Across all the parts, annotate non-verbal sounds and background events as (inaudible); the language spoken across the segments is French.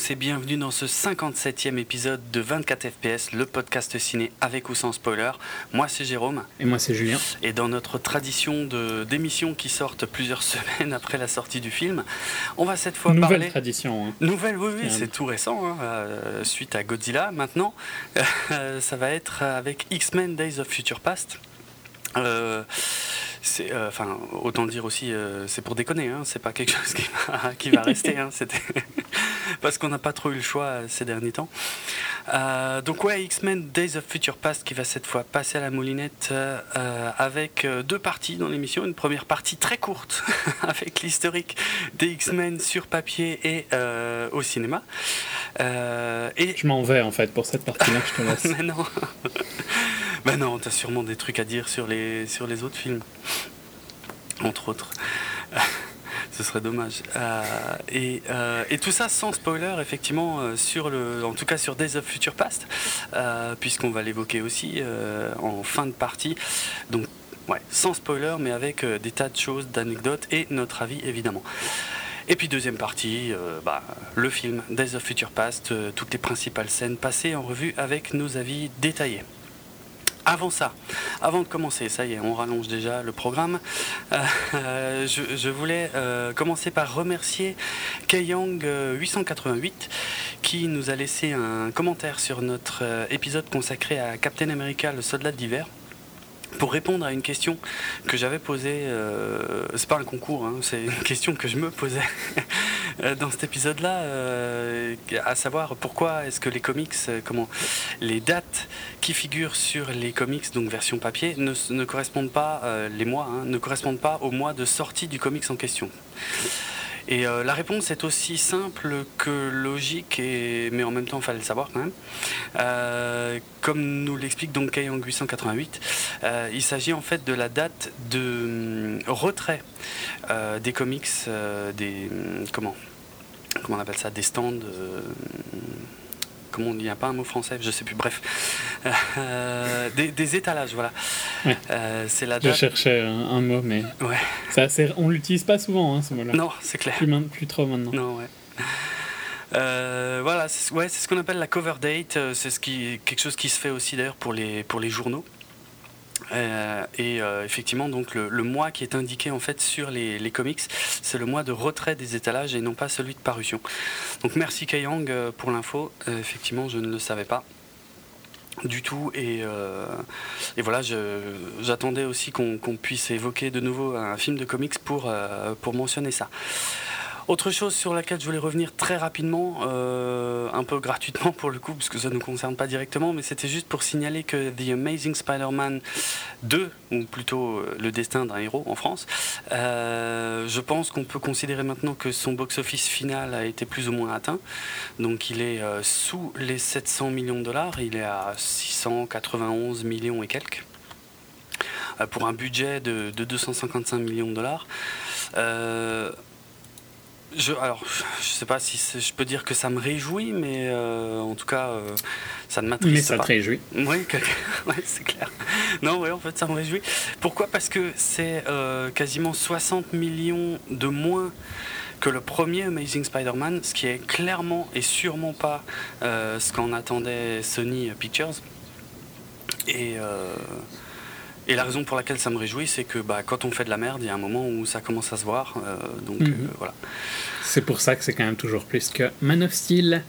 Tous et bienvenue dans ce 57e épisode de 24 FPS, le podcast ciné avec ou sans spoiler. Moi c'est Jérôme. Et moi c'est Julien. Et dans notre tradition d'émissions qui sortent plusieurs (laughs) semaines après la sortie du film, on va cette fois Nouvelle parler... tradition. Hein. Nouvelle, oui, oui, c'est tout récent, hein, euh, suite à Godzilla. Maintenant, (laughs) euh, ça va être avec X-Men Days of Future Past. Euh, c'est, euh, enfin, autant dire aussi, euh, c'est pour déconner, hein, c'est pas quelque chose qui va, (laughs) qui va rester, hein, c'était (laughs) parce qu'on n'a pas trop eu le choix euh, ces derniers temps. Donc ouais, X-Men Days of Future Past qui va cette fois passer à la moulinette avec deux parties dans l'émission. Une première partie très courte (laughs) avec l'historique des X-Men sur papier et euh, au cinéma. Euh, et Je m'en vais en fait pour cette partie-là, je te laisse. mais non. ben non, t'as sûrement des trucs à dire sur les, sur les autres films. Entre autres. (laughs) Ce serait dommage. Euh, et, euh, et tout ça sans spoiler, effectivement, euh, sur le, en tout cas sur Days of Future Past, puisqu'on va l'évoquer aussi en fin de partie. Donc, ouais, sans spoiler, mais avec des tas de choses, d'anecdotes et notre avis, évidemment. Et puis deuxième partie, bah, le film Days of Future Past, toutes les principales scènes passées en revue avec nos avis détaillés. Avant ça, avant de commencer, ça y est, on rallonge déjà le programme. Euh, je, je voulais euh, commencer par remercier Kayang 888 qui nous a laissé un commentaire sur notre euh, épisode consacré à Captain America, le soldat d'hiver. Pour répondre à une question que j'avais posée, euh, c'est pas un concours, hein, c'est une (laughs) question que je me posais euh, dans cet épisode-là, euh, à savoir pourquoi est-ce que les comics, comment les dates qui figurent sur les comics, donc version papier, ne, correspondent pas, les mois, hein, ne correspondent pas au mois de sortie du comics en question. Et euh, la réponse est aussi simple que logique, et, mais en même temps, il fallait le savoir quand même. Euh, comme nous l'explique donc Kayang 888, euh, il s'agit en fait de la date de hum, retrait euh, des comics, euh, des comment comment on appelle ça, des stands. Comment on dit, il n'y a pas un mot français, je sais plus. Bref, Euh, des, des étalages, voilà. Ouais. Euh, c'est la Je cherchais un, un mot, mais Ouais. ça, on l'utilise pas souvent, hein, ce mot-là. Non, c'est clair. Plus, plus trop maintenant. Non, ouais. Euh, voilà, c'est ouais, ce qu'on appelle la cover date. euh, C'est ce qui, quelque chose qui se fait aussi d'ailleurs pour les, pour les journaux. Euh, et euh, effectivement, donc le, mois qui est indiqué en fait sur les, comics, c'est le mois de retrait des étalages et non pas celui de parution. Donc merci Kayang euh, pour l'info. Effectivement, je ne le savais pas du tout et, voilà j'attendais aussi qu'on puisse évoquer de nouveau un film de comics pour, pour mentionner ça autre chose sur laquelle je voulais revenir très rapidement, euh, un peu gratuitement pour le coup, parce que ça ne nous concerne pas directement, mais c'était juste pour signaler que The Amazing Spider-Man 2, ou plutôt euh, Le Destin d'un héros en France, euh, je pense qu'on peut considérer maintenant que son box-office final a été plus ou moins atteint. Donc il est sous les 700 millions de dollars, il est à 691 millions et quelques, pour un budget de, de 255 millions de dollars. Je, alors, je sais pas si je peux dire que ça me réjouit, mais euh, en tout cas, euh, ça ne m'attriste Mais ça pas. te réjouit. Oui, (laughs) ouais, c'est clair. Non, ouais, en fait, ça me réjouit. Pourquoi? Parce que c'est euh, quasiment 60 millions de moins que le premier Amazing Spider-Man, ce qui est clairement et sûrement pas ce qu'en attendait Sony Pictures. Et, euh, et la raison pour laquelle ça me réjouit, c'est que bah, quand on fait de la merde, il y a un moment où ça commence à se voir. euh, donc Mhm. euh, voilà. C'est pour ça que c'est quand même toujours plus que Man of Steel.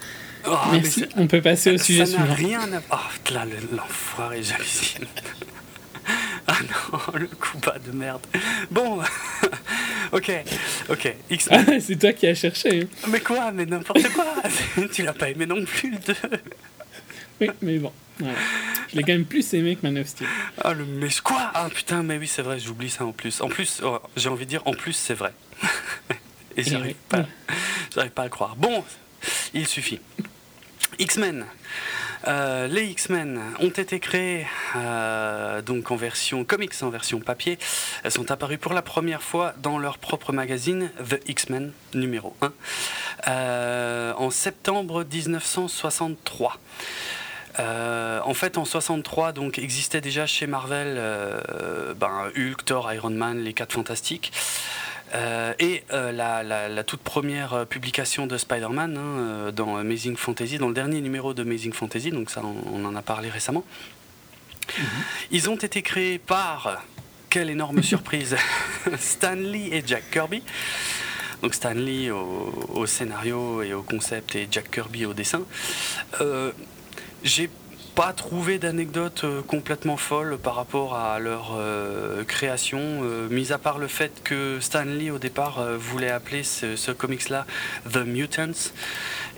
Oh, mais Merci, on peut passer au Ça sujet n'a suivant. rien à Oh, là, le- l'enfoiré, j'hallucine. (laughs) ah non, le coup bas de merde. Bon, (laughs) ok, ok. X Ah, (laughs) c'est toi qui as cherché. hein. Mais quoi Mais n'importe quoi Tu l'as pas aimé non plus, le 2 Oui, mais bon. Voilà. Je l'ai quand même plus aimé que Man of Steel. Ah, le mais quoi? Ah putain, mais oui, c'est vrai, j'oublie ça en plus. En plus, oh, j'ai envie de dire, en plus, c'est vrai. (laughs) Et j'arrive pas, j'arrive pas à le croire. Bon, il suffit. X-Men. Euh, les X-Men ont été créés euh, donc en version comics, en version papier. Elles sont apparues pour la première fois dans leur propre magazine, The X-Men numéro 1, euh, en septembre 1963. Euh, en fait, en 63, donc existait déjà chez Marvel euh, ben, Hulk, Thor, Iron Man, les 4 Fantastiques. et la, toute première publication de Spider-Man hein, dans Amazing Fantasy, dans le dernier numéro de Amazing Fantasy, donc ça on, en a parlé récemment. Mhm. Ils ont été créés par, quelle énorme (laughs) surprise, (laughs) Stan Lee et Jack Kirby. Donc Stan Lee au, scénario et au concept et Jack Kirby au dessin. J'ai pas trouvé d'anecdote euh, complètement folle par rapport à leur euh, création, euh, mis à part le fait que Stan Lee au départ voulait appeler ce, comics-là The Mutants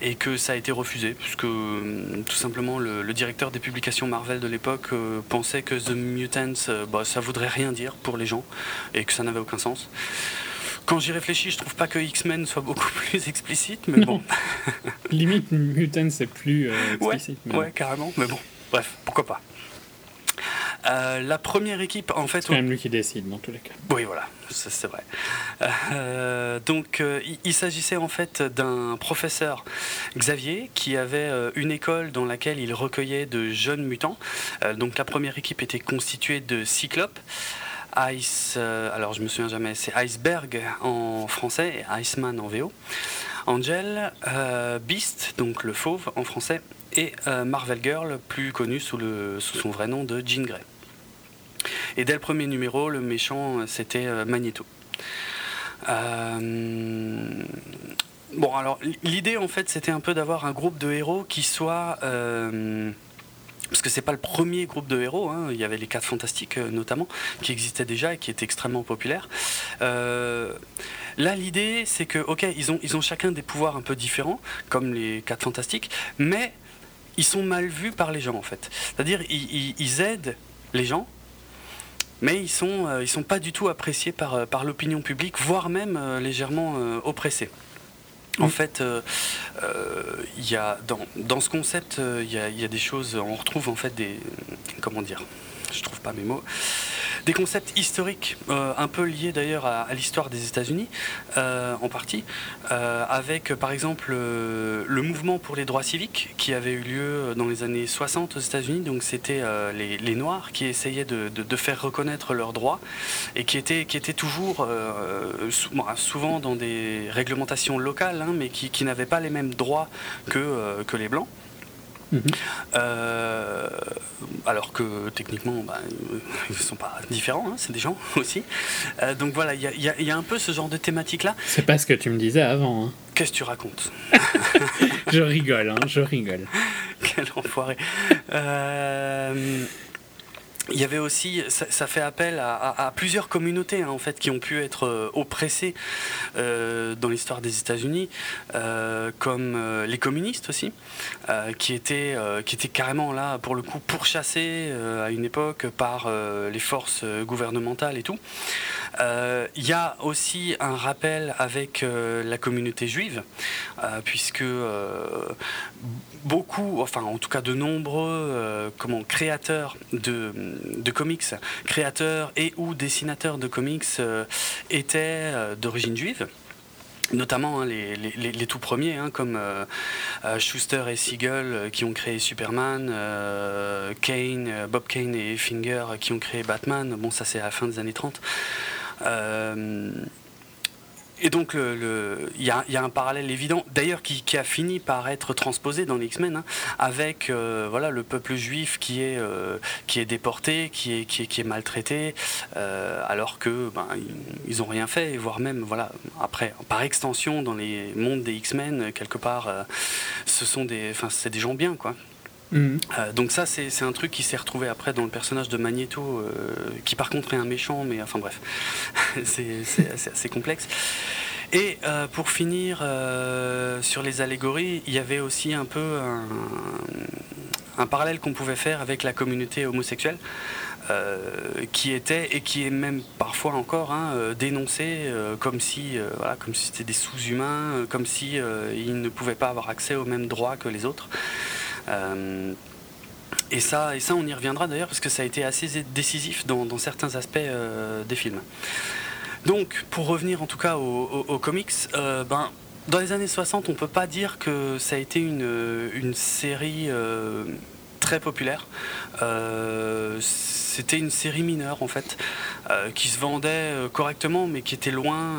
et que ça a été refusé puisque tout simplement le, directeur des publications Marvel de l'époque pensait que The Mutants bah, ça voudrait rien dire pour les gens et que ça n'avait aucun sens. Quand j'y réfléchis, je trouve pas que X-Men soit beaucoup (laughs) plus explicite, mais bon. (laughs) Limite, Mutant, c'est plus euh, explicite. Ouais, carrément, mais bon, bref, pourquoi pas. Euh, la première équipe, en fait. C'est quand même lui qui décide dans tous les cas. Oui, voilà, c'est vrai. Euh, donc, il, s'agissait en fait d'un professeur, Xavier, qui avait une école dans laquelle il recueillait de jeunes mutants. donc, la première équipe était constituée de Cyclope, Ice, euh, alors je me souviens jamais, c'est Iceberg en français et Iceman en VO. Angel, euh, Beast, donc le fauve en français, et euh, Marvel Girl, plus connu sous, le, sous son vrai nom de Jean Grey. Et dès le premier numéro, le méchant, c'était Magneto. bon, alors l'idée en fait, c'était un peu d'avoir un groupe de héros qui soit parce que c'est pas le premier groupe de héros, hein. il y avait les 4 Fantastiques euh, notamment, qui existaient déjà et qui étaient extrêmement populaires. Euh, là, l'idée, c'est que, ok, ils ont, ils ont chacun des pouvoirs un peu différents, comme les 4 Fantastiques, mais ils sont mal vus par les gens en fait. C'est-à-dire, ils, aident les gens, mais ils sont, euh, ils sont pas du tout appréciés par, par l'opinion publique, voire même légèrement oppressés. En fait, euh, euh, y a, dans, dans, ce concept, euh, il y, y, a des choses, on retrouve en fait des, comment dire, je trouve pas mes mots, des concepts historiques, euh, un peu liés d'ailleurs à, l'histoire des États-Unis, euh, en partie, euh, avec par exemple le mouvement pour les droits civiques qui avait eu lieu dans les années 60 aux États-Unis. Donc c'était les, Noirs qui essayaient de, faire reconnaître leurs droits et qui étaient, toujours souvent dans des réglementations locales, hein, mais qui, n'avaient pas les mêmes droits que les Blancs. Euh, alors que techniquement, bah, ils ne sont pas différents, hein, c'est des gens (laughs) aussi. Euh, donc voilà, il y, a un peu ce genre de thématique-là. C'est pas ce que tu me disais avant. Hein. Qu'est-ce que tu racontes? (laughs) Je rigole, hein, je rigole. (laughs) Quel enfoiré. Euh, il y avait aussi, ça, fait appel à, plusieurs communautés hein, en fait qui ont pu être euh, oppressées euh, dans l'histoire des États-Unis, euh, comme les communistes aussi, qui étaient qui étaient carrément là pour le coup pourchassés à une époque par les forces gouvernementales et tout. Il y a aussi un rappel avec la communauté juive, puisque beaucoup, enfin en tout cas de nombreux comment créateurs de de comics, créateurs et ou dessinateurs de comics euh, étaient euh, d'origine juive notamment hein, les, tout premiers, hein, comme euh, Schuster et Siegel qui ont créé Superman, Kane, Bob Kane et Finger qui ont créé Batman. Bon, ça c'est à la fin des années 30. Et donc, il y, a un parallèle évident, d'ailleurs, qui, a fini par être transposé dans les X-Men, hein, avec euh, voilà, le peuple juif qui est, euh, qui est déporté, qui est, qui est, maltraité, euh, alors que ben, n'ont rien fait, voire même, voilà, après, par extension, dans les mondes des X-Men, quelque part, ce sont des, c'est des gens bien, quoi. Mhm. Euh, donc ça, c'est un truc qui s'est retrouvé après dans le personnage de Magneto, euh, qui par contre est un méchant, mais enfin bref, (laughs) c'est assez complexe. Et euh, pour finir sur les allégories, il y avait aussi un peu un, parallèle qu'on pouvait faire avec la communauté homosexuelle. qui était et qui est même parfois encore hein, dénoncé comme si voilà, comme si c'était des sous-humains, comme si ils ne pouvaient pas avoir accès aux mêmes droits que les autres. Euh, et ça, et ça, on y reviendra d'ailleurs parce que ça a été assez décisif dans, certains aspects euh, des films. Donc, pour revenir en tout cas aux, comics, euh, ben, dans les années 60, on peut pas dire que ça a été une, une série très populaire. C'était une série mineure en fait, qui se vendait correctement, mais qui était loin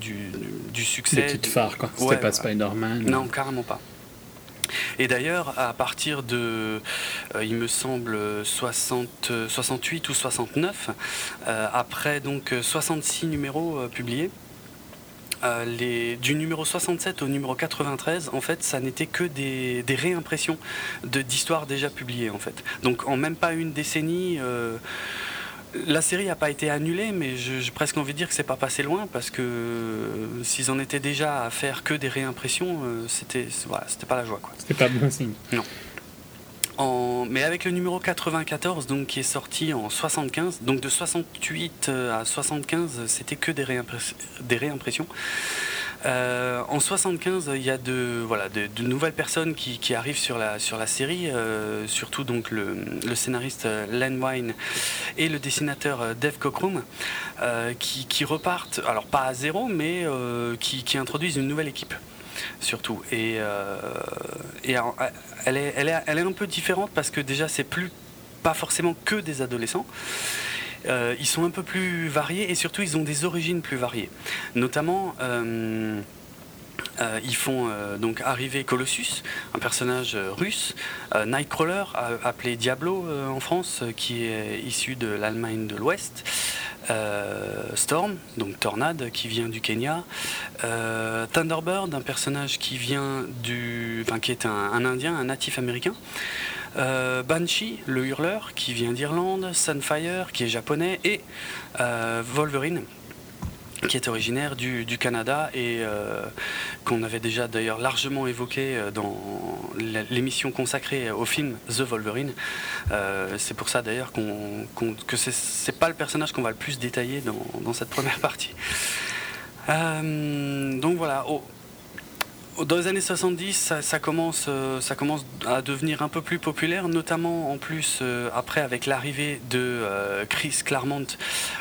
du, du, succès. Des petites phares quoi. C'était pas Spider-Man. Non, carrément pas. Et d'ailleurs, à partir de, euh, il me semble, 60, 68 ou 69, euh, après donc 66 numéros euh, publiés, du numéro 67 au numéro 93, en fait, ça n'était que des, des réimpressions d'histoires déjà publiées, en fait. Donc, en même pas une décennie, la série n'a pas été annulée, mais j'ai presque envie de dire que c'est pas passé loin parce que euh, s'ils en étaient déjà à faire que des réimpressions, euh, c'était voilà, c'était pas la joie quoi. C'était pas bon signe. Non. mais avec le numéro 94, donc qui est sorti en 75, donc de 68 euh, à 75, c'était que des, des réimpressions. Euh, en 75, il y a de, voilà, de, nouvelles personnes qui, arrivent sur la, sur la série, euh, surtout donc le, le, scénariste euh, Len Wine et le dessinateur Dave Cockrum, qui, qui, repartent, alors pas à zéro, mais qui, qui, introduisent une nouvelle équipe. Surtout. Et, et elle, est, elle, est, elle est un peu différente parce que déjà, c'est plus pas forcément que des adolescents. Euh, ils sont un peu plus variés et surtout ils ont des origines plus variées. Notamment, euh, euh, ils font donc arriver Colossus, un personnage russe, Nightcrawler, appelé Diablo en France, qui est issu de l'Allemagne de l'Ouest. Storm, donc Tornade, qui vient du Kenya, Thunderbird, un personnage qui vient du, enfin, qui est un Indien, un natif américain, euh, Banshee, le hurleur, qui vient d'Irlande, Sunfire, qui est japonais, et euh, Wolverine, qui est originaire du, Canada et euh, qu'on avait déjà d'ailleurs largement évoqué dans l'émission consacrée au film The Wolverine. c'est pour ça d'ailleurs que c'est, pas le personnage qu'on va le plus détailler dans, cette première (laughs) partie. donc voilà, dans les années 70, ça, commence, euh, ça commence à devenir un peu plus populaire, notamment en plus euh, après avec l'arrivée de euh, Chris Claremont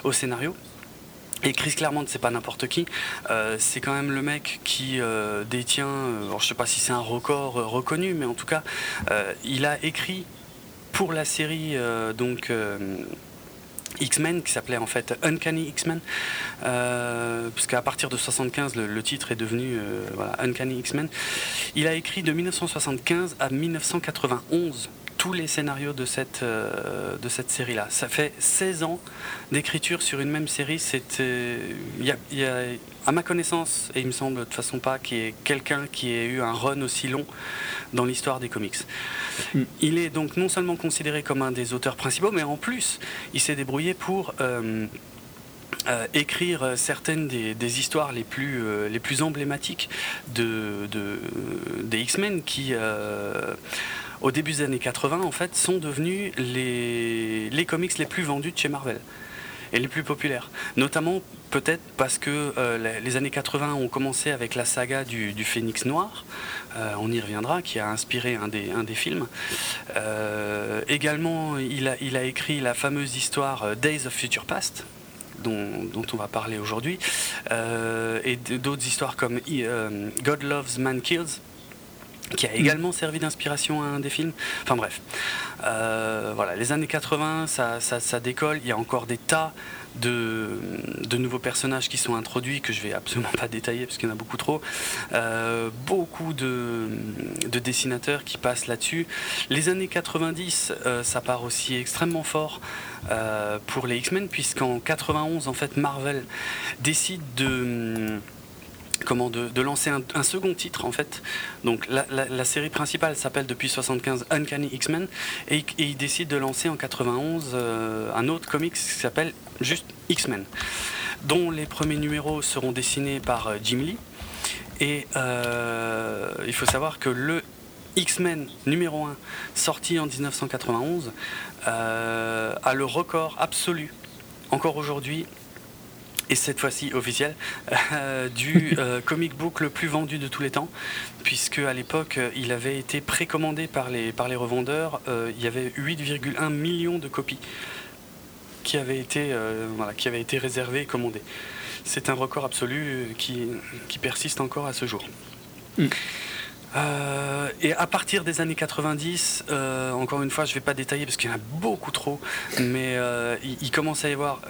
au scénario. Et Chris Claremont, c'est pas n'importe qui, c'est quand même le mec qui détient, alors je sais pas si c'est un record reconnu, mais en tout cas, il a écrit pour la série donc X-Men qui s'appelait en fait Uncanny X-Men euh, puisqu'à partir de 75 le, titre est devenu euh, Uncanny X-Men il a écrit de 1975 à 1991 tous les scénarios de cette, euh, série-là. Ça fait 16 ans d'écriture sur une même série. A, à ma connaissance, et il me semble de toute façon pas qu'il y ait quelqu'un qui ait eu un run aussi long dans l'histoire des comics. Hmm. Il est donc non seulement considéré comme un des auteurs principaux, mais en plus, il s'est débrouillé pour euh, euh, écrire certaines des, histoires les plus, les plus emblématiques de, des X-Men qui au début des années 80, en fait, sont devenus les, les comics les plus vendus de chez Marvel et les plus populaires. Notamment peut-être parce que euh, les années 80 ont commencé avec la saga du, Phénix Noir, euh, on y reviendra, qui a inspiré un des, films. Euh, également, il a, écrit la fameuse histoire Days of Future Past, dont, on va parler aujourd'hui, et d'autres histoires comme God Loves, Man Kills, qui a également servi d'inspiration à un des films. Enfin bref, euh, voilà, les années 80, ça, décolle. Il y a encore des tas de, de, nouveaux personnages qui sont introduits que je vais absolument pas détailler parce qu'il y en a beaucoup trop. Euh, beaucoup de, de, dessinateurs qui passent là-dessus. Les années 90, euh, ça part aussi extrêmement fort pour les X-Men puisqu'en 91, en fait, Marvel décide de comment de, lancer un, second titre en fait. Donc la, série principale s'appelle depuis 75 Uncanny X-Men et, il décide de lancer en 91 euh, un autre comics qui s'appelle juste X-Men, dont les premiers numéros seront dessinés par euh, Jim Lee. Et euh, il faut savoir que le X-Men numéro 1, sorti en 1991, a le record absolu, encore aujourd'hui, et cette fois-ci officiel, euh, du euh, comic book le plus vendu de tous les temps, puisque à l'époque il avait été précommandé par les, par les revendeurs, euh, il y avait 8,1 millions de copies qui avaient été, voilà, qui avaient été réservées et commandées. C'est un record absolu qui, qui, persiste encore à ce jour. Mm. Euh, et à partir des années 90, euh, encore une fois, je ne vais pas détailler parce qu'il y en a beaucoup trop, mais euh, il, il commence à y avoir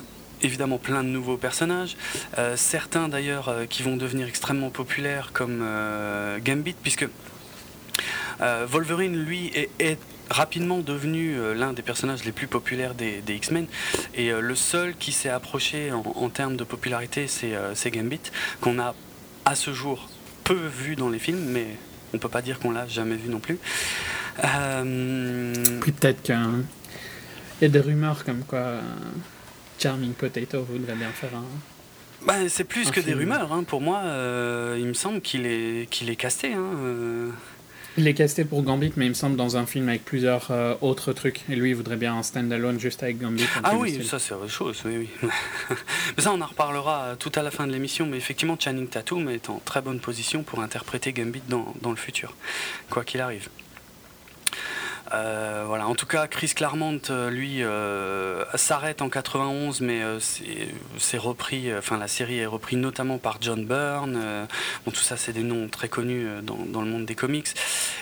évidemment plein de nouveaux personnages, euh, certains d'ailleurs euh, qui vont devenir extrêmement populaires comme euh, Gambit, puisque Wolverine, lui, est, rapidement devenu l'un des personnages les plus populaires des, X-Men, et le seul qui s'est approché en, termes de popularité, c'est Gambit, qu'on a à ce jour peu vu dans les films, mais on peut pas dire qu'on l'a jamais vu non plus. Peut-être qu'il y a des rumeurs comme quoi Charming Potato voudrait bien faire un. bah, c'est plus Un que des rumeurs, hein. pour moi, euh, il me semble qu'il est, qu'il est casté. Hein. euh. Il est casté pour Gambit, mais il me semble dans un film avec plusieurs euh, autres trucs. Et lui, il voudrait bien un stand-alone juste avec Gambit. Ah oui, ça c'est autre chose, oui, oui. (laughs) mais ça, on en reparlera tout à la fin de l'émission, mais effectivement, Channing Tatum est en très bonne position pour interpréter Gambit dans, dans le futur, quoi qu'il arrive. Euh, voilà. En tout cas, Chris Claremont, euh, lui, euh, s'arrête en 91, mais c'est repris. Enfin, la série est reprise notamment par John Byrne. bon, tout ça, c'est des noms très connus dans, dans le monde des comics.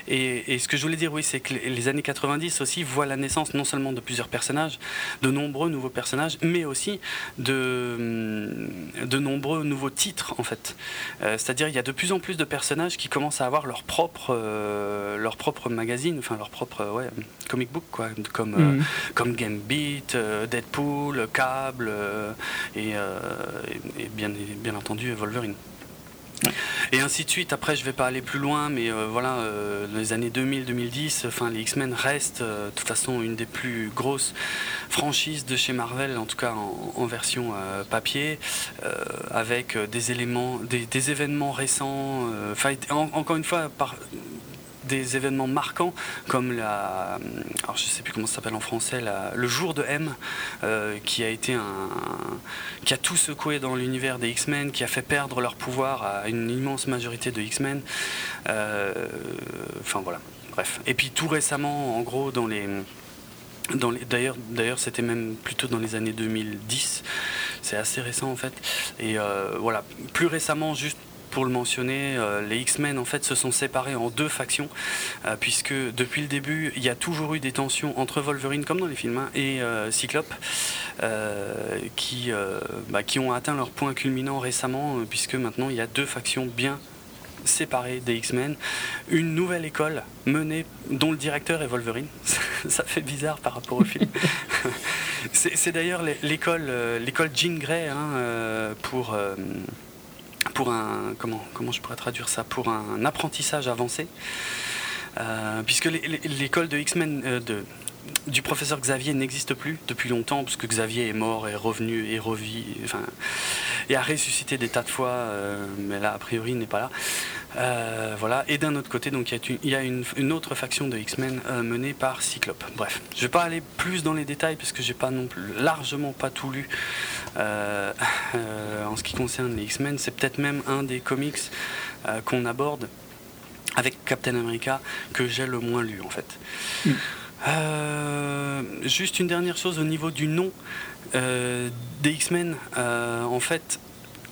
Et, ce que je voulais dire, oui, c'est que les années 90 aussi voient la naissance non seulement de plusieurs personnages, de nombreux nouveaux personnages, mais aussi de, hum, de nombreux nouveaux titres, en fait. C'est-à-dire, il y a de plus en plus de personnages qui commencent à avoir leur propre, leur propre magazine, enfin leur propre comic book, quoi, comme, euh, Mhm. comme Gambit, euh, Deadpool, Cable euh, et, euh, bien, entendu Wolverine. Et ainsi de suite. Après, je vais pas aller plus loin, mais euh, voilà, euh, les années 2000-2010, enfin, les X-Men restent euh, de toute façon une des plus grosses franchises de chez Marvel, en tout cas en, en version euh, papier, euh, avec euh, des éléments, des, des événements récents. euh, en- encore une fois, par des événements marquants comme la alors je sais plus comment ça s'appelle en français le jour de M euh, qui a été un qui a tout secoué dans l'univers des X-Men qui a fait perdre leur pouvoir à une immense majorité de X-Men Euh, enfin voilà bref et puis tout récemment en gros dans les dans les, d'ailleurs, d'ailleurs, c'était même plutôt dans les années 2010. C'est assez récent en fait. Et euh, voilà, plus récemment, juste pour le mentionner, euh, les X-Men en fait se sont séparés en deux factions, euh, puisque depuis le début, il y a toujours eu des tensions entre Wolverine, comme dans les films, hein, et euh, Cyclope, qui, bah, qui ont atteint leur point culminant récemment, puisque maintenant il y a deux factions bien séparées des X-Men, une nouvelle école menée, dont le directeur est Wolverine. (laughs) Ça fait bizarre par rapport au film. (laughs) c'est d'ailleurs l'é- l'école, l'école Jean Grey hein, pour pour un comment je pourrais traduire ça pour un apprentissage avancé Euh, puisque l'é- l'é- l'école de X-Men euh, du professeur Xavier n'existe plus depuis longtemps, puisque Xavier est mort, est revenu, est revi, enfin, et a ressuscité des tas de fois, euh, mais là, a priori, il n'est pas là. Euh, voilà. Et d'un autre côté, donc, il y a une, autre faction de X-Men euh, menée par Cyclope. Bref, je vais pas aller plus dans les détails, parce que j'ai pas non plus, largement pas tout lu euh, en ce qui concerne les X-Men. C'est peut-être même un des comics qu'on aborde avec Captain America que j'ai le moins lu, en fait. Mm. Juste une dernière chose au niveau du nom des X-Men. En fait,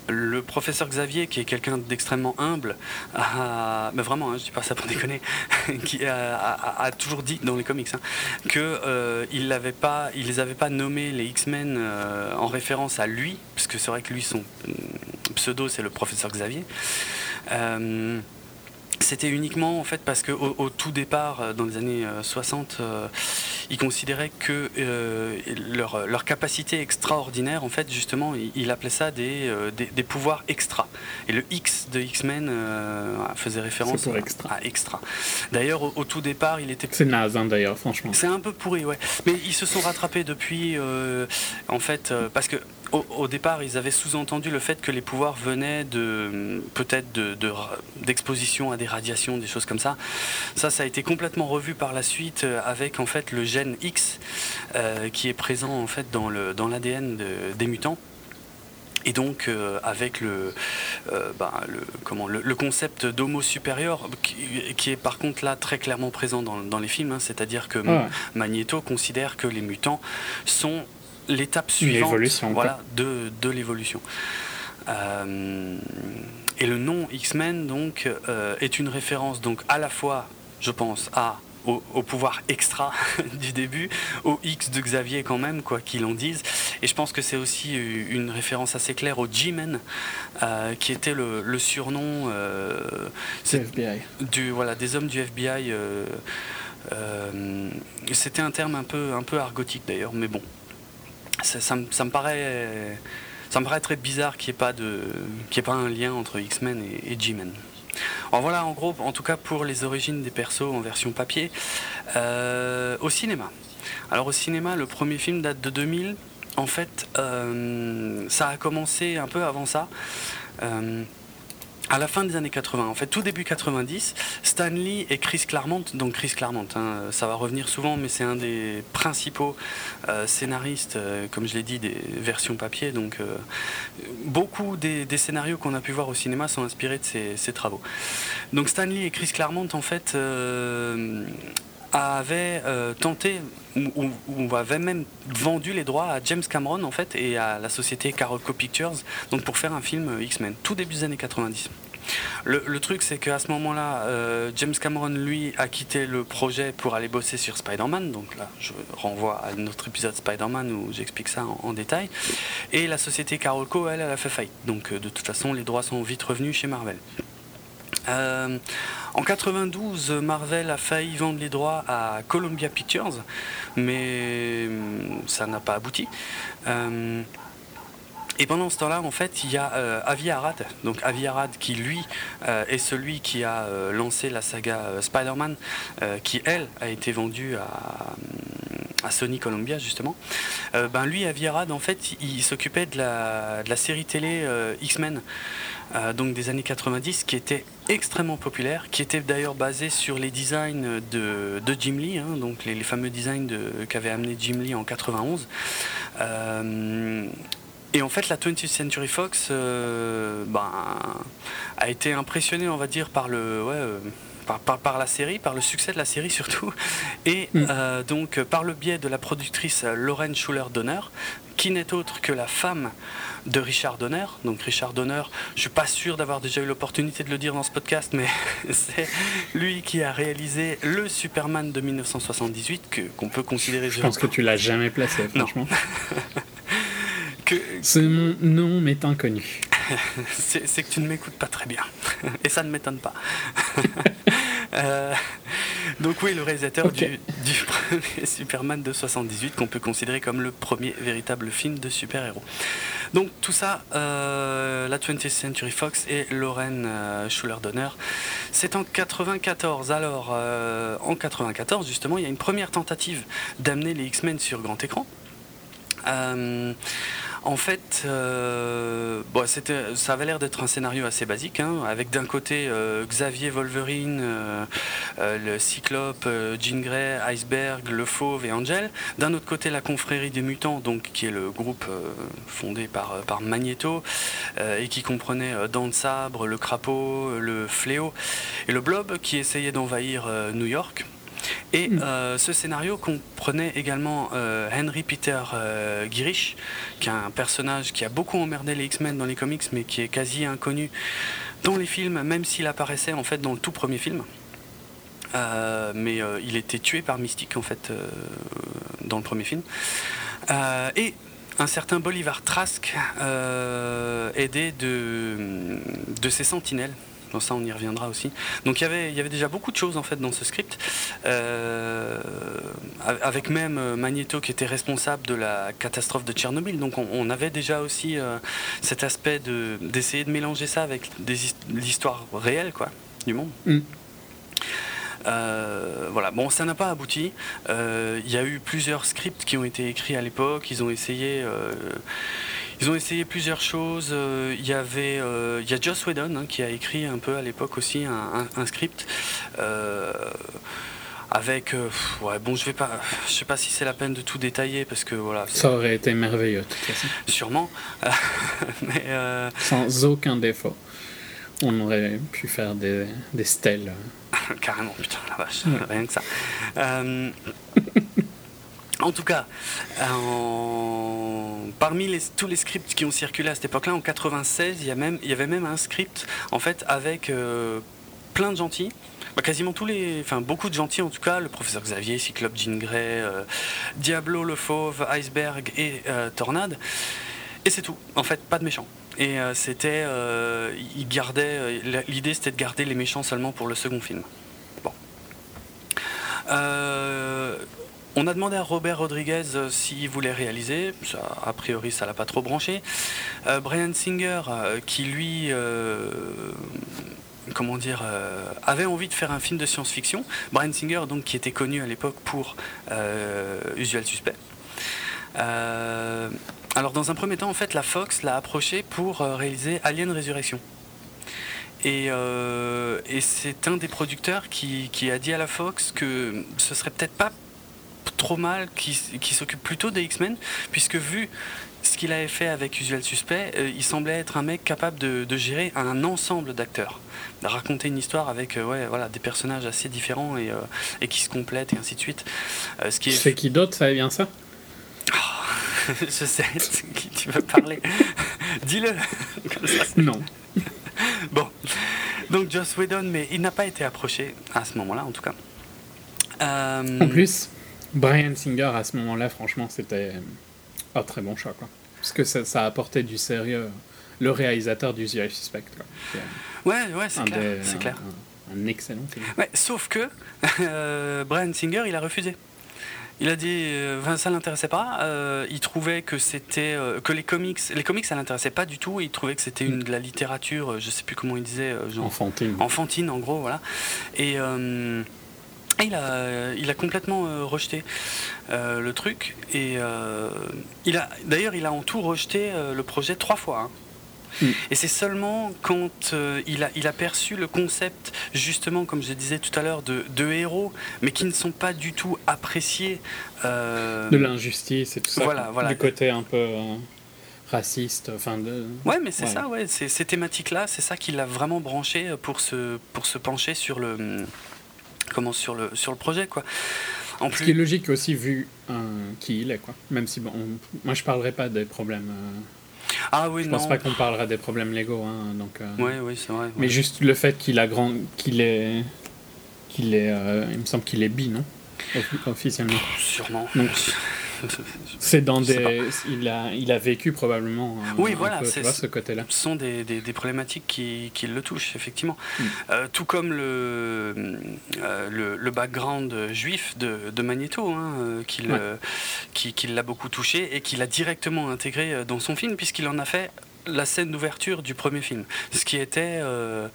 le professeur Xavier, qui est quelqu'un d'extrêmement humble, a, mais vraiment, hein, je dis pas ça pour (laughs) déconner, (laughs) qui a, toujours dit dans les comics hein, que euh, les avait pas nommés les X-Men euh, en référence à lui, parce que c'est vrai que lui son mm, pseudo c'est le professeur Xavier. Euh, c'était uniquement en fait parce que au, tout départ, euh, dans les années euh, 60, euh, ils considéraient que euh, leur, leur capacité extraordinaire, en fait, justement, il, il appelait ça des, euh, des, des pouvoirs extra. Et le X de X-Men euh, faisait référence pour à- extra. à extra. D'ailleurs, au, au tout départ, il était C'est naze, hein, d'ailleurs, franchement. c'est un peu pourri, ouais. Mais ils se sont rattrapés depuis, euh, en fait, euh, parce que au, au départ, ils avaient sous-entendu le fait que les pouvoirs venaient de peut-être de- de ra- d'exposition à des radiations, des choses comme ça. Ça, ça a été complètement revu par la suite euh, avec en fait le gène X euh, qui est présent en fait dans l'ADN de- des mutants. Et donc euh, avec le, euh, bah, le, comment, le, le concept d'homo supérieur, qui, qui est par contre là très clairement présent dans, dans les films, hein, c'est-à-dire que Ah ouais. Magneto considère que les mutants sont l'étape suivante voilà, de, de l'évolution. Euh, et le nom X-Men donc est une référence donc à la fois, je pense, à au, pouvoir extra (laughs) du début, au X de Xavier quand même, quoi qu'il en dise. Et je pense que c'est aussi une référence assez claire au G-Men, euh, qui était le, surnom euh, FBI. Du, voilà, des hommes du FBI. Euh, c'était un terme un peu, un peu argotique d'ailleurs, mais bon, ça, me, paraît... Ça me paraît très bizarre qu'il n'y ait, pas ait pas un lien entre X-Men et, et G-Men. Alors voilà, en gros, en tout cas pour les origines des persos en version papier. Euh, au cinéma. Alors au cinéma, le premier film date de 2000. En fait, euh, ça a commencé un peu avant ça. Euh, à la fin des années 80, en fait tout début 90, Stanley et Chris Claremont, donc Chris Claremont, hein, ça va revenir souvent, mais c'est un des principaux euh, scénaristes, euh, comme je l'ai dit, des versions papier, donc euh, beaucoup des, scénarios qu'on a pu voir au cinéma sont inspirés de ces, travaux. Donc Stanley et Chris Claremont, en fait, avaient tenté ou, avait même vendu les droits à James Cameron en fait et à la société Carolco Pictures donc pour faire un film X-Men tout début des années 90. Le, truc, c'est qu'à ce moment-là, euh, James Cameron, lui, a quitté le projet pour aller bosser sur Spider-Man. Donc là, je renvoie à notre épisode Spider-Man où j'explique ça en, détail. Et la société Carolco, elle, a fait faillite. Donc euh, de toute façon, les droits sont vite revenus chez Marvel. Euh, en 92, Marvel a failli vendre les droits à Columbia Pictures, mais hum, ça n'a pas abouti. Euh, et pendant ce temps-là, en fait, il y a euh, Avi Arad, donc Avi Arad qui lui est celui qui a lancé la saga Spider-Man, qui elle a été vendue à, Sony Columbia justement. ben lui, Avi Arad, en fait, il s'occupait de la, série télé X-Men. Euh, donc des années 90, qui était extrêmement populaire, qui était d'ailleurs basé sur les designs de, Jim Lee, hein, donc les, fameux designs qu'avait amené Jim Lee en 91. Euh, et en fait, la 20th Century Fox euh, ben, a été impressionnée, on va dire, par le, par, la série, par le succès de la série surtout, (laughs) et mm. donc par le biais de la productrice Lauren Schuller Donner, qui n'est autre que la femme de Richard Donner. Donc Richard Donner, je suis pas sûr d'avoir déjà eu l'opportunité de le dire dans ce podcast, mais (laughs) c'est lui qui a réalisé le Superman de 1978 qu'on peut considérer. Je pense que tu l'as jamais placé, franchement. (laughs) que... Ce nom m'est inconnu. (laughs) c'est que tu ne m'écoutes pas très bien, (laughs) et ça ne m'étonne pas. (laughs) Euh, donc oui, le réalisateur du, premier Superman de 78, qu'on peut considérer comme le premier véritable film de super-héros. Donc tout ça, euh, la 20th Century Fox et Lauren euh, Schuller-Donner, c'est en 94. Alors en 94, justement, il y a une première tentative d'amener les X-Men sur grand écran. En fait, euh, ça avait l'air d'être un scénario assez basique, hein, avec d'un côté euh, Xavier Wolverine, euh, le Cyclope, Jean Grey, Iceberg, le Fauve et Angel. D'un autre côté, la confrérie des mutants, donc qui est le groupe fondé par, par Magneto et qui comprenait Dan Sabre, le Crapaud, le Fléau et le Blob, qui essayait d'envahir New York. Et euh, ce scénario comprenait également euh, Henry Peter euh, Girish, qui est un personnage qui a beaucoup emmerdé les X-Men dans les comics, mais qui est quasi inconnu dans les films, même s'il apparaissait en fait dans le tout premier film. mais il était tué par Mystique en fait dans le premier film. et un certain Bolivar Trask aidé de, de ses sentinelles ça, on y reviendra aussi. Donc il y avait, il y avait déjà beaucoup de choses en fait dans ce script, euh, avec même euh, Magneto qui était responsable de la catastrophe de Tchernobyl. Donc on, avait déjà aussi euh, cet aspect de, d'essayer de mélanger ça avec l'histoire réelle quoi, du monde. Mm. voilà, bon, ça n'a pas abouti. Il y a eu plusieurs scripts qui ont été écrits à l'époque. Ils ont essayé, ils ont essayé plusieurs choses. Euh, il y avait, euh, il y a Joss Whedon hein, qui a écrit un peu à l'époque aussi un, script. Euh, avec ouais bon je vais pas je sais pas si c'est la peine de tout détailler parce que voilà ça aurait été merveilleux de toute façon sûrement (laughs) mais sans aucun défaut on aurait pu faire des, des stèles (laughs) carrément putain la vache rien que ça (laughs) en tout cas en parmi tous les scripts qui ont circulé à cette époque-là, en 96, il y, avait même un script en fait avec euh, plein de gentils. Bah, quasiment tous les, enfin beaucoup de gentils en tout cas, le professeur Xavier, Cyclope, Jean Grey, euh, Diablo, le Fauve, Iceberg et euh, Tornade. Et c'est tout. En fait, pas de méchants. Et c'était, l'idée c'était de garder les méchants seulement pour le second film. Bon. On a demandé à Robert Rodriguez euh, s'il voulait réaliser. A priori, ça l'a pas trop branché. Euh, Brian Singer, euh, qui lui, comment dire, avait envie de faire un film de science-fiction. Brian Singer, donc, qui était connu à l'époque pour Usual Suspect. alors, dans un premier temps, en fait, la Fox l'a approché pour réaliser Alien Résurrection. Et, c'est un des producteurs qui, qui, a dit à la Fox que ce serait peut-être pas trop mal qui, s'occupe plutôt des X-Men, puisque vu ce qu'il avait fait avec Usual Suspect, euh, il semblait être un mec capable de, gérer un ensemble d'acteurs, de raconter une histoire avec euh, ouais, voilà, des personnages assez différents et, euh, et, qui se complètent et ainsi de suite. ce qui est... qui d'autre, ça bien ça? Oh, (laughs) Je sais (laughs) qui tu veux parler. (laughs) Dis-le. non. bon. Donc Joss Whedon, mais il n'a pas été approché à ce moment-là, en tout cas. En plus, Brian Singer, à ce moment-là, franchement, c'était un très bon choix. Quoi. Parce que ça, ça apportait du sérieux. Le réalisateur du The Suspect. Quoi. Ouais, ouais, c'est clair. C'est clair. Un, excellent film. Ouais, sauf que (laughs) euh, Brian Singer, il a refusé. Il a dit, euh, ça l'intéressait pas. Euh, il trouvait que c'était euh, que les comics, les comics, ça l'intéressait pas du tout. Il trouvait que c'était une de la littérature, je sais plus comment il disait, genre, enfantine. Enfantine, en gros, voilà. Et il a, il a complètement euh, rejeté euh, le truc et euh, il a d'ailleurs il a en tout rejeté le projet trois fois. Hein. Mm. Et c'est seulement quand il, a, il a perçu le concept, justement, comme je disais tout à l'heure, de, de, héros, mais qui ne sont pas du tout appréciés. De l'injustice et tout ça. Voilà, voilà. Du côté un peu raciste. Enfin de... Ouais, mais c'est ça, ouais. Ces thématiques-là, c'est ça qui l'a vraiment branché pour se, pour se pencher sur le comment sur le sur le projet quoi. En Ce qui est logique aussi vu euh, qui il est quoi. Même si bon, moi je parlerai pas des problèmes. Euh, ah oui, je pense pas qu'on parlera des problèmes légaux hein, donc. Euh, oui oui c'est vrai. Mais juste le fait qu'il a grand qu'il est qu'il est il me semble qu'il est bi non? Officiellement. Sûrement. Donc, c'est dans des. Il a, il a vécu probablement. oui, voilà, ce côté-là. Ce sont des, des, problématiques qui, qui, le touchent, effectivement. Hmm. Euh, tout comme le, euh, le, le, background juif de, de Magneto, hein, euh, qui, qui l'a beaucoup touché et qu'il a directement intégré dans son film, puisqu'il en a fait la scène d'ouverture du premier film. Ce qui était. Euh,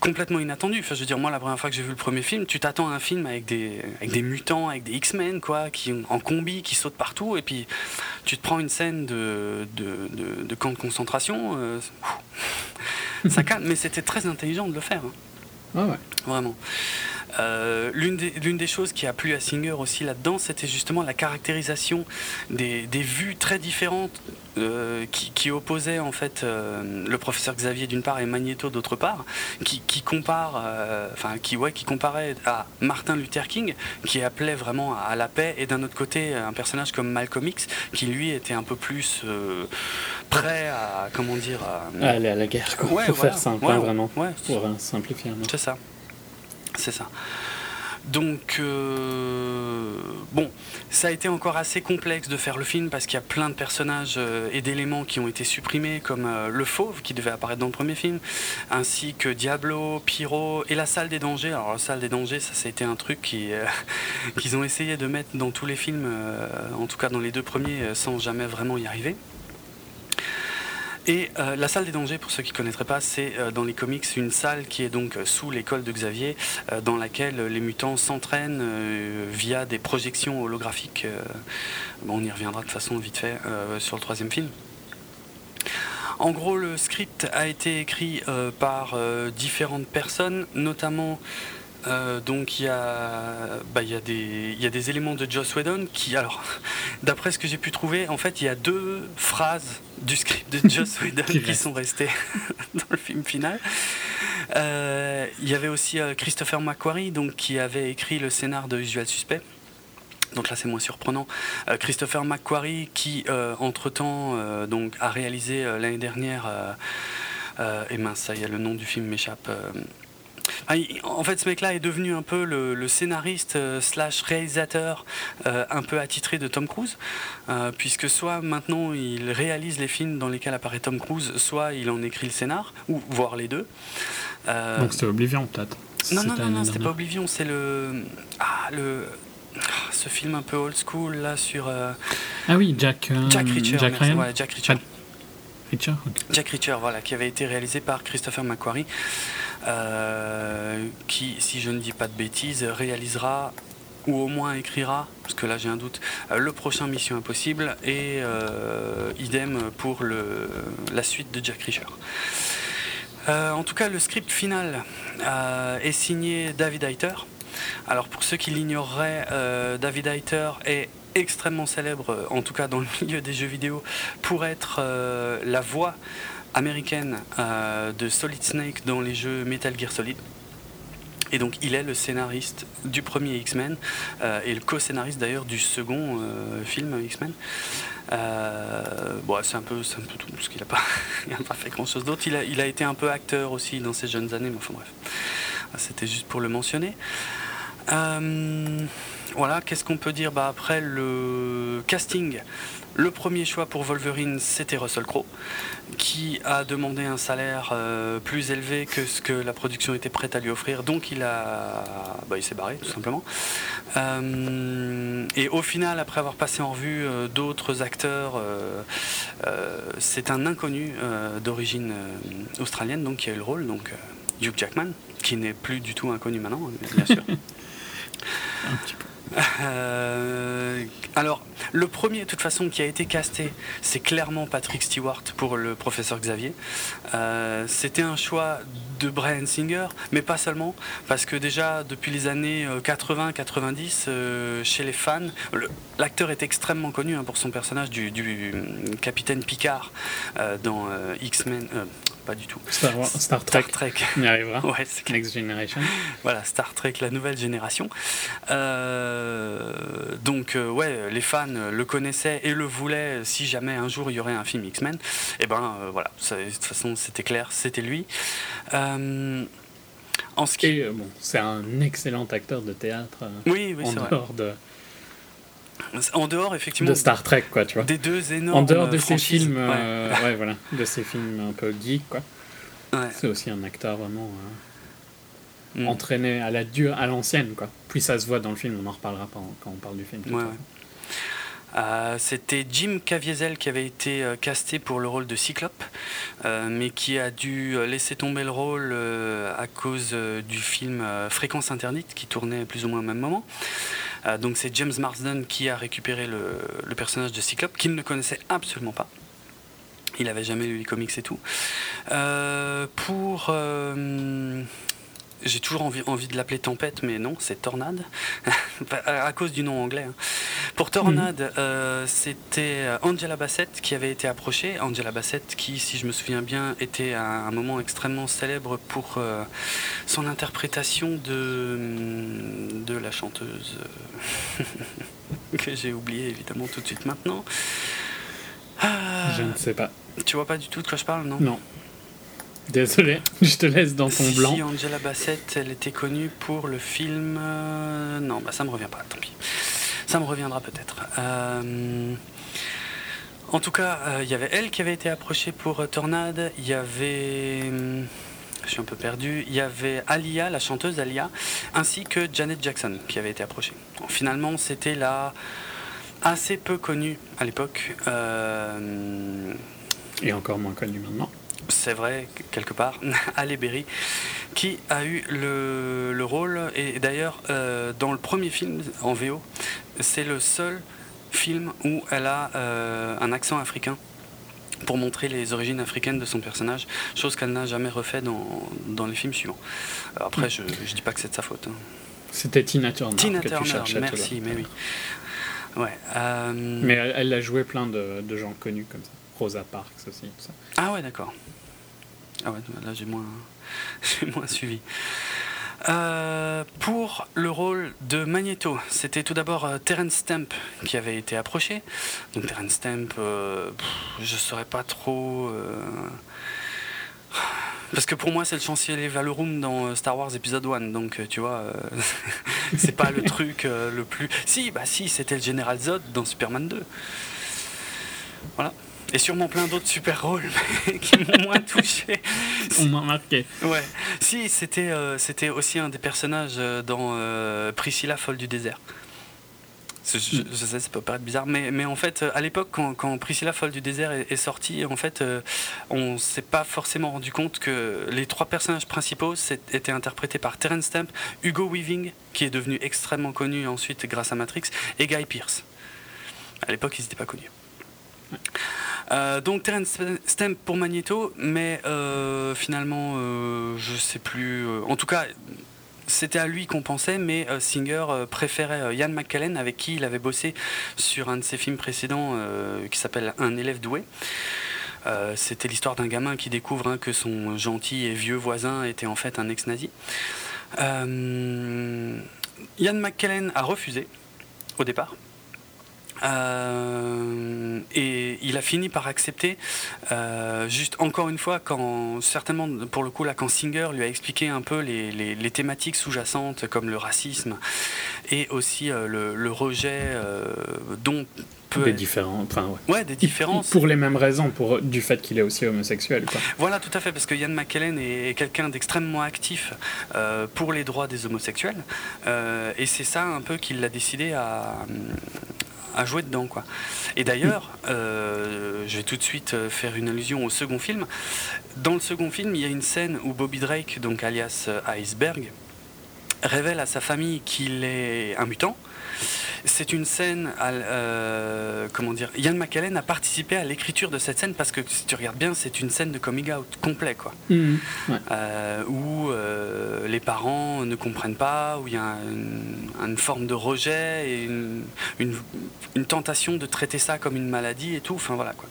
complètement inattendu. Enfin, je veux dire, moi, la première fois que j'ai vu le premier film, tu t'attends à un film avec des, avec des mutants, avec des X-Men, quoi, qui en combi, qui sautent partout, et puis tu te prends une scène de, de, de, camp de concentration. Euh, (laughs) ça calme, mais c'était très intelligent de le faire. Hein. Ah ouais. Vraiment. Euh, l'une, des, des, choses qui a plu à Singer aussi là-dedans, c'était justement la caractérisation des, des vues très différentes euh, qui, qui, opposaient en fait euh, le professeur Xavier d'une part et Magneto d'autre part, qui, qui compare, enfin qui ouais, qui comparait à Martin Luther King, qui appelait vraiment à, la paix, et d'un autre côté un personnage comme Malcolm X, qui lui était un peu plus prêt à comment dire à, aller à la guerre, quoi. Ouais, pour faire simple, hein, vraiment, pour simplifier. C'est ça. C'est ça. Donc, euh, bon, ça a été encore assez complexe de faire le film parce qu'il y a plein de personnages euh, et d'éléments qui ont été supprimés, comme euh, le fauve qui devait apparaître dans le premier film, ainsi que Diablo, Pyro et la salle des dangers. Alors, la salle des dangers, ça, ça a été un truc (laughs) qu'ils ont essayé de mettre dans tous les films, en tout cas dans les deux premiers, sans jamais vraiment y arriver. Et euh, la salle des dangers, pour ceux qui ne connaîtraient pas, c'est euh, dans les comics une salle qui est donc euh, sous l'école de Xavier, dans laquelle les mutants s'entraînent via des projections holographiques. Bon, on y reviendra de façon vite fait sur le troisième film. En gros, le script a été écrit par différentes personnes, notamment euh, donc il y, a, bah, y, a des, y a des éléments de Joss Whedon qui, alors, (laughs) d'après ce que j'ai pu trouver, en fait, il y a deux phrases du script de Joss (laughs) Whedon qui sont restées (laughs) dans le film final. Euh, il y avait aussi euh, Christopher McQuarrie, donc, qui avait écrit le scénar de Usual Suspect. Donc là, c'est moins surprenant. Christopher McQuarrie, qui entre-temps donc, a réalisé l'année dernière, et mince, ça y est, le nom du film m'échappe. Ah, en fait, ce mec-là est devenu un peu le, scénariste euh, slash réalisateur euh, un peu attitré de Tom Cruise, euh, puisque soit maintenant il réalise les films dans lesquels apparaît Tom Cruise, soit il en écrit le scénar, ou voire les deux. Donc c'était Oblivion peut-être Non, non, non, non c'était pas Oblivion, c'est le... Ah, le... Ah, ce film un peu old school là sur... Ah oui, Jack... Jack Reacher. Jack, Jack Reacher. Reacher Jack Reacher, voilà, qui avait été réalisé par Christopher McQuarrie. Euh, qui, si je ne dis pas de bêtises, réalisera ou au moins écrira, parce que là j'ai un doute, euh, le prochain Mission Impossible et euh, idem pour la suite de Jack Reacher. en tout cas, le script final est signé David Hayter. Alors pour ceux qui l'ignoreraient, David Hayter est extrêmement célèbre, en tout cas dans le (laughs) milieu des jeux vidéo, pour être la voix américaine euh, de Solid Snake dans les jeux Metal Gear Solid. Et donc il est le scénariste du premier X-Men euh, et le co-scénariste d'ailleurs du second euh, film X-Men. bon, c'est un, peu, tout, parce qu'il n'a pas, (laughs) pas fait grand-chose d'autre. Il a, été un peu acteur aussi dans ses jeunes années, mais enfin bref, c'était juste pour le mentionner. voilà, qu'est-ce qu'on peut dire? Bah, Après le casting, le premier choix pour Wolverine, c'était Russell Crowe, qui a demandé un salaire euh, plus élevé que ce que la production était prête à lui offrir. Donc il a, bah, il s'est barré tout simplement. Euh, et au final, après avoir passé en revue euh, d'autres acteurs, c'est un inconnu d'origine australienne, qui a eu le rôle, donc Hugh Jackman, qui n'est plus du tout inconnu maintenant, bien sûr. (laughs) Euh, alors, le premier, de toute façon, qui a été casté, c'est clairement Patrick Stewart pour le professeur Xavier. Euh, c'était un choix de Brian Singer, mais pas seulement, parce que déjà, depuis les années 80-90, euh, chez les fans, l'acteur est extrêmement connu hein, pour son personnage du, du capitaine Picard dans X-Men pas du tout. Star, Trek. Star Trek. On y arrivera. (laughs) ouais, Next Generation. Voilà, Star Trek, la nouvelle génération. Euh, donc, euh, ouais, les fans le connaissaient et le voulaient si jamais un jour il y aurait un film X-Men. Et eh ben euh, voilà, de toute façon, c'était clair, c'était lui. en ce qui... bon, c'est un excellent acteur de théâtre. oui, oui, en dehors de en dehors, effectivement. De Star Trek, quoi, tu vois. Des deux énormes. En dehors de ces films, euh, ouais. voilà, de ces films un peu geek, quoi. C'est aussi un acteur vraiment euh, mm. entraîné à la dure, à l'ancienne, quoi. Puis ça se voit dans le film, on en reparlera quand, on parle du film. Euh, c'était Jim Caviezel qui avait été casté pour le rôle de Cyclope, mais qui a dû laisser tomber le rôle à cause du film Fréquence interdite qui tournait plus ou moins au même moment. Euh, donc c'est James Marsden qui a récupéré le, personnage de Cyclope, qu'il ne connaissait absolument pas. Il n'avait jamais lu les comics et tout. Euh, pour euh, j'ai toujours envie, envie de l'appeler Tempête, mais non, c'est Tornade, (laughs) à cause du nom anglais. Hein. Pour Tornade, mhm. euh, c'était Angela Bassett qui avait été approchée. Angela Bassett, qui, si je me souviens bien, était à un moment extrêmement célèbre pour euh, son interprétation de, de la chanteuse (laughs) que j'ai oublié évidemment tout de suite maintenant. je ne sais pas. Tu vois pas du tout de quoi je parle, non? Non. Désolé, (laughs) je te laisse dans ton blanc. Si Angela Bassett, elle était connue pour le film. Euh, non, bah ça me revient pas, tant pis. Ça me reviendra peut-être. Euh, en tout cas, euh, il y avait elle qui avait été approchée pour Tornade. Il y avait. Je suis un peu perdu. Il y avait Alia, la chanteuse Alia, ainsi que Janet Jackson qui avait été approchée. finalement, c'était la assez peu connue à l'époque. Et encore moins connue maintenant c'est vrai, quelque part, (laughs) Halle Berry, qui a eu le, rôle, et d'ailleurs, euh, dans le premier film en VO, c'est le seul film où elle a euh, un accent africain pour montrer les origines africaines de son personnage, chose qu'elle n'a jamais refait dans, dans, les films suivants. Après, je ne dis pas que c'est de sa faute. Hein. C'était Tina Turner. Tina Turner, merci, mais oui. Ouais, euh, Mais elle, a joué plein de, de, gens connus comme ça. Rosa Parks aussi. Tout ça. Ah ouais, d'accord. Ah ouais, là (laughs) j'ai moins, suivi. Euh, pour le rôle de Magneto, c'était tout d'abord euh, Terence Stamp qui avait été approché. Donc Terence Stamp, euh, je ne saurais pas trop. Parce que pour moi, c'est le chancelier Valorum dans Star Wars épisode 1. Donc, tu vois, (laughs) c'est pas le truc le plus. Si, bah si, c'était le général Zod dans Superman 2. Voilà. Et sûrement plein d'autres super rôles (laughs) qui m'ont moins touché. On m'a marqué. Ouais. Si, c'était euh, c'était aussi un des personnages euh, dans euh, Priscilla, folle du désert. Je, sais, ça peut paraître bizarre, mais, mais en fait, à l'époque, quand, quand, Priscilla Folle du désert est, sortie, en fait, on s'est pas forcément rendu compte que les trois personnages principaux étaient interprétés par Terence Stamp, Hugo Weaving, qui est devenu extrêmement connu ensuite grâce à Matrix, et Guy Pearce. À l'époque, ils n'étaient pas connus. Euh, donc Terence Stamp pour Magneto, mais euh, finalement, euh, je sais plus. en tout cas, c'était à lui qu'on pensait, mais Singer préférait Ian McKellen, avec qui il avait bossé sur un de ses films précédents qui s'appelle Un élève doué. c'était l'histoire d'un gamin qui découvre hein, que son gentil et vieux voisin était en fait un ex-nazi. Ian McKellen a refusé au départ. Euh, et il a fini par accepter, euh, juste encore une fois, quand certainement pour le coup là, quand Singer lui a expliqué un peu les, les, thématiques sous-jacentes comme le racisme et aussi euh, le, rejet dont peut des différents enfin ouais. des différences pour les mêmes raisons pour du fait qu'il est aussi homosexuel quoi. voilà tout à fait parce que Ian McKellen est quelqu'un d'extrêmement actif pour les droits des homosexuels et c'est ça un peu qu'il a décidé à à jouer dedans. Quoi. Et d'ailleurs, euh, je vais tout de suite euh, faire une allusion au second film. Dans le second film, il y a une scène où Bobby Drake, donc alias euh, Iceberg, révèle à sa famille qu'il est un mutant c'est une scène, euh, comment dire, Ian McKellen a participé à l'écriture de cette scène parce que si tu regardes bien, c'est une scène de coming out complet, quoi. Mhm. Euh, où euh, les parents ne comprennent pas, où il y a une, forme de rejet et une, une, tentation de traiter ça comme une maladie et tout. Enfin voilà quoi.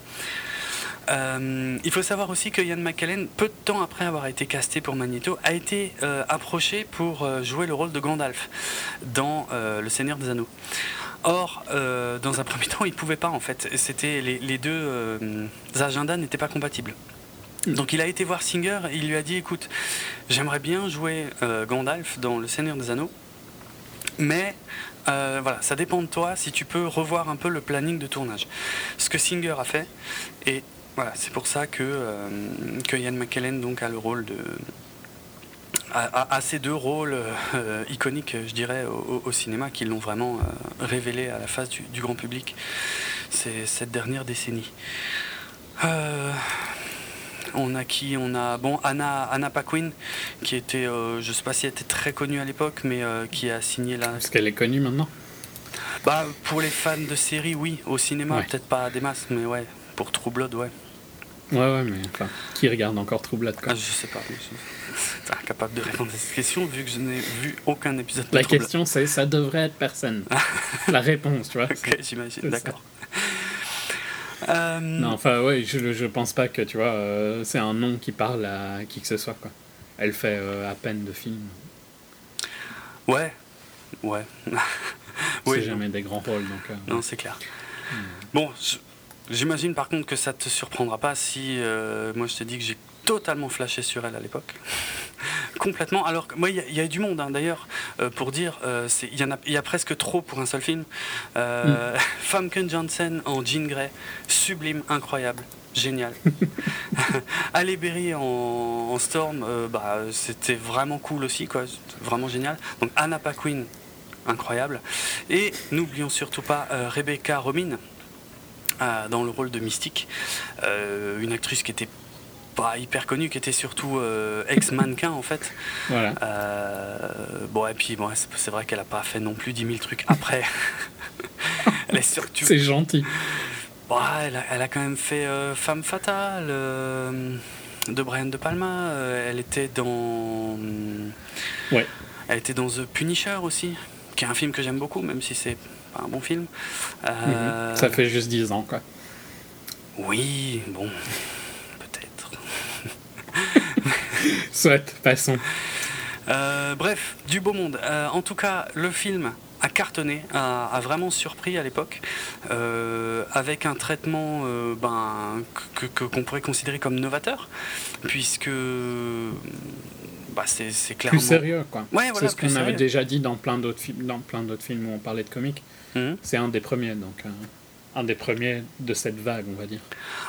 Euh, il faut savoir aussi que Ian McKellen, peu de temps après avoir été casté pour Magneto, a été euh, approché pour euh, jouer le rôle de Gandalf dans Le Seigneur des Anneaux. Or, dans un premier temps, il ne pouvait pas en fait. C'était les, deux agendas n'étaient pas compatibles. Donc il a été voir Singer et il lui a dit écoute, j'aimerais bien jouer Gandalf dans Le Seigneur des Anneaux, mais voilà, ça dépend de toi si tu peux revoir un peu le planning de tournage. Ce que Singer a fait, et voilà, c'est pour ça que, euh, que Ian McKellen donc, a le rôle de. A, ces deux rôles euh, iconiques, je dirais, au, cinéma qui l'ont vraiment euh, révélé à la face du, grand public c'est cette dernière décennie. on a qui? On a bon Anna, Anna Paquin, qui était, je sais pas si elle était très connue à l'époque, mais qui a signé la. Est-ce qu'elle est connue maintenant? Bah pour les fans de séries, oui. Au cinéma, peut-être pas des masses, mais ouais. Pour True Blood, ouais. Ouais, ouais, mais enfin, qui regarde encore Blood quoi ah, Je sais pas. Je suis incapable de répondre à cette question vu que je n'ai vu aucun épisode de La question c'est ça devrait être personne. (laughs) La réponse, tu vois. (laughs) Ok, j'imagine, d'accord. (laughs) Euh, non, enfin, ouais, je, je pense pas que, tu vois, euh, c'est un nom qui parle à qui que ce soit, quoi. Elle fait euh, à peine de films. Ouais, ouais. c'est jamais des grands rôles, donc. non, c'est clair. Hmm. Bon, J'imagine par contre que ça te surprendra pas si euh, moi je te dis que j'ai totalement flashé sur elle à l'époque. (laughs) Complètement. Alors, moi, il y, a du monde, hein, d'ailleurs, euh, pour dire, euh, il y, y, a presque trop pour un seul film. Euh, mm. (laughs) Famke Janssen en jean grey, sublime, incroyable, génial. (laughs) Ali Berry en, Storm, bah, c'était vraiment cool aussi, quoi, vraiment génial. Donc, Anna Paquin, incroyable. Et n'oublions surtout pas Rebecca Romijn dans le rôle de Mystique, euh, une actrice qui était pas hyper connue, qui était surtout euh, ex-mannequin en fait. Voilà. Euh, bon, et puis bon, c'est vrai qu'elle a pas fait non plus 10 000 trucs après. (laughs) C'est gentil. elle, a, elle, a, quand même fait Femme Fatale de Brian De Palma. elle était dans. Ouais. Elle était dans The Punisher aussi, qui est un film que j'aime beaucoup, même si c'est un bon film. Euh, Ça fait juste 10 ans, quoi. Oui, bon, peut-être. (laughs) Soit, passons. bref, du beau monde. en tout cas, le film a cartonné, a, vraiment surpris à l'époque, euh, avec un traitement euh, ben, que, qu'on pourrait considérer comme novateur, puisque bah, c'est, clairement... Plus sérieux, quoi. c'est ce qu'on avait déjà dit dans plein d'autres, films, dans plein d'autres films où on parlait de comics. Mmh. C'est un des premiers, donc... Euh, un des premiers de cette vague, on va dire.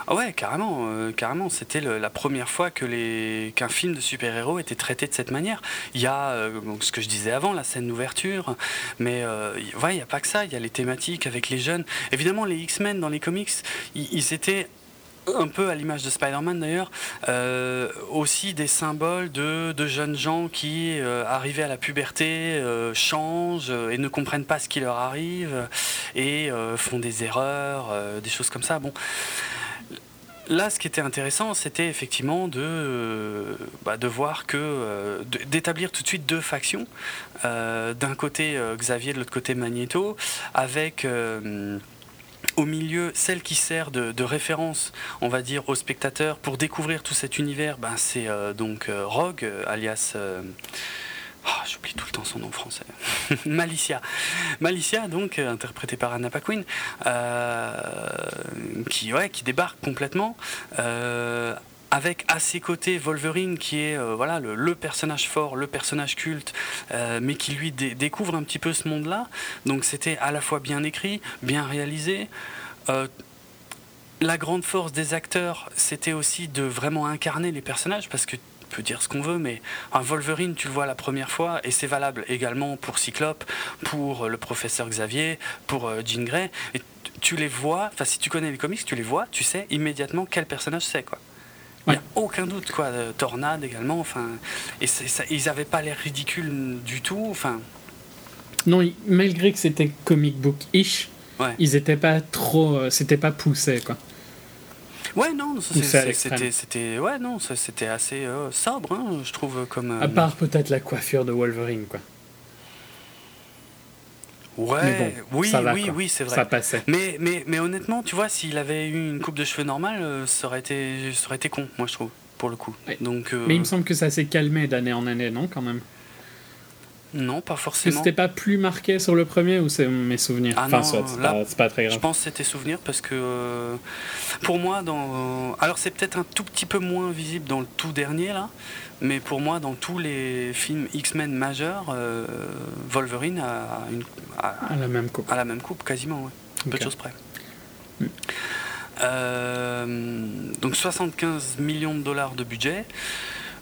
Ah ouais, carrément, euh, carrément. C'était la première fois que les qu'un film de super-héros était traité de cette manière. Il y a euh, ce que je disais avant, la scène d'ouverture, mais euh, il n'y a pas que ça. Il y a les thématiques avec les jeunes. Évidemment, les X-Men dans les comics, ils étaient un peu à l'image de Spider-Man d'ailleurs, euh, aussi des symboles de, jeunes gens qui, euh, arrivés à la puberté, euh, changent et ne comprennent pas ce qui leur arrive et font des erreurs, des choses comme ça. Bon. Là, ce qui était intéressant, c'était effectivement de, bah, de voir que, d'établir tout de suite deux factions. D'un côté Xavier, de l'autre côté Magneto, avec au milieu, celle qui sert de, référence, on va dire, aux spectateurs pour découvrir tout cet univers, ben, c'est euh, donc euh, Rogue, euh, alias. Ah, j'oublie tout le temps son nom français. (laughs) Malicia. Malicia, donc, interprétée par Anna Paquin, qui, ouais, qui débarque complètement avec à ses côtés Wolverine qui est euh, voilà le, personnage fort, le personnage culte, euh, mais qui lui découvre un petit peu ce monde-là. Donc c'était à la fois bien écrit, bien réalisé. Euh, la grande force des acteurs, c'était aussi de vraiment incarner les personnages parce que peut dire ce qu'on veut, mais un Wolverine, tu le vois la première fois, et c'est valable également pour Cyclope, pour le professeur Xavier, pour Jean Grey. Tu les vois, enfin si tu connais les comics, tu les vois, tu sais immédiatement quel personnage c'est quoi. Il n'y a aucun doute, quoi. Tornade également, enfin. Et ils n'avaient pas l'air ridicules du tout, enfin. Non, malgré que c'était comic book-ish, ils n'étaient pas trop. Euh, c'était pas poussé, quoi. Ouais, non, c'était. Ouais, non, c'était assez euh, sobre, hein, je trouve, comme. À part peut-être la coiffure de Wolverine, quoi. Ouais, oui, oui, oui, c'est vrai. Ça passait. Mais, mais, mais honnêtement, tu vois, s'il avait eu une coupe de cheveux normale, euh, ça aurait été, ça aurait été con, moi je trouve, pour le coup. Donc, euh, Mais il me semble que ça s'est calmé d'année en année, non, quand même? Non, pas forcément. C'était pas plus marqué sur le premier ou c'est mes souvenirs? Ah Enfin, c'est pas, très grave. Je pense que c'était souvenirs parce que euh, pour moi, dans. Alors, c'est peut-être un tout petit peu moins visible dans le tout dernier là, mais pour moi, dans tous les films X-Men majeurs, euh, Wolverine a, une, la même coupe. À la même coupe, quasiment, ouais. Peu de choses près. Mm. Euh, donc 75 millions de dollars de budget.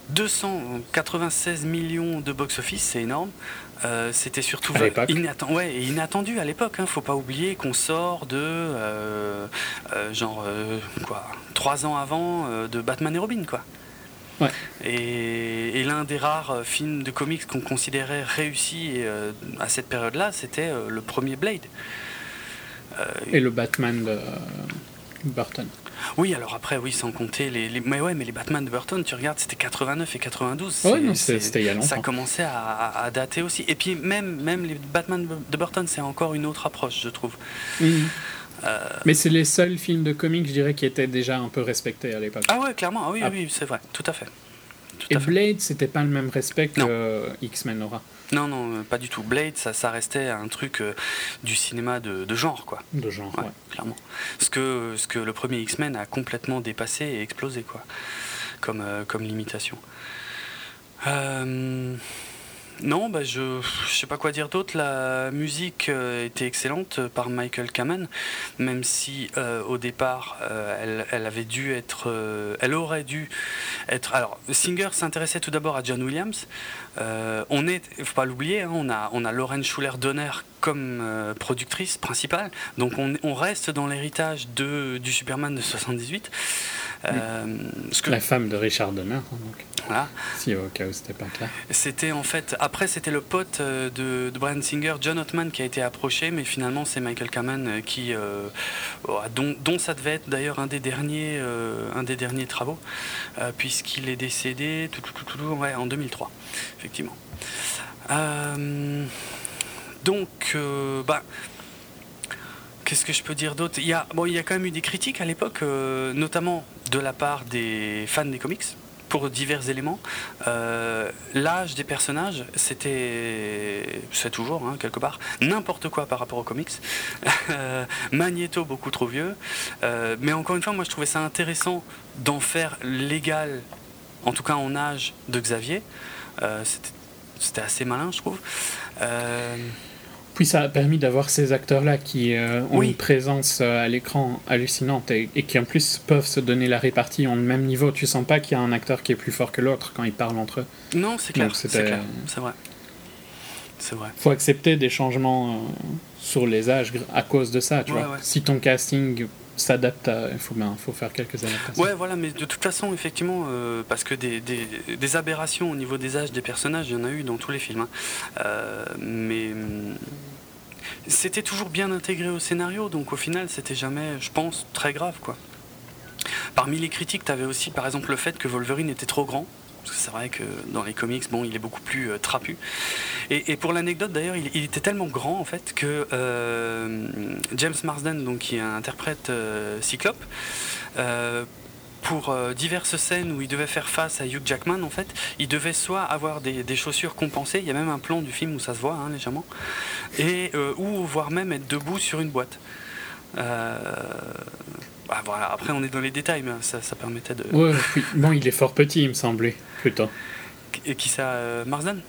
296 millions de box-office, c'est énorme. Euh, c'était surtout inattendu, ouais, inattendu à l'époque. Hein. Faut pas oublier qu'on sort de genre quoi, trois ans avant de Batman et Robin, quoi. Et, l'un des rares euh, films de comics qu'on considérait réussi euh, à cette période-là, c'était euh, le premier Blade. et le Batman de Burton. Oui, alors après, oui, sans compter les, mais ouais, mais les Batman de Burton, tu regardes, c'était 89 et 92. Ouais, c'était il y a longtemps. Ça commençait à, dater aussi. Et puis même, même les Batman de Burton, c'est encore une autre approche, je trouve. Mhm. Mais c'est les seuls films de comics, je dirais, qui étaient déjà un peu respectés à l'époque. Ah ouais, clairement, ah oui, ah. oui, c'est vrai, tout à fait. Et Blade, c'était pas le même respect que X-Men aura. Non, non, euh, pas du tout. Blade, ça, ça restait un truc euh, du cinéma de, genre, quoi. De genre, ouais, clairement. Ce que, ce que le premier X-Men a complètement dépassé et explosé, quoi, comme, euh, comme limitation. Euh, non, bah je ne sais pas quoi dire d'autre. La musique euh, était excellente euh, par Michael Kamen, même si euh, au départ elle, avait dû être, elle aurait dû être. Alors, Singer s'intéressait tout d'abord à John Williams. On est, faut pas l'oublier, hein, on a on a Lauren Schuller Donner comme productrice principale, donc on, on reste dans l'héritage de du Superman de 78. Euh, que la femme de Richard Donner. Hein, donc. Voilà. Si au cas où c'était pas clair. C'était en fait après c'était le pote euh, de, de, Brian Singer, John Ottman, qui a été approché, mais finalement c'est Michael Kamen euh, qui dont, dont, ça devait être d'ailleurs un des derniers un des derniers travaux puisqu'il est décédé tout, tout, tout, ouais, en 2003 effectivement. donc bah Qu'est-ce que je peux dire d'autre? Il, y a, bon, il y a quand même eu des critiques à l'époque, notamment de la part des fans des comics, pour divers éléments. L'âge des personnages, c'était, c'est toujours hein, quelque part n'importe quoi par rapport aux comics. Magneto beaucoup trop vieux, mais encore une fois, moi je trouvais ça intéressant d'en faire l'égal, en tout cas en âge, de Xavier. C'était assez malin, je trouve. Puis ça a permis d'avoir ces acteurs-là qui euh, ont une présence euh, à l'écran hallucinante et, qui en plus peuvent se donner la répartie en même niveau. Tu sens pas qu'il y a un acteur qui est plus fort que l'autre quand ils parlent entre eux. Non, c'est clair. C'est vrai. C'est vrai. Faut accepter des changements euh, sur les âges à cause de ça. Tu vois. Si ton casting s'adapte à. Il faut, faire quelques adaptations. Ouais, voilà, mais de toute façon, effectivement, parce que des, aberrations au niveau des âges des personnages, il y en a eu dans tous les films. Hein. mais c'était toujours bien intégré au scénario, donc au final, c'était jamais, je pense, très grave, quoi. Parmi les critiques, tu avais aussi, par exemple, le fait que Wolverine était trop grand. Parce que c'est vrai que dans les comics, bon, il est beaucoup plus euh, trapu. Et, pour l'anecdote, d'ailleurs, il, était tellement grand, en fait, que euh, James Marsden, donc, qui interprète euh, Cyclope, pour diverses scènes où il devait faire face à Hugh Jackman, en fait, il devait soit avoir des, chaussures compensées, il y a même un plan du film où ça se voit hein, légèrement, et ou voire même être debout sur une boîte. Bah, voilà. Après, on est dans les détails, mais ça, permettait de. Ouais, bon, il est fort petit, il me semblait, plutôt. Et qui ça Marsden?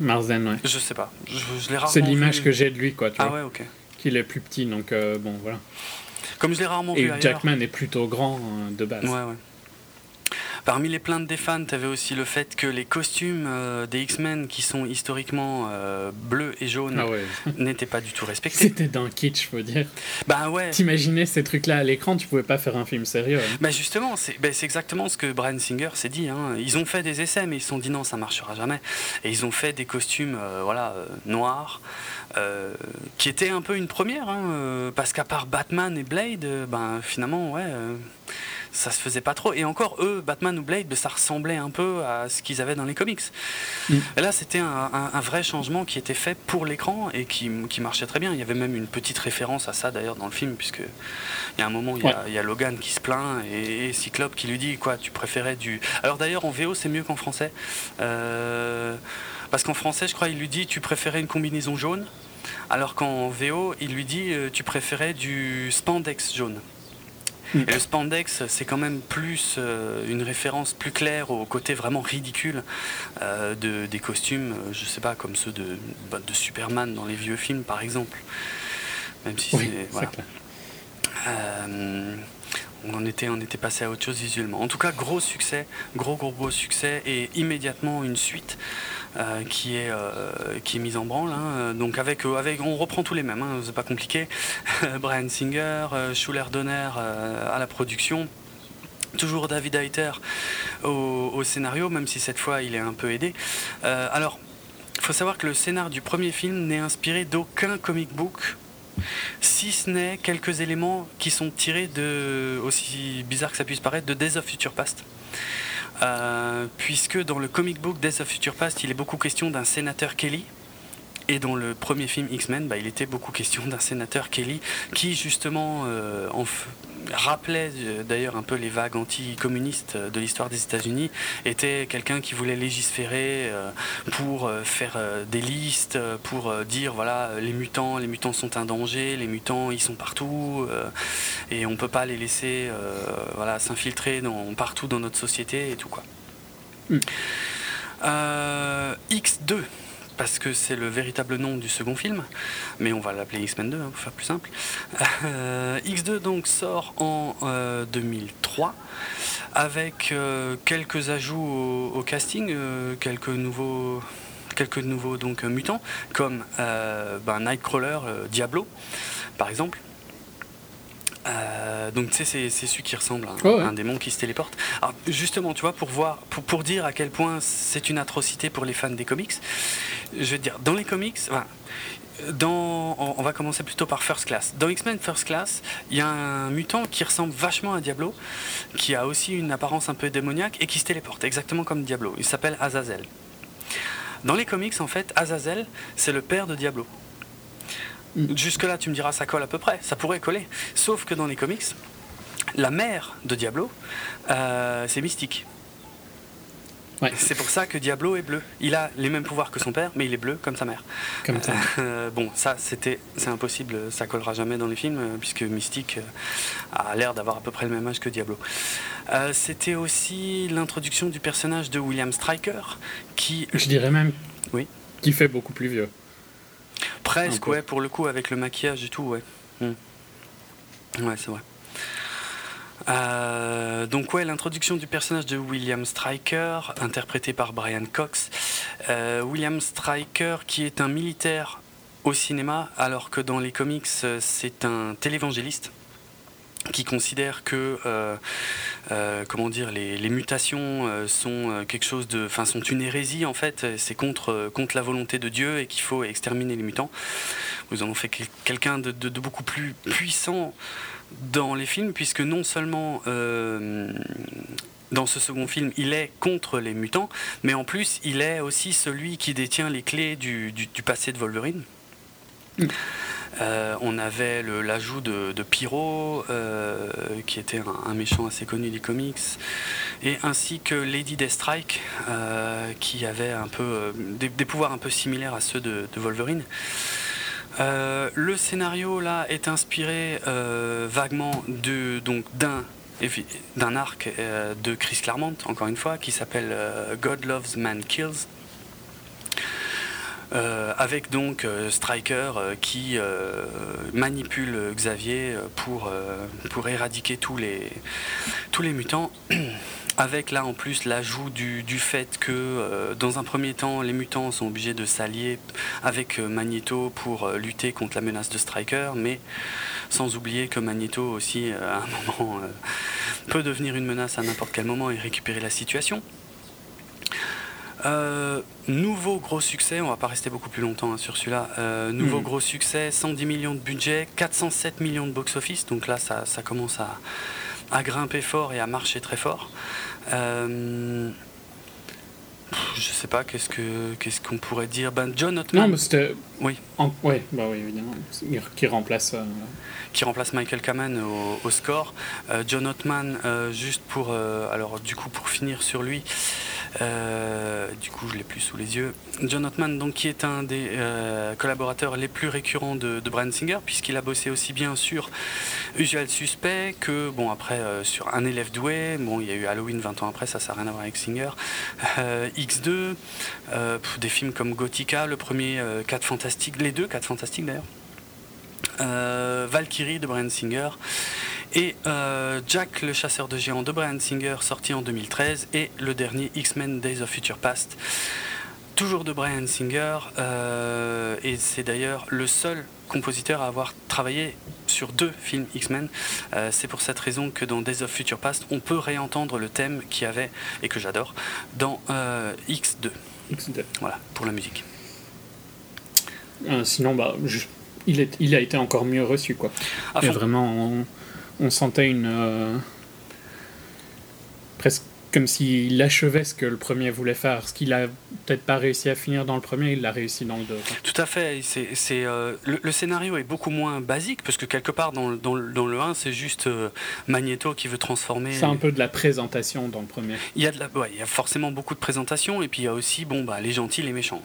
Marsden, ouais. Je sais pas. Je, C'est l'image que j'ai de lui, quoi. Tu ah ouais, ok. Qu'il est plus petit, donc bon, voilà. Comme je l'ai rarement vu. Et Jackman est plutôt grand euh, de base. Ouais, ouais. Parmi les plaintes des fans, tu avais aussi le fait que les costumes euh, des X-Men, qui sont historiquement euh, bleus et jaunes, ah (laughs) n'étaient pas du tout respectés. C'était d'un kitsch, je veux dire. Bah ouais. T'imaginais ces trucs-là à l'écran, tu pouvais pas faire un film sérieux. Hein. Bah justement, bah, c'est exactement ce que Brian Singer s'est dit. Hein. Ils ont fait des essais, mais ils se sont dit non, ça marchera jamais. Et ils ont fait des costumes voilà, noirs. Euh, qui était un peu une première, hein, euh, parce qu'à part Batman et Blade, euh, ben finalement, ouais, ça se faisait pas trop. Et encore, eux, Batman ou Blade, ça ressemblait un peu à ce qu'ils avaient dans les comics. Mm. Là, c'était un, vrai changement qui était fait pour l'écran et qui, qui, marchait très bien. Il y avait même une petite référence à ça d'ailleurs dans le film, puisque il y a un moment, il y, a, il y a Logan qui se plaint et, Cyclope qui lui dit quoi, tu préférais du. Alors d'ailleurs, en VO, c'est mieux qu'en français. Parce qu'en français, je crois, il lui dit tu préférais une combinaison jaune, alors qu'en VO, il lui dit euh, tu préférais du spandex jaune. Et le spandex, c'est quand même plus euh, une référence plus claire au côté vraiment ridicule euh, de, des costumes, je sais pas, comme ceux de, bah, de Superman dans les vieux films, par exemple. Même si c'est. Voilà on en était, on était passé à autre chose visuellement. En tout cas, gros succès, gros gros gros succès et immédiatement une suite euh, qui est euh, qui est mise en branle. Hein. Donc avec euh, avec, on reprend tous les mêmes, hein, c'est pas compliqué. (laughs) Brian Singer, Schuller Donner à la production. Toujours David Hayter au, au, scénario, même si cette fois il est un peu aidé. alors, il faut savoir que le scénar du premier film n'est inspiré d'aucun comic book si ce n'est quelques éléments qui sont tirés de, aussi bizarre que ça puisse paraître, de Days of Future Past. Euh, puisque dans le comic book Days of Future Past, il est beaucoup question d'un sénateur Kelly, et dans le premier film X-Men, bah, il était beaucoup question d'un sénateur Kelly qui justement euh, rappelait euh, d'ailleurs un peu les vagues anticommunistes de l'histoire des États-Unis, était quelqu'un qui voulait légiférer euh, pour faire des listes, pour dire voilà les mutants, les mutants sont un danger, les mutants ils sont partout et on peut pas les laisser voilà s'infiltrer partout dans notre société et tout quoi. Mm. X2 parce que c'est le véritable nom du second film, mais on va l'appeler X-Men 2 hein, pour faire plus simple. Euh, X2 donc sort en 2003 euh, avec euh, quelques ajouts au, casting, quelques nouveaux quelques nouveaux donc mutants comme ben, Nightcrawler, Diablo par exemple. Euh, donc tu sais, c'est celui qui ressemble à un, démon qui se téléporte. Alors justement, tu vois, pour voir, pour, pour dire à quel point c'est une atrocité pour les fans des comics, je vais te dire, dans les comics, dans, on, va commencer plutôt par First Class. Dans X-Men First Class, il y a un mutant qui ressemble vachement à Diablo, qui a aussi une apparence un peu démoniaque et qui se téléporte, exactement comme Diablo. Il s'appelle Azazel. Dans les comics, en fait, Azazel, c'est le père de Diablo. Jusque-là, tu me diras, ça colle à peu près, ça pourrait coller. Sauf que dans les comics, la mère de Diablo, euh, c'est Mystique. C'est pour ça que Diablo est bleu. Il a les mêmes pouvoirs que son père, mais il est bleu comme sa mère. Comme ça. Euh, bon, ça, c'était, c'est impossible, ça collera jamais dans les films, euh, puisque Mystique a l'air d'avoir à peu près le même âge que Diablo. c'était aussi l'introduction du personnage de William Stryker, qui. Je dirais même. Oui. Qui fait beaucoup plus vieux. Presque, ouais, pour le coup, avec le maquillage et tout, ouais. Hmm. Ouais, c'est vrai. Euh, donc ouais, l'introduction du personnage de William Stryker, interprété par Brian Cox. Euh, William Stryker, qui est un militaire au cinéma, alors que dans les comics, euh, c'est un télévangéliste qui considère que comment dire les, mutations sont quelque chose de sont une hérésie en fait c'est contre contre la volonté de Dieu et qu'il faut exterminer les mutants vous en ont fait quelqu'un de, beaucoup plus puissant dans les films, puisque non seulement euh, dans ce second film, il est contre les mutants, mais en plus, il est aussi celui qui détient les clés du, passé de Wolverine. Euh, on avait l'ajout de, Pyro, euh, qui était un, méchant assez connu des comics, et ainsi que Lady Deathstrike, qui avait un peu des, pouvoirs un peu similaires à ceux de Wolverine. Euh, le scénario est inspiré euh, vaguement d'un d'un arc euh, de Chris Claremont, encore une fois, qui s'appelle God Loves Man Kills. Avec donc Striker qui manipule Xavier pour, pour éradiquer tous les, tous les mutants. (clears throat) avec là en plus l'ajout du, fait que euh, dans un premier temps les mutants sont obligés de s'allier avec euh, Magneto pour euh, lutter contre la menace de Striker, mais sans oublier que Magneto aussi à un (laughs) moment peut devenir une menace à n'importe quel moment et récupérer la situation. Nouveau gros succès, on va pas rester beaucoup plus longtemps hein, sur celui-là. nouveau hmm. gros succès, 110 millions de budget, 407 millions de box-office, donc là ça, ça commence à, à grimper fort et à marcher très fort. Euh, je sais pas, qu'est-ce que qu'est-ce qu'on pourrait dire? Ben John Ottman. Non, mais c'était. Oui. Oui, bah oui, évidemment. Qui remplace. Euh, qui remplace Michael Kamen au, score. Euh, John Ottman, juste pour alors du coup pour finir sur lui. Euh, du coup, je l'ai plus sous les yeux. John Ottman, donc, qui est un des euh, collaborateurs les plus récurrents de, de Brian Singer, puisqu'il a bossé aussi bien sur Usual Suspect que, bon, après, euh, sur Un élève doué. Bon, il y a eu Halloween 20 ans après, ça, ça n'a rien à voir avec Singer. X2, des films comme Gothica, le premier 4 Fantastiques, les deux 4 Fantastiques d'ailleurs. Valkyrie de Brian Singer et euh, Jack le chasseur de géants de Brian Singer sorti en 2013 et le dernier X-Men Days of Future Past toujours de Brian Singer euh, et c'est d'ailleurs le seul compositeur à avoir travaillé sur deux films X-Men. Euh, c'est pour cette raison que dans Days of Future Past, on peut réentendre le thème qui avait, et que j'adore, dans X2. X2. Voilà, pour la musique. sinon, bah, il, est, il a été encore mieux reçu. Quoi. Et vraiment, on sentait une. Euh, comme s'il achevait ce que le premier voulait faire. Ce qu'il a peut-être pas réussi à finir dans le premier, il l'a réussi dans le deux. Tout à fait. C'est, c'est euh, le, scénario est beaucoup moins basique, parce que quelque part dans, dans, dans le 1, c'est juste euh, Magneto qui veut transformer. C'est un peu de la présentation dans le premier. Il y a, de la, il y a forcément beaucoup de présentation, et puis il y a aussi bon, bah, les gentils, les méchants.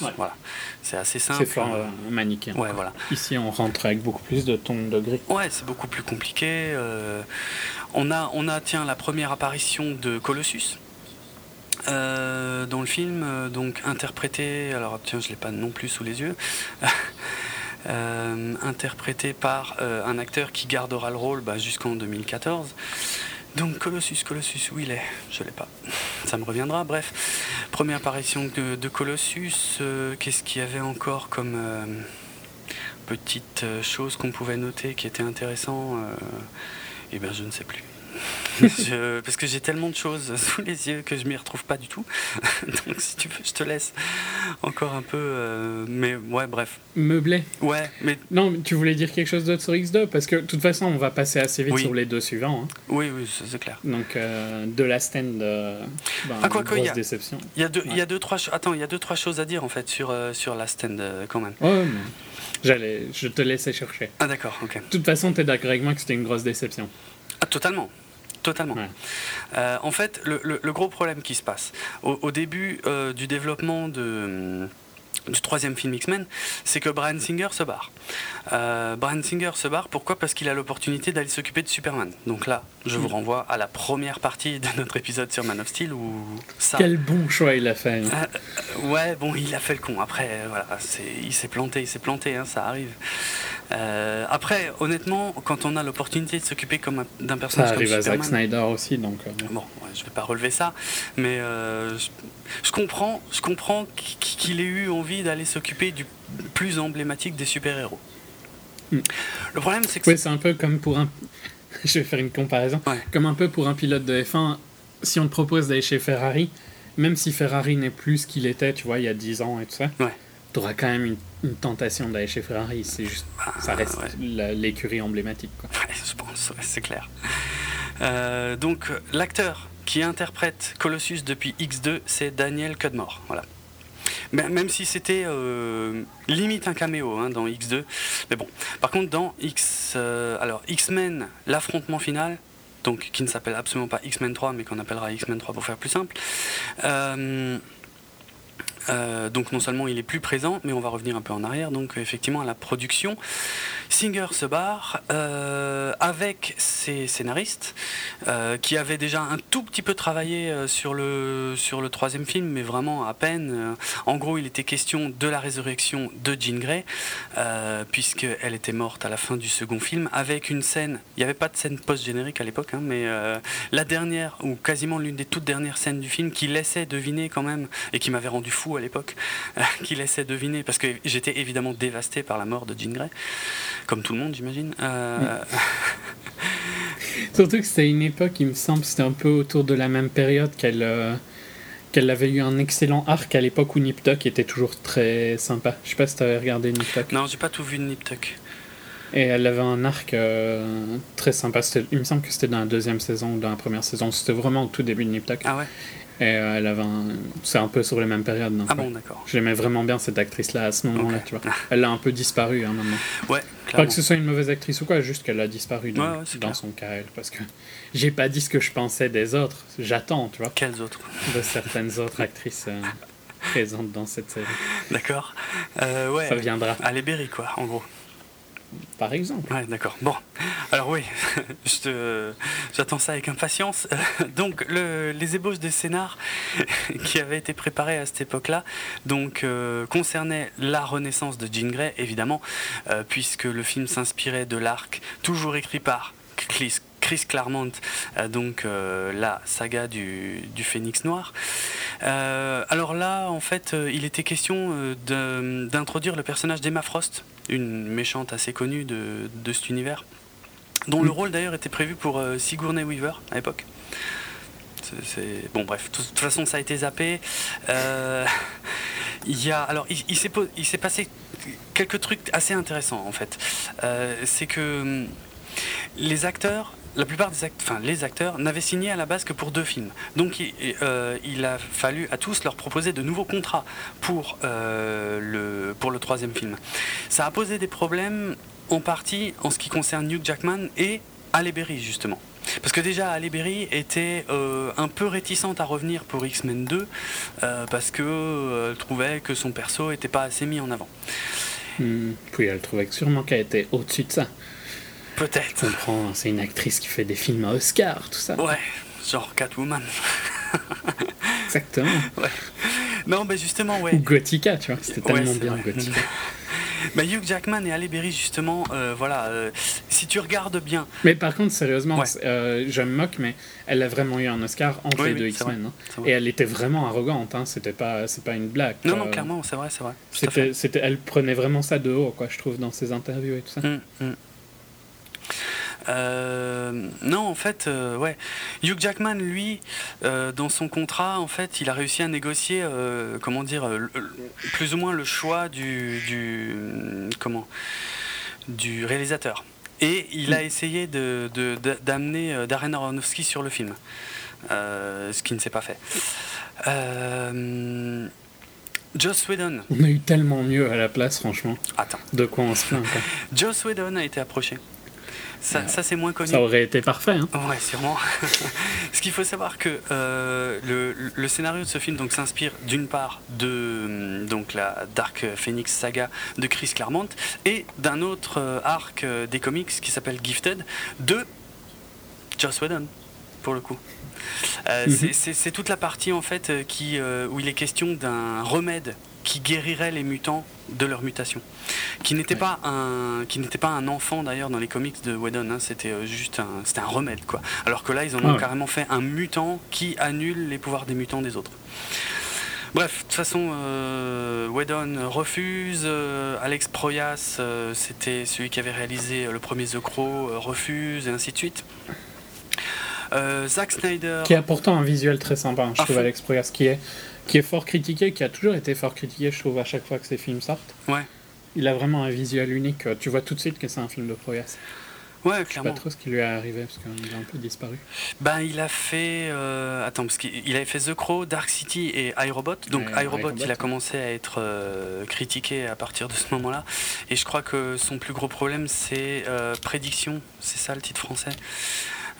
Voilà. C'est assez simple. C'est fort euh, manichéen. Ouais, voilà. Ici, on rentre avec beaucoup plus de ton de gris. Ouais, c'est beaucoup plus compliqué. On a, on la première apparition de Colossus. Euh, dans le film, euh, donc interprété, alors tiens, je l'ai pas non plus sous les yeux, (laughs) euh, interprété par un acteur qui gardera le rôle bah, jusqu'en 2014. Donc Colossus, Colossus, où il est? Je l'ai pas. (laughs) Ça me reviendra. Bref, première apparition de, de Colossus. Qu'est-ce qu'il y avait encore comme petite chose qu'on pouvait noter qui était intéressant eh bien, je ne sais plus. (laughs) parce que j'ai tellement de choses (laughs) sous les yeux que je m'y retrouve pas du tout. (laughs) Donc si tu veux, je te laisse encore un peu. Euh, mais ouais, bref. Meublé. Ouais, mais. Non, tu voulais dire quelque chose d'autre sur X2 Parce que de toute façon, on va passer assez vite sur les deux suivants. Hein. Oui, oui, c'est clair. Donc euh, de la stand, euh, ben, ah, quoi, grosse déception. Il y a deux, il y a deux trois. Attends, il y a deux trois choses à dire en fait sur sur la stand quand même. Ouais, mais j'allais, je te laissais chercher. Ah d'accord, ok. De toute façon, t'es d'accord avec moi que c'était une grosse déception. Ah, totalement. totalement. Euh, en fait, le, gros problème qui se passe, au, début euh, du développement de du troisième film X-Men, c'est que Brian Singer se barre. Euh, Brian Singer se barre, pourquoi? Parce qu'il a l'opportunité d'aller s'occuper de Superman. Donc là, je vous mm. renvoie à la première partie de notre épisode sur Man of Steel où ça. Quel bon choix il a fait. Hein. Euh, ouais, bon, il a fait le con. Après, voilà, il s'est planté, il s'est planté, hein, ça arrive. Euh, après, honnêtement, quand on a l'opportunité de s'occuper comme d'un personnage ça arrive à Zack Snyder aussi, donc. Bon, je vais pas relever ça, mais je comprends, je comprends qu'il ait eu envie d'aller s'occuper du plus emblématique des super-héros. Hmm. Le problème, c'est que. Oui, c'est un peu comme pour un. (laughs) je vais faire une comparaison. Comme un peu pour un pilote de F1, si on te propose d'aller chez Ferrari, même si Ferrari n'est plus ce qu'il était, tu vois, il y a 10 ans et tout ça, tu auras quand même une, tentation d'aller chez Ferrari. C'est juste. Ah, ça reste l'écurie emblématique. Quoi. je pense, c'est clair. Euh, donc, l'acteur qui interprète Colossus depuis X2, c'est Daniel Cudmore. Voilà. Même si c'était euh, limite un caméo hein, dans X2. Mais bon. Par contre, dans X, euh, alors X-Men, l'affrontement final, donc qui ne s'appelle absolument pas X-Men 3, mais qu'on appellera X-Men 3 pour faire plus simple. Euh, euh, donc non seulement il est plus présent, mais on va revenir un peu en arrière. Donc effectivement à la production, Singer se barre euh, avec ses scénaristes euh, qui avaient déjà un tout petit peu travaillé sur le sur le troisième film, mais vraiment à peine. En gros, il était question de la résurrection de Jean Grey, puisqu'elle était morte à la fin du second film, avec une scène. Il n'y avait pas de scène post-générique à l'époque, hein, mais la dernière ou quasiment l'une des toutes dernières scènes du film qui laissait deviner quand même et qui m'avait rendu fou à l'époque, euh, (laughs) qui laissait deviner, parce que j'étais évidemment dévasté par la mort de Jean Grey, comme tout le monde, j'imagine. Euh, (laughs) Surtout que c'était une époque, il me semble, c'était un peu autour de la même période qu'elle euh, qu'elle avait eu un excellent arc à l'époque où Nip Tuck était toujours très sympa. Je sais pas si tu avais regardé Nip Tuck. Non, j'ai pas tout vu de Nip Tuck. Et elle avait un arc très sympa. Il me semble que c'était dans la deuxième saison ou dans la première saison. C'était vraiment au tout début de Nip Tuck. Ah ouais et euh, elle avait C'est un peu sur les mêmes périodes. ah bon, d'accord. J'aimais vraiment bien cette actrice-là à ce moment-là, tu vois. Elle a un peu disparu hein, maintenant. Ouais, Pas que ce soit une mauvaise actrice ou quoi, juste qu'elle a disparu dans, dans son cas, parce que j'ai pas dit ce que je pensais des autres. J'attends, tu vois. Quelles autres? De certaines autres actrices euh, présentes dans cette série. D'accord. Euh, ouais. Ça viendra. Allez Berry, quoi, en gros par exemple. Ouais, d'accord. Bon, alors oui, (laughs) j'attends ça avec impatience. donc, les ébauches des scénars (laughs) qui avaient été préparés à cette époque-là, donc euh, concernaient la renaissance de Jean Grey, évidemment, euh, puisque le film s'inspirait de l'arc toujours écrit par Chris, Chris Claremont, euh, donc la saga du, du Phénix Noir. alors là, en fait, il était question d'introduire le personnage d'Emma Frost, une méchante assez connue de, de cet univers, dont le rôle d'ailleurs était prévu pour euh, Sigourney Weaver à l'époque. C'est, bon bref, de toute façon ça a été zappé. Euh, (laughs) il y a, alors il, il, s'est, il s'est passé quelques trucs assez intéressants en fait. Euh, c'est que hum, les acteurs la plupart des acteurs, les acteurs n'avaient signé à la base que pour deux films. Donc euh, il, a fallu à tous leur proposer de nouveaux contrats pour, euh, le, pour le troisième film. Ça a posé des problèmes en partie en ce qui concerne Hugh Jackman et Halle Berry justement. Parce que déjà, Halle Berry était euh, un peu réticente à revenir pour X-Men 2 parce qu'elle trouvait que son perso n'était pas assez mis en avant. Hmm. puis elle trouvait sûrement qu'elle était au-dessus de ça. Peut-être. comprends, c'est une actrice qui fait des films à Oscar, tout ça. Ouais, genre Catwoman. (laughs) Exactement. Ouais. Non, mais justement, ouais. Ou Gothica, tu vois, c'était tellement bien Gothica. (laughs) Mais Hugh Jackman et Halle Berry, justement, euh, voilà, euh, si tu regardes bien. Mais par contre, sérieusement, euh, je me moque, mais elle a vraiment eu un Oscar entre les deux X-Men. Hein. Et elle était vraiment arrogante, hein, c'était pas, c'est pas une blague. Non, non, clairement, c'est vrai, c'est vrai. C'était, elle prenait vraiment ça de haut, quoi, je trouve, dans ses interviews et tout ça. Hum, hum. Euh, non, en fait, euh, ouais. Hugh Jackman, lui, euh, dans son contrat, en fait, il a réussi à négocier, comment dire, plus ou moins le choix du, du, comment, du réalisateur. Et il a essayé de, d'amener Darren Aronofsky sur le film, ce qui ne s'est pas fait. Joss Whedon. On a eu tellement mieux à la place, franchement. Attends. De quoi on se plaint. (laughs) Joss Whedon a été approché Ça, ça c'est moins connu. Ça aurait été parfait. Hein. Ouais, sûrement. (laughs) ce qu'il faut savoir que le, le, scénario de ce film donc s'inspire d'une part de donc la Dark Phoenix saga de Chris Claremont et d'un autre arc des comics qui s'appelle Gifted de Joss Whedon pour le coup. Euh, mhm. C'est toute la partie en fait euh, qui, euh, où il est question d'un remède qui guérirait les mutants de leur mutation, qui n'était pas un qui n'était pas un enfant d'ailleurs dans les comics de Whedon, hein, c'était juste un c'était un remède quoi. Alors que là ils en ont ah carrément fait un mutant qui annule les pouvoirs des mutants des autres. Bref, de toute façon, euh, Whedon refuse. Alex Proyas, c'était celui qui avait réalisé le premier The Crow, refuse, et ainsi de suite. Euh, Zack Snyder. Qui a pourtant un visuel très sympa, hein, je trouve, Alex Proyas, qui est, qui est fort critiqué, qui a toujours été fort critiqué, je trouve, à chaque fois que ses films sortent. Ouais. Il a vraiment un visuel unique. Tu vois tout de suite que c'est un film de Proyas. Ouais, clairement. Je sais pas trop ce qui lui est arrivé parce qu'il a un peu disparu. Ben, il a fait. Euh, attends, parce qu'il avait fait The Crow, Dark City et iRobot. Donc, iRobot, il a commencé à être euh, critiqué à partir de ce moment-là. Et je crois que son plus gros problème, c'est Prédiction. C'est ça le titre français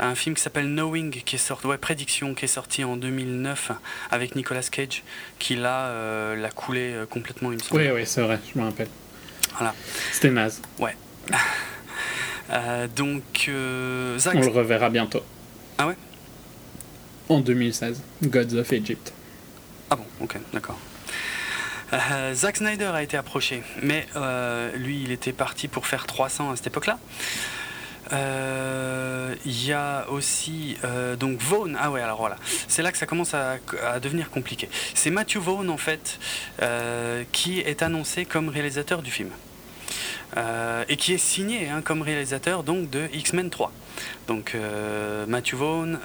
un film qui s'appelle Knowing, qui est sorti, ouais, Prédiction, qui est sorti en 2009 avec Nicolas Cage, qui là euh, l'a coulé euh, complètement, il me semble. Oui, oui, c'est vrai, je me rappelle. Voilà. C'était naze. Ouais. (laughs) Euh, donc, Zach... On le reverra bientôt. Ah ouais? En 2016, Gods of Egypt. Ah bon, ok, d'accord. Zack Snyder a été approché, mais lui, il était parti pour faire 300 à cette époque-là. Euh, il y a aussi euh, donc Vaughn. Ah ouais, alors voilà, c'est là que ça commence à, devenir compliqué. C'est Matthew Vaughn en fait euh, qui est annoncé comme réalisateur du film. et qui est signé hein, comme réalisateur donc de X-Men 3. Donc Matthew Vaughn,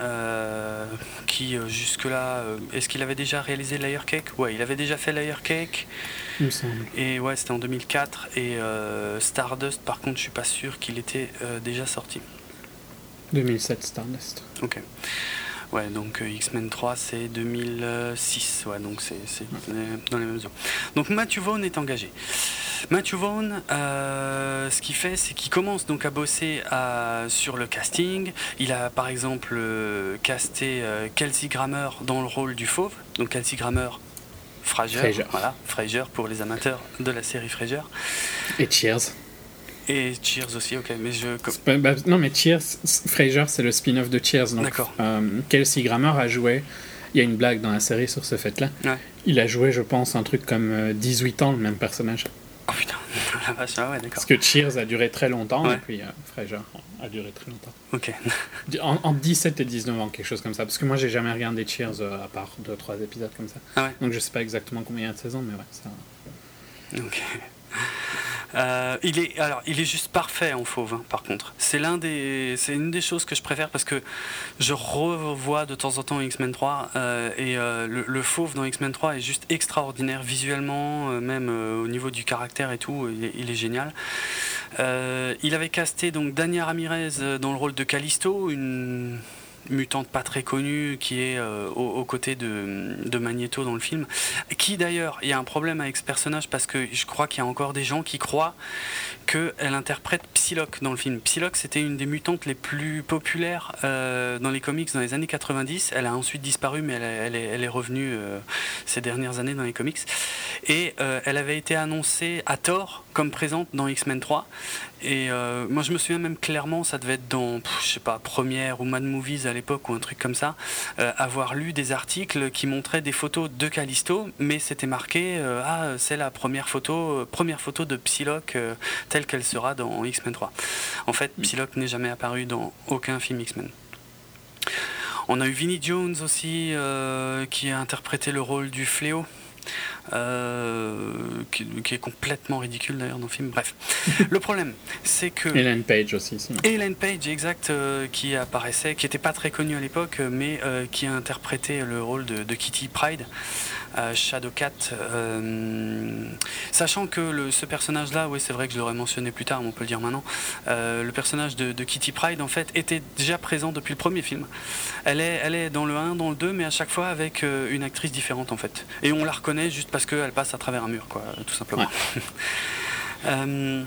qui jusque-là, est-ce qu'il avait déjà réalisé Layer Cake? Ouais, il avait déjà fait Layer Cake. Et ouais, c'était en 2004. Et euh, Stardust, par contre, je suis pas sûr qu'il était euh, déjà sorti. 2007 Stardust. Ok. Ouais, donc euh, X-Men 3, c'est 2006. Ouais, donc c'est dans les mêmes zones. Donc Matthew Vaughn est engagé. Matthew Vaughn, ce qu'il fait, c'est qu'il commence donc à bosser sur le casting. Il a par exemple casté Kelsey Grammer dans le rôle du fauve. Donc Kelsey Grammer, Frasier, voilà, Frasier pour les amateurs de la série Frasier. Et Cheers. Et Cheers aussi, ok, mais je. Bah, non, mais Cheers, Frasier, c'est le spin-off de Cheers. D'accord. Euh, Kelsey Grammer a joué. Il y a une blague dans la série sur ce fait-là. Ouais. Il a joué, je pense, un truc comme 18 euh, ans, le même personnage. Oh putain, (laughs) la vache, ah ouais, d'accord. Parce que Cheers a duré très longtemps, et puis euh, Frasier a duré très longtemps. Ok. (laughs) En, 17 et 19 ans, quelque chose comme ça. Parce que moi, j'ai jamais regardé Cheers euh, à part 2-3 épisodes comme ça. Ah ouais. Donc je sais pas exactement combien il y a de saisons, mais ouais, ça. Ok. Euh, il est alors il est juste parfait en fauve hein, par contre. C'est l'un des c'est une des choses que je préfère parce que je revois de temps en temps X-Men 3 euh, et euh, le, fauve dans X-Men 3 est juste extraordinaire visuellement même au niveau du caractère et tout, il est, génial. il avait casté donc Dania Ramirez dans le rôle de Callisto, une mutante pas très connue qui est euh, aux, côtés de, Magneto dans le film. Qui d'ailleurs, il y a un problème avec ce personnage parce que je crois qu'il y a encore des gens qui croient qu'elle interprète Psylocke dans le film. Psylocke, c'était une des mutantes les plus populaires euh, dans les comics dans les années 90. Elle a ensuite disparu, mais elle, est, elle est, revenue euh, ces dernières années dans les comics. Et elle avait été annoncée à tort comme présente dans X-Men 3. Et euh, moi, je me souviens même clairement, ça devait être dans, je sais pas, Première ou Mad Movies à l'époque ou un truc comme ça, euh, avoir lu des articles qui montraient des photos de Callisto, mais c'était marqué euh, ah c'est la première photo, première photo de Psylocke telle qu'elle sera dans X-Men 3. En fait, Psylocke n'est jamais apparu dans aucun film X-Men. On a eu Vinnie Jones aussi qui a interprété le rôle du fléau euh, qui, est complètement ridicule d'ailleurs dans le film. Bref, (laughs) le problème, c'est que Ellen Page aussi. Ellen Page, exact, euh, qui apparaissait, qui n'était pas très connue à l'époque, mais euh, qui a interprété le rôle de, Kitty Pride. Shadowcat, sachant que le, ce personnage-là, oui c'est vrai que je l'aurais mentionné plus tard, mais on peut le dire maintenant, le personnage de, Kitty Pride en fait était déjà présent depuis le premier film. Elle est, elle est dans le 1, dans le 2, mais à chaque fois avec une actrice différente en fait. Et on la reconnaît juste parce qu'elle passe à travers un mur, quoi, tout simplement. (laughs) Euh,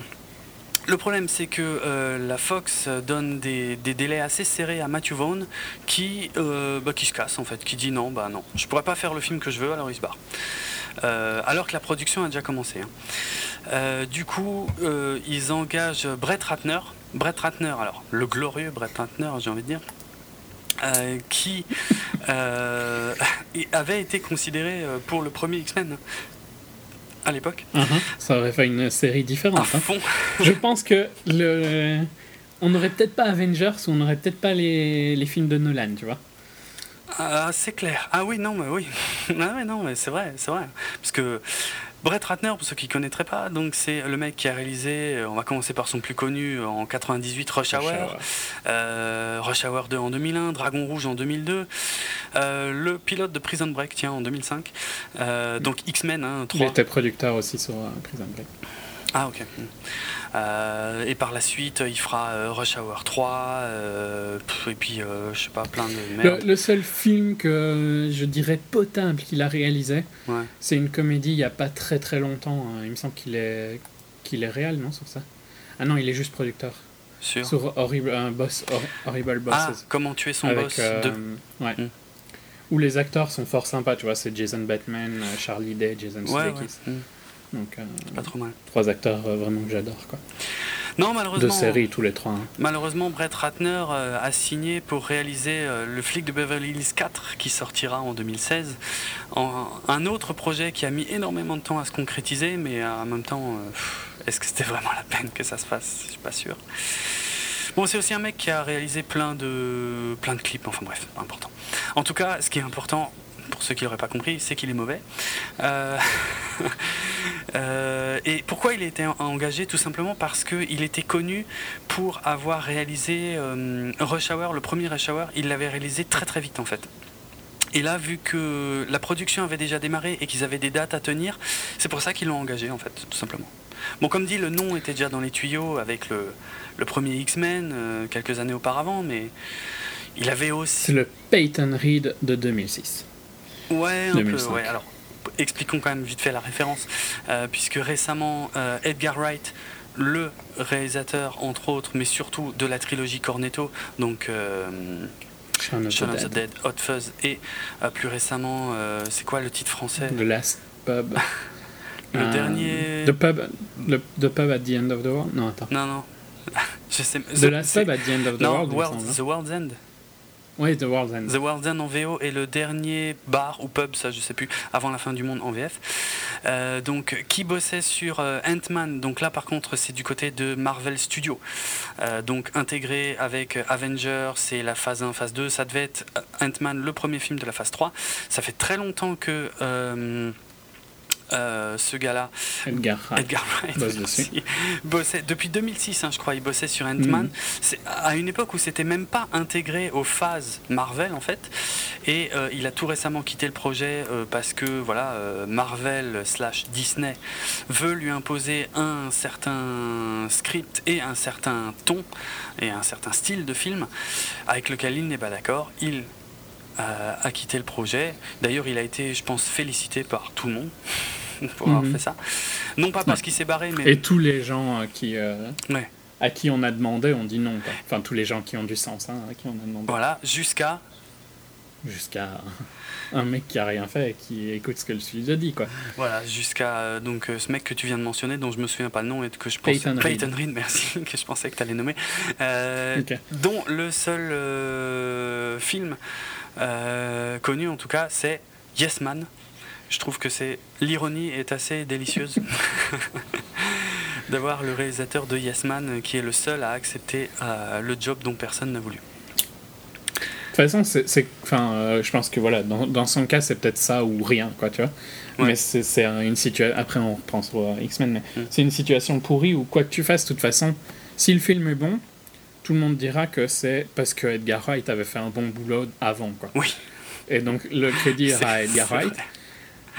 le problème, c'est que euh, la Fox donne des, délais assez serrés à Matthew Vaughn qui, euh, bah, qui se casse en fait, qui dit non, bah non, je pourrais pas faire le film que je veux, alors il se barre. Euh, alors que la production a déjà commencé. Hein. du coup, ils engagent Brett Ratner. Brett Ratner, alors le glorieux Brett Ratner, j'ai envie de dire, qui (laughs) avait été considéré pour le premier X-Men à l'époque. Uh-huh. Ça aurait fait une série différente. Hein. (laughs) Je pense que le, on n'aurait peut-être pas Avengers ou on n'aurait peut-être pas les, les, films de Nolan, tu vois. Ah, c'est clair. Ah oui, non, mais oui. (laughs) ah non, mais c'est vrai, c'est vrai. Parce que Brett Ratner, pour ceux qui ne connaîtraient pas, donc c'est le mec qui a réalisé, euh, on va commencer par son plus connu en 98, Rush Hour, euh, Rush Hour 2 en 2001, Dragon Rouge en 2002, euh, le pilote de Prison Break, tiens, en 2005, donc X-Men, hein, 3. Il était producteur aussi sur Prison Break. Ah ok. Euh, et par la suite, il fera euh, Rush Hour 3, euh, et puis je sais pas, plein de merde. Le, seul film que je dirais potable qu'il a réalisé, c'est une comédie il y a pas très très longtemps. Hein. Il me semble qu'il est, qu'il est réel, non, sur ça? Ah non, il est juste producteur. Sur, sur Horrible, boss, Horrible Bosses. Ah, comment tuer son boss de... Ouais. Hmm. Où les acteurs sont fort sympas, tu vois, c'est Jason Batman, Charlie Day, Jason Sudeikis. Hmm. Donc, euh, pas trop mal. Trois acteurs euh, vraiment que j'adore, quoi. Non, malheureusement. De série, tous les trois. Hein. Malheureusement, Brett Ratner euh, a signé pour réaliser Le flic de Beverly Hills 4 qui sortira en 2016. un autre projet qui a mis énormément de temps à se concrétiser, mais en même temps, est-ce que c'était vraiment la peine que ça se fasse? Je suis pas sûr. Bon, c'est aussi un mec qui a réalisé plein de, plein de clips, enfin bref, pas important. En tout cas, ce qui est important, pour ceux qui n'auraient pas compris, c'est qu'il est mauvais. Euh, (laughs) euh, et pourquoi il a été engagé Tout simplement parce qu'il était connu pour avoir réalisé euh, Rush Hour, le premier Rush Hour, il l'avait réalisé très très vite en fait. Et là, vu que la production avait déjà démarré et qu'ils avaient des dates à tenir, c'est pour ça qu'ils l'ont engagé en fait, tout simplement. Bon, comme dit, le nom était déjà dans les tuyaux avec le, premier X-Men quelques années auparavant, mais il avait aussi. C'est le Peyton Reed de 2006. Ouais, un peu. Ouais. Alors, expliquons quand même vite fait la référence, euh, puisque récemment, euh, Edgar Wright, le réalisateur, entre autres, mais surtout de la trilogie Cornetto, donc euh, Shaun of, the, Dead. Hot Fuzz, et plus récemment, c'est quoi le titre français? The Last Pub. (laughs) le dernier. The pub, le, the pub at the End of the World? Non, attends. Non, non. (laughs) Je sais, the Last Pub at the End of the World. World the World's End. Oui, The World's End. The World's End en VO et le dernier bar ou pub, ça je sais plus, avant la fin du monde en VF. Euh, donc, qui bossait sur euh, Ant-Man. Donc là, par contre, c'est du côté de Marvel Studios. Euh, donc intégré avec Avengers, c'est la phase 1, phase 2. Ça devait être Ant-Man, le premier film de la phase 3. Ça fait très longtemps que euh, ce gars-là, Edgar Wright, (laughs) bossait depuis 2006, hein, je crois, il bossait sur Ant-Man. Mm. À une époque où c'était même pas intégré aux phases Marvel en fait, et euh, il a tout récemment quitté le projet euh, parce que voilà, Marvel slash Disney veut lui imposer un certain script et un certain ton et un certain style de film avec lequel il n'est pas d'accord. Il a, quitté le projet. D'ailleurs, il a été, je pense, félicité par tout le monde (laughs) pour avoir mhm. fait ça. Non pas parce qu'il s'est barré, mais... Et tous les gens euh, qui... Euh, à qui on a demandé, on dit non. Enfin, tous les gens qui ont du sens, hein, à qui on a demandé. Voilà, jusqu'à... Jusqu'à un mec qui a rien fait et qui écoute ce que le studio dit, quoi. Voilà, jusqu'à euh, donc ce mec que tu viens de mentionner, dont je me souviens pas le nom et que je pensais... Peyton, Peyton Reed. merci, (laughs) que je pensais que tu allais nommer. Dont le seul film euh, connu en tout cas, c'est Yes Man. Je trouve que c'est l'ironie est assez délicieuse (laughs) d'avoir le réalisateur de Yes Man qui est le seul à accepter euh, le job dont personne n'a voulu. De toute façon, c'est, enfin, euh, je pense que voilà, dans, dans son cas, c'est peut-être ça ou rien, quoi, tu vois. Mais c'est, une situation. Après, on reprend sur X-Men, mais mm. c'est une situation pourrie où quoi que tu fasses, de toute façon, si le film est bon, tout le monde dira que c'est parce que Edgar Wright avait fait un bon boulot avant. Quoi. Oui. Et donc le crédit (laughs) ira à Edgar Wright.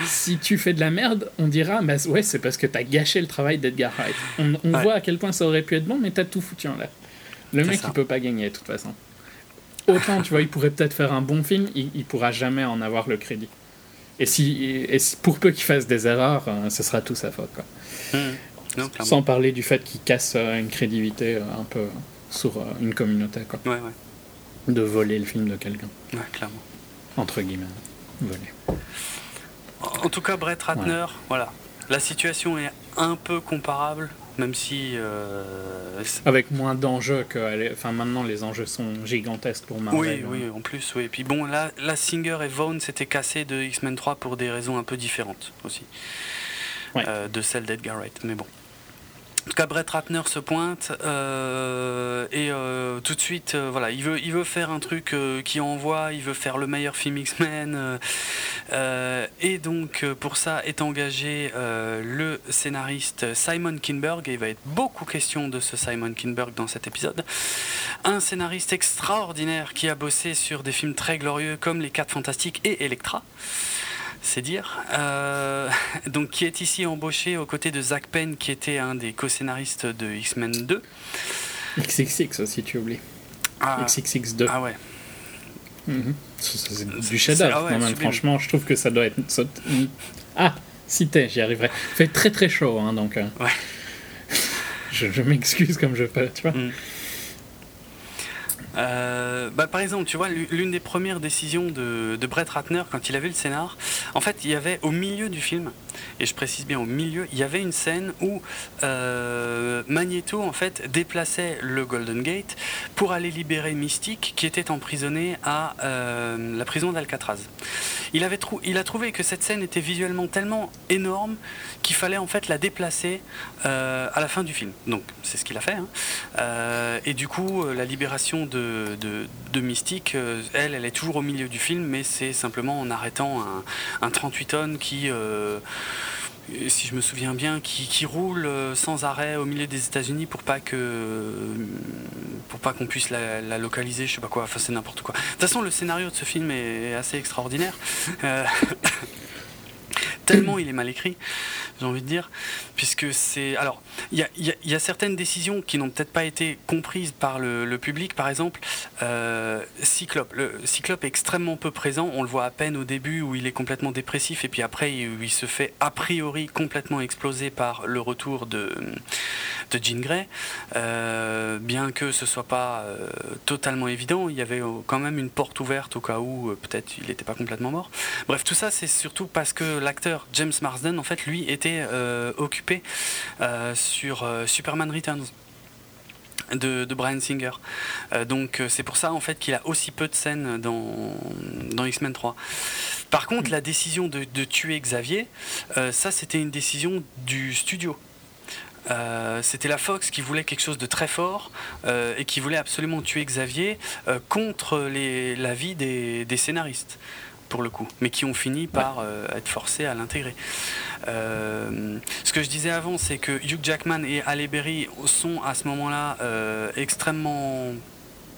Si tu fais de la merde, on dira bah ouais, c'est parce que t'as gâché le travail d'Edgar Wright. On, voit à quel point ça aurait pu être bon, mais t'as tout foutu en l'air. Le mec, il peut pas gagner de toute façon. Autant, tu vois, il pourrait peut-être faire un bon film, il, il pourra jamais en avoir le crédit. Et si, et pour peu qu'il fasse des erreurs, euh, ce sera tout sa faute. Quoi. Hmm. Sans parler du fait qu'il casse une crédibilité un peu sur une communauté. Quoi. Ouais, ouais. De voler le film de quelqu'un. Ouais, clairement. Entre guillemets. Voler. En tout cas, Brett Ratner, voilà. La situation est un peu comparable, même si. Euh, Avec moins d'enjeux que. Enfin, maintenant, les enjeux sont gigantesques pour Marvel. Oui, hein. oui, en plus, oui. Et puis bon, là, la Singer et Vaughn s'étaient cassés de X-Men 3 pour des raisons un peu différentes aussi. Euh, de celle d'Edgar Wright. Mais bon. En tout cas, Brett Ratner se pointe euh, et euh, tout de suite, euh, voilà, il veut, faire un truc qui envoie, il veut faire le meilleur film X-Men. et donc, pour ça, est engagé le scénariste Simon Kinberg. Et il va être beaucoup question de ce Simon Kinberg dans cet épisode. Un scénariste extraordinaire qui a bossé sur des films très glorieux comme Les 4 Fantastiques et Electra c'est dire. Euh, (laughs) donc, qui est ici embauché aux côtés de Zach Penn, qui était un des co-scénaristes de X-Men 2. XXX aussi, tu oublies. Ah. XXX 2. Ah ouais. Mhm. C'est du chef-d'œuvre. Ah franchement, je trouve que ça doit être. Ah, cité, j'y arriverai. Fait très très chaud, hein, donc. Euh, ouais. (laughs) je, m'excuse comme je peux, tu vois. Mm. Euh, bah, par exemple, tu vois, l'une des premières décisions de, Brett Ratner quand il a vu le scénar, en fait, il y avait au milieu du film, et je précise bien au milieu, il y avait une scène où euh, Magneto en fait déplaçait le Golden Gate pour aller libérer Mystique qui était emprisonné à euh, la prison d'Alcatraz. Il, il a trouvé que cette scène était visuellement tellement énorme qu'il fallait en fait la déplacer à la fin du film. Donc c'est ce qu'il a fait. Hein. et du coup, la libération de Mystique, euh, elle, elle est toujours au milieu du film, mais c'est simplement en arrêtant un, 38 tonnes qui euh, si je me souviens bien, qui, roule euh, sans arrêt au milieu des États-Unis pour pas que pour pas qu'on puisse la, localiser, je sais pas quoi. Enfin, c'est n'importe quoi. De toute façon, le scénario de ce film est assez extraordinaire. (laughs) tellement il est mal écrit j'ai envie de dire, puisque c'est... Alors, il y a, certaines décisions qui n'ont peut-être pas été comprises par le, public, par exemple, euh, Cyclope. Le Cyclope est extrêmement peu présent, on le voit à peine au début où il est complètement dépressif, et puis après il, se fait a priori complètement exploser par le retour de, de Jean Grey. Euh, bien que ce soit pas euh, totalement évident, il y avait quand même une porte ouverte au cas où peut-être il n'était pas complètement mort. Bref, tout ça c'est surtout parce que l'acteur James Marsden, en fait, lui était euh, occupé euh, sur euh, Superman Returns. De, Brian Singer. donc c'est pour ça en fait qu'il a aussi peu de scènes dans, dans X-Men 3. Par contre, la décision de, tuer Xavier, ça c'était une décision du studio. C'était la Fox qui voulait quelque chose de très fort et qui voulait absolument tuer Xavier contre l'avis des, des scénaristes pour le coup, mais qui ont fini par euh, être forcés à l'intégrer. Euh, ce que je disais avant, c'est que Hugh Jackman et Halle Berry sont à ce moment-là euh, extrêmement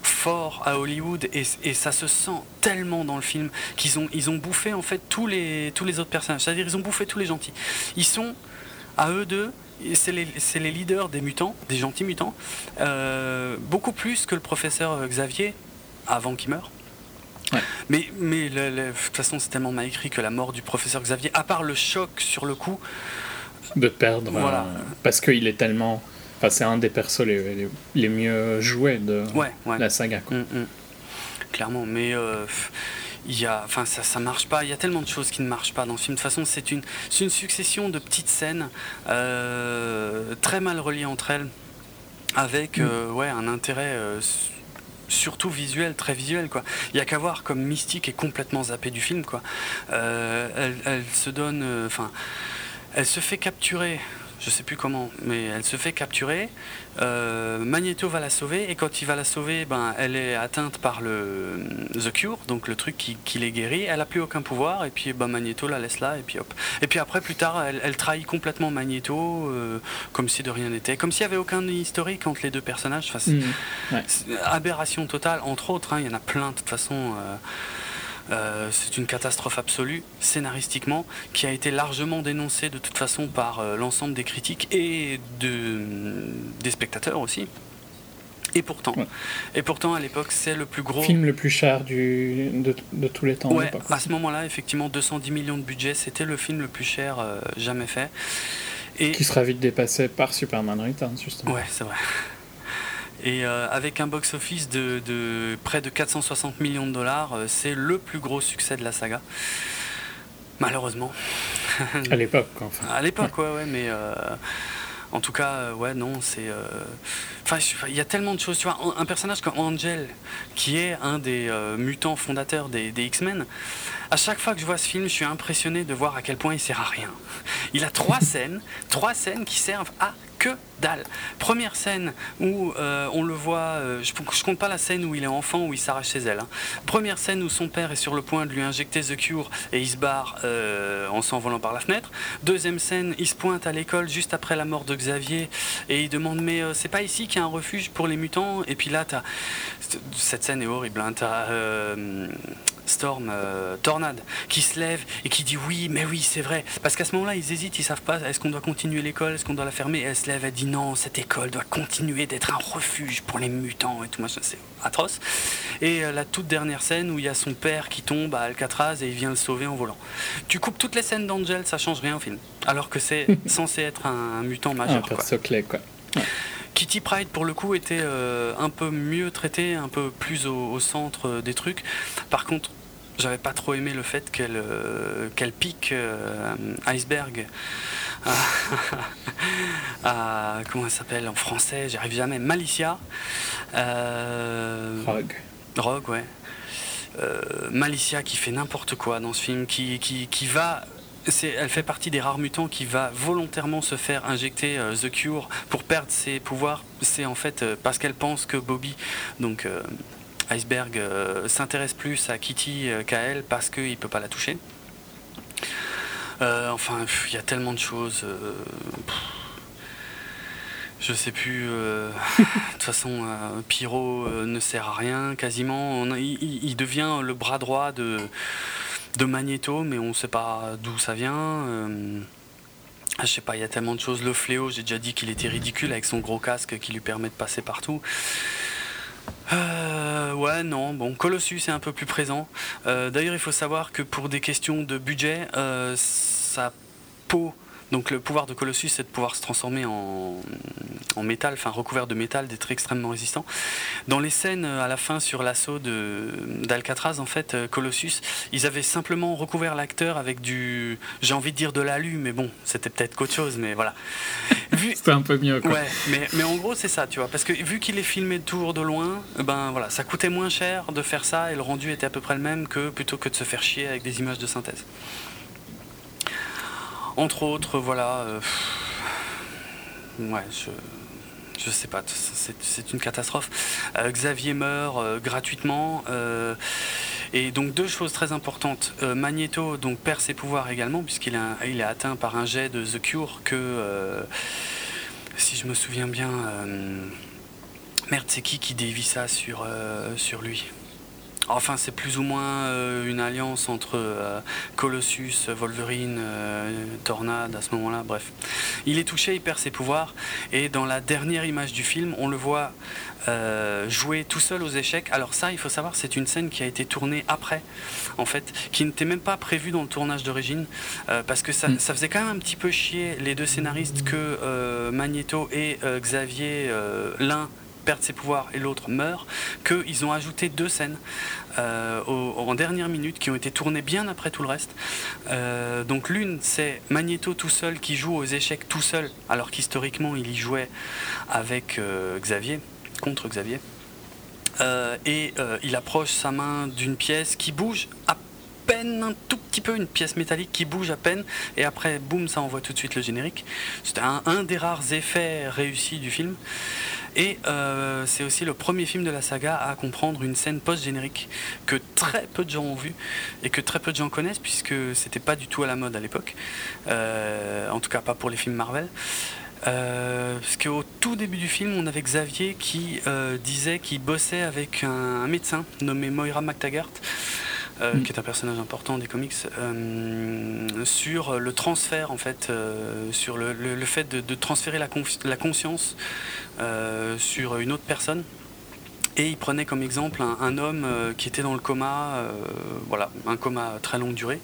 forts à Hollywood et, ça se sent tellement dans le film qu'ils ont, ils ont bouffé en fait tous les, tous les autres personnages, c'est-à-dire ils ont bouffé tous les gentils. Ils sont à eux deux c'est les, les, leaders des mutants, des gentils mutants, beaucoup plus que le professeur Xavier avant qu'il meure. Mais, mais de toute façon, c'est tellement mal écrit que la mort du professeur Xavier, à part le choc sur le coup. De perdre. Voilà. Euh, parce qu'il est tellement. Enfin, c'est un des persos les, les, mieux joués de la saga. Mm, mm. Clairement, mais. Euh, il y a, enfin, ça, ça marche pas. Il y a tellement de choses qui ne marchent pas dans le film. De toute façon, c'est une, une succession de petites scènes euh, très mal reliées entre elles, avec mm. ouais, un intérêt surtout visuel, très visuel quoi. Il y a qu'à voir comme Mystique est complètement zappée du film quoi. Euh, elle, se donne, euh, enfin, elle se fait capturer je sais plus comment, mais elle se fait capturer. Euh, Magneto va la sauver et quand il va la sauver, ben, elle est atteinte par le The Cure, donc le truc qui, qui les guérit. Elle a plus aucun pouvoir et puis ben, Magneto la laisse là et puis hop. Et puis après, plus tard, elle, trahit complètement Magneto euh, comme si de rien n'était, comme s'il y avait aucun historique entre les deux personnages. Enfin, mmh, Aberration totale, entre autres. Hein, il y en a plein de toute façon. Euh, euh, c'est une catastrophe absolue, scénaristiquement, qui a été largement dénoncée de toute façon par euh, l'ensemble des critiques et des spectateurs aussi. Et pourtant, et pourtant à l'époque, c'est le plus gros. Film le plus cher de, tous les temps. à ce moment-là, effectivement, 210 millions de budget, c'était le film le plus cher euh, jamais fait. Et... Qui sera vite dépassé par Superman Returns, justement. Ouais, c'est vrai. Et euh, avec un box-office de, près de 460 millions de dollars, euh, c'est le plus gros succès de la saga. Malheureusement. À l'époque, enfin. À l'époque, ouais, ouais, mais euh, en tout cas, ouais, non, c'est. Enfin, il y a tellement de choses. Tu vois, un personnage comme Angel, qui est un des mutants fondateurs des, des X-Men, à chaque fois que je vois ce film, je suis impressionné de voir à quel point il sert à rien. Il a trois (laughs) scènes, trois scènes qui servent à que dalle. Première scène où euh, on le voit, euh, je, compte pas la scène où il est enfant, où il s'arrache chez elle. Hein. Première scène où son père est sur le point de lui injecter The Cure et il se barre euh, en s'envolant par la fenêtre. Deuxième scène, il se pointe à l'école juste après la mort de Xavier et il demande mais c'est pas ici qu'il y a un refuge pour les mutants? Et puis là, as... cette scène est horrible. Hein. T'as Storm, Tornade, qui se lève et qui dit oui, mais oui, c'est vrai. Parce qu'à ce moment-là, ils hésitent, ils savent pas, est-ce qu'on doit continuer l'école, est-ce qu'on doit la fermer? Elle se lève, elle dit non, cette école doit continuer d'être un refuge pour les mutants et tout machin, c'est atroce. Et euh, la toute dernière scène où il y a son père qui tombe à Alcatraz et il vient le sauver en volant. Tu coupes toutes les scènes d'Angel, ça change rien au film. Alors que c'est (laughs) censé être un, mutant majeur. Un perso clé, quoi. Kitty Pride pour le coup était euh, un peu mieux traité, un peu plus au, centre euh, des trucs. Par contre, j'avais pas trop aimé le fait qu'elle qu'elle pique Iceberg à, (laughs) comment elle s'appelle en français, j'arrive jamais, Malicia. Euh, Rogue. Rogue, ouais. Euh, Malicia qui fait n'importe quoi dans ce film, qui, qui, qui va elle fait partie des rares mutants qui va volontairement se faire injecter euh, The Cure pour perdre ses pouvoirs. C'est en fait parce qu'elle pense que Bobby, donc Iceberg, s'intéresse plus à Kitty qu'à elle parce qu'il ne peut pas la toucher. Euh, enfin, il y a tellement de choses. Euh, je sais plus. Euh, (laughs) de toute façon, Pyro ne sert à rien quasiment. il, devient le bras droit de, de Magneto, mais on ne sait pas d'où ça vient. je sais pas, il y a tellement de choses. Le fléau, j'ai déjà dit qu'il était ridicule avec son gros casque qui lui permet de passer partout. Euh, ouais, non, bon, Colossus est un peu plus présent. Euh, d'ailleurs, il faut savoir que pour des questions de budget, euh, sa peau donc le pouvoir de Colossus, c'est de pouvoir se transformer en, métal, enfin recouvert de métal, d'être extrêmement résistant. Dans les scènes à la fin sur l'assaut d'Alcatraz, en fait, euh, Colossus, ils avaient simplement recouvert l'acteur avec du, j'ai envie de dire de l'alu, mais bon, c'était peut-être qu'autre chose, mais voilà. (laughs) C'était un peu mieux. Quoi. Ouais, mais, mais en gros c'est ça, tu vois, parce que vu qu'il est filmé toujours de loin, ben voilà, ça coûtait moins cher de faire ça et le rendu était à peu près le même que plutôt que de se faire chier avec des images de synthèse. Entre autres, voilà. Euh, ouais, je. Je sais pas, c'est une catastrophe. Euh, Xavier meurt euh, gratuitement. et donc deux choses très importantes. Magneto donc perd ses pouvoirs également puisqu'il il est atteint par un jet de The Cure que, si je me souviens bien, merde c'est qui qui dévie ça sur, sur lui? Enfin, c'est plus ou moins euh, une alliance entre euh, Colossus, Wolverine, euh, Tornade à ce moment-là, bref. Il est touché, il perd ses pouvoirs, et dans la dernière image du film, on le voit jouer tout seul aux échecs. Alors ça, il faut savoir, c'est une scène qui a été tournée après, en fait, qui n'était même pas prévue dans le tournage d'origine, parce que ça, mm. ça, faisait quand même un petit peu chier les deux scénaristes que Magneto et Xavier, l'un perd ses pouvoirs et l'autre meurt, qu'ils ont ajouté deux scènes euh, en dernière minute qui ont été tournées bien après tout le reste. Euh, donc l'une, c'est Magneto tout seul qui joue aux échecs tout seul, alors qu'historiquement il y jouait avec euh, Xavier, contre Xavier. et il approche sa main d'une pièce qui bouge à un tout petit peu, une pièce métallique qui bouge à peine, et après, boum, ça envoie tout de suite le générique. C'était un, des rares effets réussis du film. Et euh, c'est aussi le premier film de la saga à comprendre une scène post-générique que très peu de gens ont vu et que très peu de gens connaissent puisque c'était pas du tout à la mode à l'époque. Euh, en tout cas, pas pour les films Marvel. Euh, parce qu'au tout début du film, on avait Xavier qui disait qu'il bossait avec un, médecin nommé Moira McTaggart, mm. qui est un personnage important des comics, sur le transfert en fait, sur le, fait de, transférer la, la conscience euh, sur une autre personne. Et il prenait comme exemple un, homme euh, qui était dans le coma, euh, voilà, un coma très longue durée.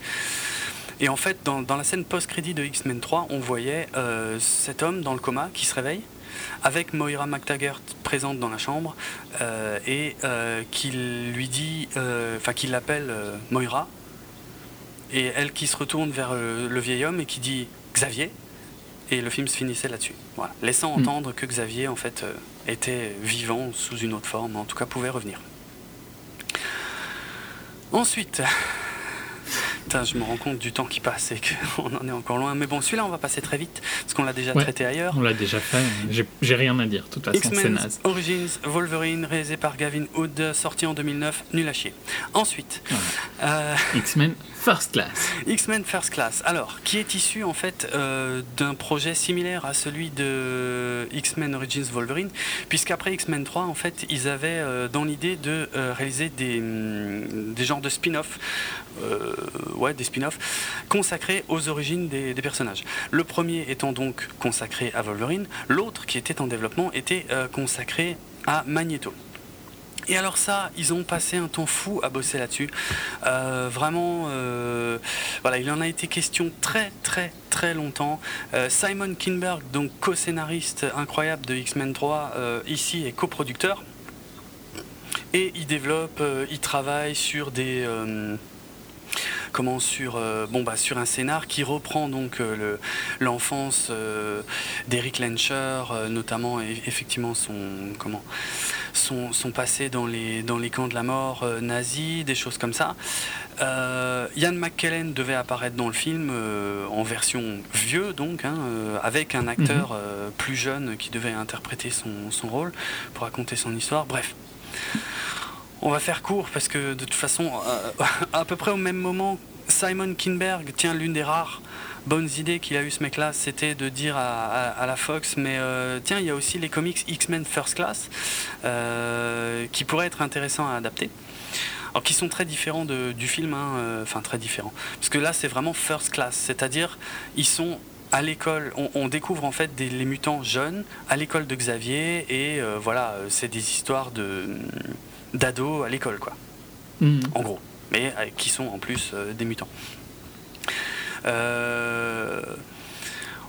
Et en fait, dans, la scène post-crédit de X-Men 3, on voyait cet homme dans le coma qui se réveille avec Moira McTaggart présente dans la chambre et qui lui dit, enfin qui l'appelle Moira, et elle qui se retourne vers le vieil homme et qui dit Xavier, et le film se finissait là-dessus. Voilà. Laissant hmm. entendre que Xavier, en fait, euh, était vivant sous une autre forme, en tout cas pouvait revenir. Ensuite, je me rends compte du temps qui passe et qu'on en est encore loin. Mais bon, celui-là, on va passer très vite, parce qu'on l'a déjà traité ailleurs. On l'a déjà fait, j'ai rien à dire, de toute façon, c'est naze. Origins, Wolverine, réalisé par Gavin Hood, sorti en 2009, nul à chier. Ensuite... Euh, X-Men First Class. X-Men First Class, alors, qui est issu en fait euh, d'un projet similaire à celui de X-Men Origins Wolverine, puisqu'après X-Men 3, en fait, ils avaient euh, dans l'idée de réaliser des, hum, des genres de spin-off euh, ouais, des spin-offs consacrés aux origines des, personnages. Le premier étant donc consacré à Wolverine, l'autre qui était en développement était euh, consacré à Magneto. Et alors ça, ils ont passé un temps fou à bosser là-dessus. Euh, vraiment, voilà, il en a été question très très très longtemps. Simon Kinberg, donc co-scénariste incroyable de X-Men 3, ici est coproducteur. Et il développe, il travaille sur des comment sur euh, bon bah sur un scénar qui reprend donc euh, l'enfance euh, d'Eric Lencher, notamment effectivement son comment son, son, passé dans les dans les camps de la mort nazis, des choses comme ça. Ian McKellen devait apparaître dans le film en version vieux donc hein, avec un acteur mhm. plus jeune qui devait interpréter son, son rôle pour raconter son histoire. Bref. On va faire court parce que de toute façon, euh, (laughs) à peu près au même moment, Simon Kinberg tient l'une des rares bonnes idées qu'il a eu ce mec-là, c'était de dire à, la Fox, mais euh, tiens, il y a aussi les comics X-Men First Class euh, qui pourraient être intéressants à adapter. Alors qui sont très différents du film, hein, enfin très différents. Parce que là c'est vraiment First Class, c'est-à-dire ils sont à l'école, on, découvre en fait des, les mutants jeunes à l'école de Xavier et voilà, c'est des histoires de d'ados à l'école, quoi. Hmm. En gros. Mais euh, qui sont en plus euh, des mutants. Euh,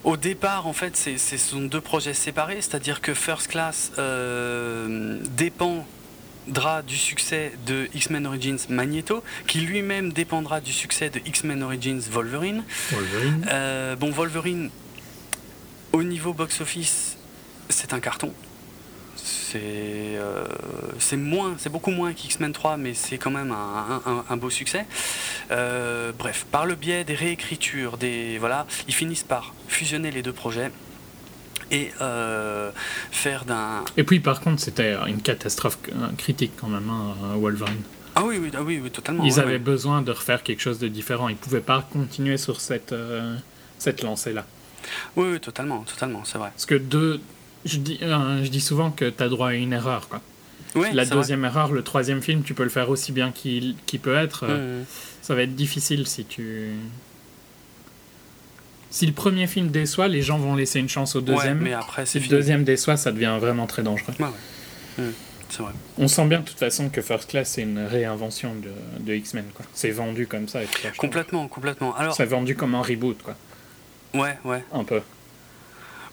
au départ, en fait, ce sont deux projets séparés, c'est-à-dire que First Class dépendra du succès de X-Men Origins Magneto, qui lui-même dépendra du succès de X-Men Origins Wolverine. Wolverine. bon, Wolverine, au niveau box-office, c'est un carton c'est euh, c'est moins, c'est beaucoup moins qu'X-Men 3, mais c'est quand même un, beau succès. Euh, bref, par le biais des réécritures, des voilà, ils finissent par fusionner les deux projets et euh, faire d'un. Et puis par contre, c'était une catastrophe critique quand même, hein, Wolverine. Ah oui, oui, ah oui, oui, totalement. Ils avaient besoin de refaire quelque chose de différent. Ils pouvaient pas continuer sur cette cette lancée là. Oui, oui, totalement, totalement, c'est vrai. Parce que deux je dis, euh, je dis souvent que tu as droit à une erreur. Quoi. la deuxième erreur, le troisième film, tu peux le faire aussi bien qu'il peut être. Euh, mmh. Ça va être difficile si tu. Si le premier film déçoit, les gens vont laisser une chance au deuxième. mais après, si le deuxième déçoit, ça devient vraiment très dangereux. Mmh, vrai. On sent bien de toute façon que First Class c'est une réinvention de, de X-Men. C'est vendu comme ça. complètement, complètement. Alors... C'est vendu comme un reboot. Quoi. Ouais, ouais. Un peu.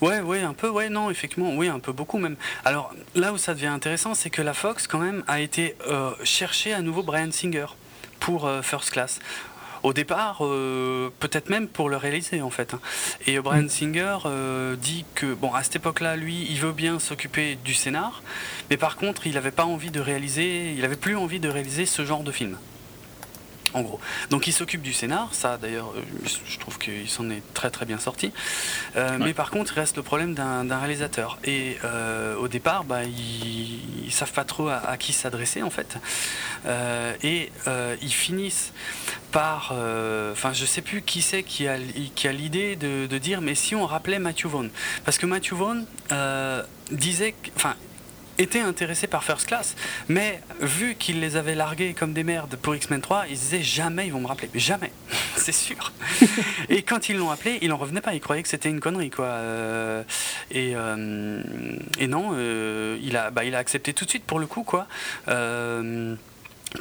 Ouais, ouais, un peu, ouais, non, effectivement, oui, un peu beaucoup même. Alors là où ça devient intéressant, c'est que la Fox, quand même, a été euh, chercher à nouveau Brian Singer pour euh, First Class. Au départ, euh, peut-être même pour le réaliser en fait. Et Brian mm. Singer dit que, bon, à cette époque-là, lui, il veut bien s'occuper du scénar, mais par contre, il n'avait pas envie de réaliser, il avait plus envie de réaliser ce genre de film en gros. Donc il s'occupe du scénar, ça d'ailleurs, euh, je trouve qu'il s'en est très très bien sorti. Euh, mais par contre, il reste le problème d'un réalisateur. Et euh, au départ, bah, ils, ne savent pas trop à, qui s'adresser en fait. et ils finissent par, enfin, je sais plus qui c'est qui a, qui a l'idée de, de, dire, mais si on rappelait Matthew Vaughn, parce que Matthew Vaughn disait, enfin étaient intéressés par First Class, mais vu qu'ils les avaient largués comme des merdes pour X-Men 3, ils disaient jamais ils vont me rappeler, jamais, (laughs) c'est sûr. (laughs) et quand ils l'ont appelé, il en revenait pas, il croyait que c'était une connerie quoi. Euh, et, euh, et non, euh, il a, bah, il a accepté tout de suite pour le coup quoi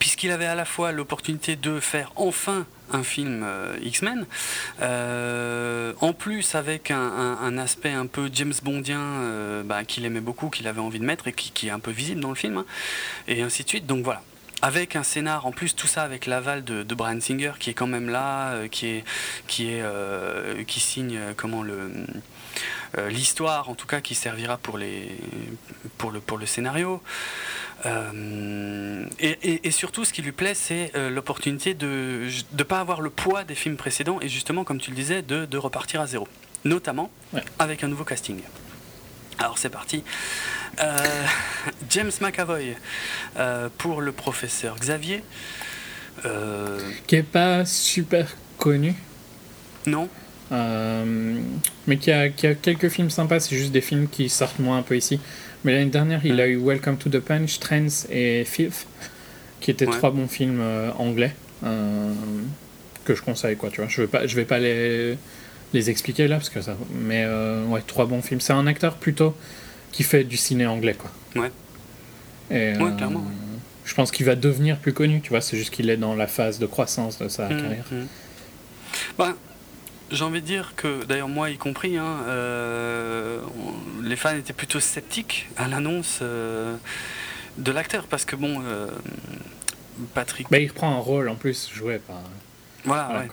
puisqu'il avait à la fois l'opportunité de faire enfin un film X-Men. en plus, avec un, aspect un peu James Bondien bah, qu'il aimait beaucoup, qu'il avait envie de mettre et qui, est un peu visible dans le film, hein, et ainsi de suite. Donc voilà, avec un scénar en plus tout ça avec l'aval de, Brian Singer qui est quand même là qui est qui signe comment le euh, l'histoire en tout cas qui servira pour, les, pour, le, pour le scénario. Euh, et, surtout, ce qui lui plaît, c'est euh, l'opportunité de ne pas avoir le poids des films précédents et justement, comme tu le disais, de, de repartir à zéro. Notamment avec un nouveau casting. Alors c'est parti. (laughs) James McAvoy pour le professeur Xavier. Qui est pas super connu. Non. Euh, mais qui a, qui a, quelques films sympas, c'est juste des films qui sortent moins un peu ici. Mais l'année dernière, il a eu Welcome to the Punch, Trends et Filth, qui étaient trois bons films euh, anglais euh, que je conseille. Quoi, tu vois. Je ne vais pas, je vais pas les, les expliquer là, parce que ça, mais ouais, trois bons films. C'est un acteur plutôt qui fait du ciné anglais. Quoi. Ouais. Et, ouais, clairement. Je pense qu'il va devenir plus connu, tu vois, c'est juste qu'il est dans la phase de croissance de sa mmh, carrière. Mmh. Bah, j'ai envie de dire que, d'ailleurs moi y compris, hein, euh, les fans étaient plutôt sceptiques à l'annonce euh, de l'acteur parce que bon, euh, Patrick. Bah, il reprend un rôle en plus joué par. Voilà,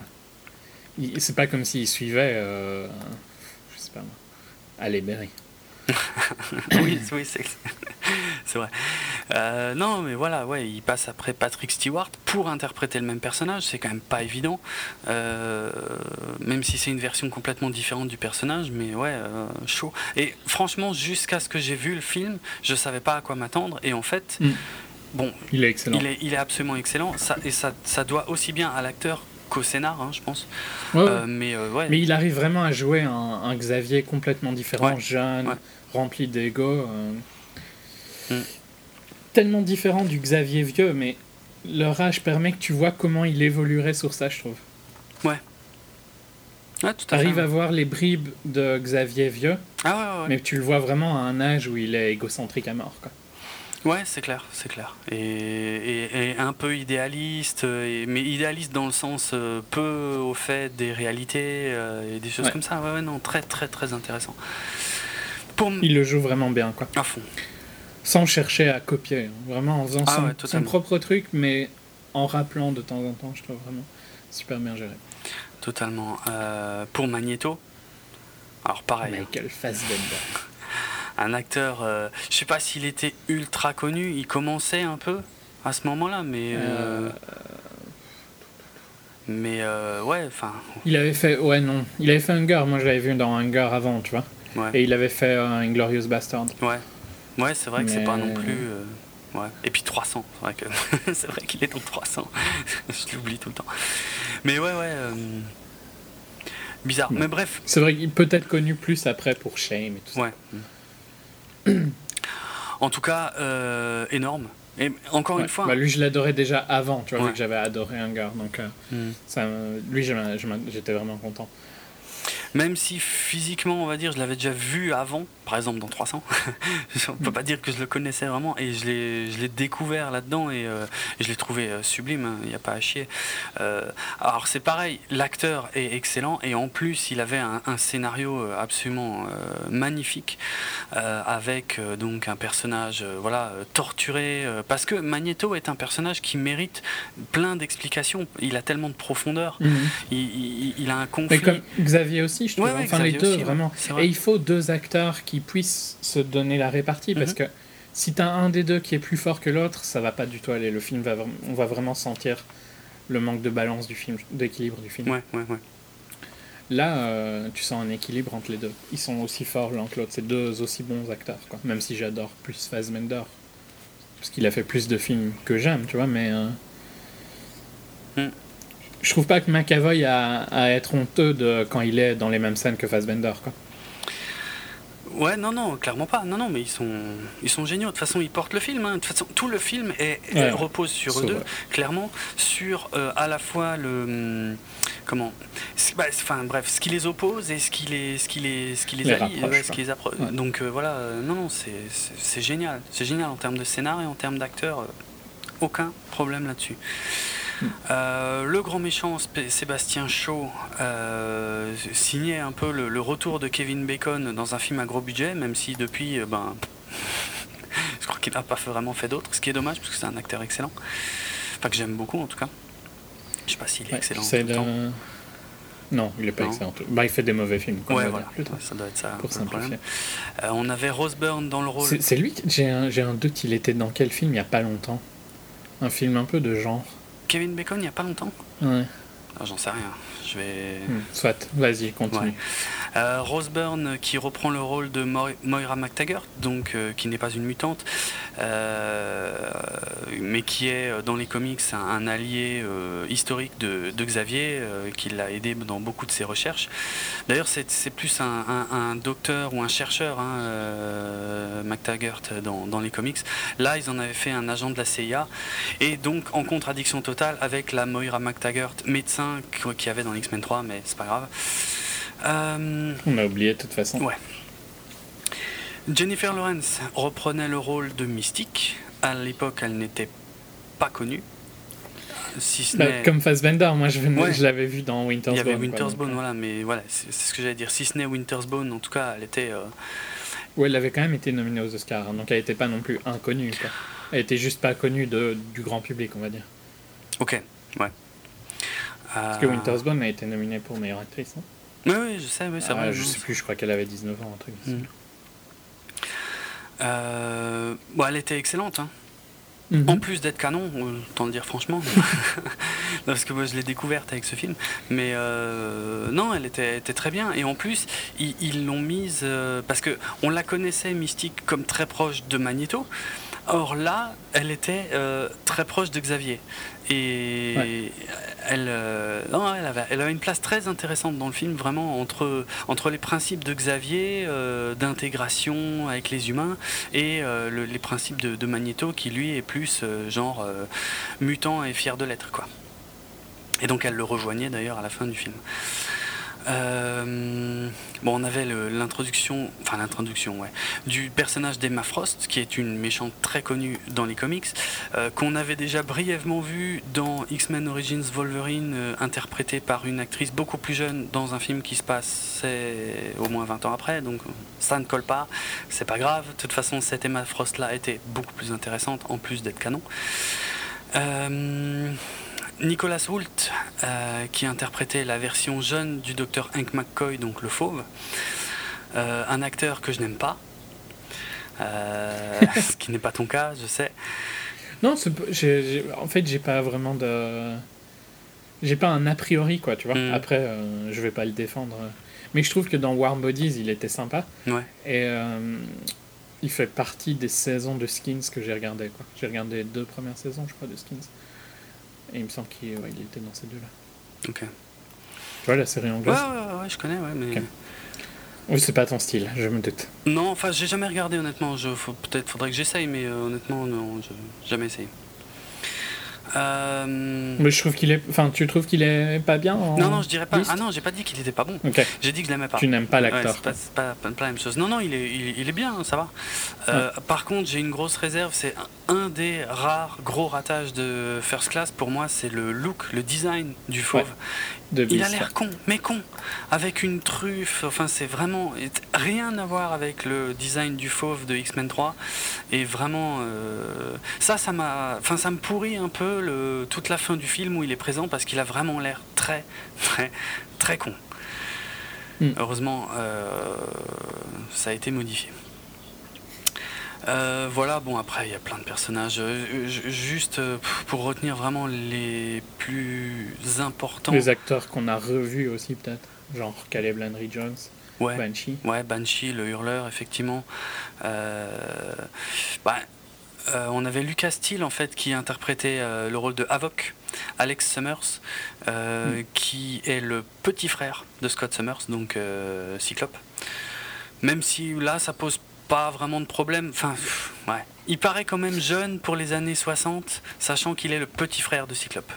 C'est pas comme s'il suivait, je sais pas moi, Allez Berry. Oui, oui (laughs) c'est vrai. Euh, non, mais voilà, ouais, il passe après Patrick Stewart pour interpréter le même personnage. C'est quand même pas évident, euh, même si c'est une version complètement différente du personnage. Mais ouais, euh, chaud. Et franchement, jusqu'à ce que j'ai vu le film, je savais pas à quoi m'attendre. Et en fait, mm. bon, il est excellent. Il est, il est absolument excellent. Ça, et ça, ça doit aussi bien à l'acteur qu'au scénar, hein, je pense. mais, ouais. mais il arrive vraiment à jouer un, Xavier complètement différent, jeune, rempli d'ego. Mm. Tellement différent du Xavier vieux, mais leur âge permet que tu vois comment il évoluerait sur ça, je trouve. Ouais. Ouais, tout à Arrive à voir les bribes de Xavier vieux, ah mais tu le vois vraiment à un âge où il est égocentrique à mort. Quoi. Ouais, c'est clair, c'est clair. Et, un peu idéaliste, mais idéaliste dans le sens euh, peu au fait des réalités euh, et des choses comme ça. Ouais, ouais, non, très, très, très intéressant. Il le joue vraiment bien, quoi. À fond sans chercher à copier, hein. vraiment en faisant ah son, propre truc, mais en rappelant de temps en temps, je trouve vraiment super bien géré. Totalement. Euh, pour Magneto, alors pareil. Michael Fassbender. (laughs) Un acteur, euh, je sais pas s'il était ultra connu, il commençait un peu à ce moment-là, mais. Euh, mais ouais, enfin. Il avait fait, ouais, non. Il avait fait Hunger, moi je l'avais vu dans Hunger avant, tu vois. Et il avait fait Inglorious Bastard. Ouais. Ouais, c'est vrai que c'est pas non plus. Euh, ouais. Et puis 300, c'est vrai que (laughs) c'est vrai qu'il est dans 300. (laughs) Je l'oublie tout le temps. Mais ouais, ouais. Euh, bizarre. Mais bref. C'est vrai qu'il peut être connu plus après pour Shame et tout ça. Ouais. en tout cas, euh, énorme. Et encore une fois. Bah, lui, je l'adorais déjà avant, tu vois, vu que j'avais adoré un gars. Donc, hmm. ça, lui, j'étais vraiment content. Même si physiquement, on va dire, je l'avais déjà vu avant, par exemple dans 300, (laughs) on peut pas dire que je le connaissais vraiment et je l'ai découvert là-dedans et, euh, je l'ai trouvé euh, sublime, il hein, n'y a pas à chier. Euh, alors c'est pareil, l'acteur est excellent et en plus il avait un, scénario absolument magnifique avec donc un personnage voilà torturé parce que Magneto est un personnage qui mérite plein d'explications. Il a tellement de profondeur, mhm. il, a un conflit. Mais comme Xavier aussi je trouve. enfin, les deux, vraiment. Et il faut deux acteurs qui puissent se donner la répartie, parce mhm. que si tu as un des deux qui est plus fort que l'autre, ça va pas du tout aller. Le film va, on va vraiment sentir le manque de balance du film, d'équilibre du film. Ouais, ouais, ouais. Là, euh, tu sens un équilibre entre les deux. Ils sont aussi forts l'un que l'autre. C'est deux aussi bons acteurs, quoi. Même si j'adore plus Fassbender. Parce qu'il a fait plus de films que j'aime, tu vois, mais. Euh, mm je trouve pas que McAvoy a à être honteux de quand il est dans les mêmes scènes que Fassbender quoi. Ouais, non, non, clairement pas. Non, non, mais ils sont, ils sont géniaux. De toute façon, ils portent le film. Hein. De toute façon, tout le film est, repose sur eux deux, clairement, sur euh, à la fois le, hum, comment, bah, enfin bref, ce qui les oppose et ce qui les, ce qui les, ce qui les, allie, ce qui les approche. Donc euh, voilà, euh, non, non, c'est génial, c'est génial en termes de scénario et en termes d'acteurs, aucun problème là-dessus. Euh, le grand méchant Sébastien Shaw euh, signait un peu le, retour de Kevin Bacon dans un film à gros budget, même si depuis, euh, ben, (laughs) je crois qu'il n'a pas vraiment fait d'autres, ce qui est dommage parce que c'est un acteur excellent. Enfin, que j'aime beaucoup en tout cas. Je sais pas s'il est excellent. Tout le temps. Non, il est pas excellent. Bah, il fait des mauvais films. Ouais, voilà. ça doit être ça. Pour le on avait Rose Byrne dans le rôle. C'est lui. J'ai un, un doute. Il était dans quel film il y a pas longtemps? Un film un peu de genre. Kevin Bacon il n'y a pas longtemps Ouais. Ah, j'en sais rien. Je vais. Hmm, soit, vas-y, continue. Euh, Rose Byrne qui reprend le rôle de Moira McTaggart, donc euh, qui n'est pas une mutante, euh, mais qui est dans les comics un, allié historique de, Xavier, qui l'a aidé dans beaucoup de ses recherches. D'ailleurs, c'est plus un, docteur ou un chercheur, hein, McTaggart, dans, dans, les comics. Là, ils en avaient fait un agent de la CIA, et donc en contradiction totale avec la Moira McTaggart, médecin qui avait dans X-Men 3, mais c'est pas grave. Euh, On a oublié de toute façon. Ouais. Jennifer Lawrence reprenait le rôle de Mystique. À l'époque, elle n'était pas connue. Si bah, comme Fassbender, moi je, je l'avais vu dans Winter's Bone. Il y avait Winter's Bone, voilà, mais voilà, c'est ce que j'allais dire. Si ce n'est Winter's Bone, en tout cas, elle était. Euh... Ouais, elle avait quand même été nominée aux Oscars, hein, donc elle n'était pas non plus inconnue. Quoi. Elle était juste pas connue de, du grand public, on va dire. Ok, ouais. Parce que Winter's Bone a été nominée pour meilleure actrice. Hein oui, oui, je sais, oui, c'est ah, Je sais plus, je crois qu'elle avait 19 ans, un truc. Mm. Euh, bon, elle était excellente. Hein. Mm-hmm. En plus d'être canon, autant le dire franchement, (laughs) parce que moi je l'ai découverte avec ce film. Mais euh, non, elle était, était, très bien. Et en plus, ils l'ont mise euh, parce que on la connaissait Mystique comme très proche de Magneto. Or là, elle était très proche de Xavier. Et elle, euh, elle, avait, elle, avait, une place très intéressante dans le film, vraiment entre, entre les principes de Xavier, euh, d'intégration avec les humains, et euh, les principes de, de, Magneto, qui lui est plus genre mutant et fier de l'être. quoi. Et donc elle le rejoignait d'ailleurs à la fin du film. Euh, bon, on avait l'introduction, enfin l'introduction, ouais, du personnage d'Emma Frost, qui est une méchante très connue dans les comics, euh, qu'on avait déjà brièvement vu dans X-Men Origins Wolverine, euh, interprété par une actrice beaucoup plus jeune dans un film qui se passait au moins 20 ans après, donc ça ne colle pas, c'est pas grave. De toute façon, cette Emma Frost-là était beaucoup plus intéressante, en plus d'être canon. Nicolas Hoult, euh, qui interprétait la version jeune du docteur Hank McCoy, donc le fauve, euh, un acteur que je n'aime pas, euh, (laughs) ce qui n'est pas ton cas, je sais. Non, en fait, j'ai pas vraiment de. J'ai pas un a priori, quoi, tu vois. Mm. Après, je vais pas le défendre. Mais je trouve que dans Warm Bodies, il était sympa. Ouais. Et il fait partie des saisons de Skins que j'ai regardé, quoi. J'ai regardé les deux premières saisons, je crois, de Skins. Et il me semble qu'il était dans ces deux-là. Ok. Tu vois la série anglaise Ouais, ouais, ouais, je connais, ouais, mais. Oui, c'est pas ton style, je me doute. Non, enfin, j'ai jamais regardé, honnêtement. Peut-être faudrait que j'essaye, mais euh, honnêtement, non, j'ai jamais essayé. Euh, mais je trouve qu'il est. Enfin, tu trouves qu'il est pas bien Non, non, je dirais pas. Ah non, j'ai pas dit qu'il était pas bon. J'ai dit que je l'aimais pas. Tu n'aimes pas l'acteur. c'est pas, pas, la même chose. Non, non, il est, il, est bien, ça va. Euh, par contre, j'ai une grosse réserve. C'est un des rares gros ratages de First Class. Pour moi, c'est le look, le design du fauve il a l'air con, mais con, avec une truffe. Enfin, c'est vraiment rien à voir avec le design du fauve de X-Men 3. Et vraiment, euh, ça, ça m'a, enfin, ça me pourrit un peu le, toute la fin du film où il est présent parce qu'il a vraiment l'air très, très, très con. Hmm. Heureusement, euh, ça a été modifié. Euh, voilà, bon après il y a plein de personnages. Euh, juste euh, pour retenir vraiment les plus importants. Les acteurs qu'on a revus aussi peut-être, genre Caleb Landry Jones. Ouais, Banshee. Ouais, Banshee, le hurleur, effectivement. Bah, on avait Lucas Steele en fait qui interprétait le rôle de Havok, Alex Summers, hmm. qui est le petit frère de Scott Summers, donc Cyclope. Même si là ça pose pas vraiment de problème. Enfin, ouais. Il paraît quand même jeune pour les années 60, sachant qu'il est le petit frère de Cyclope.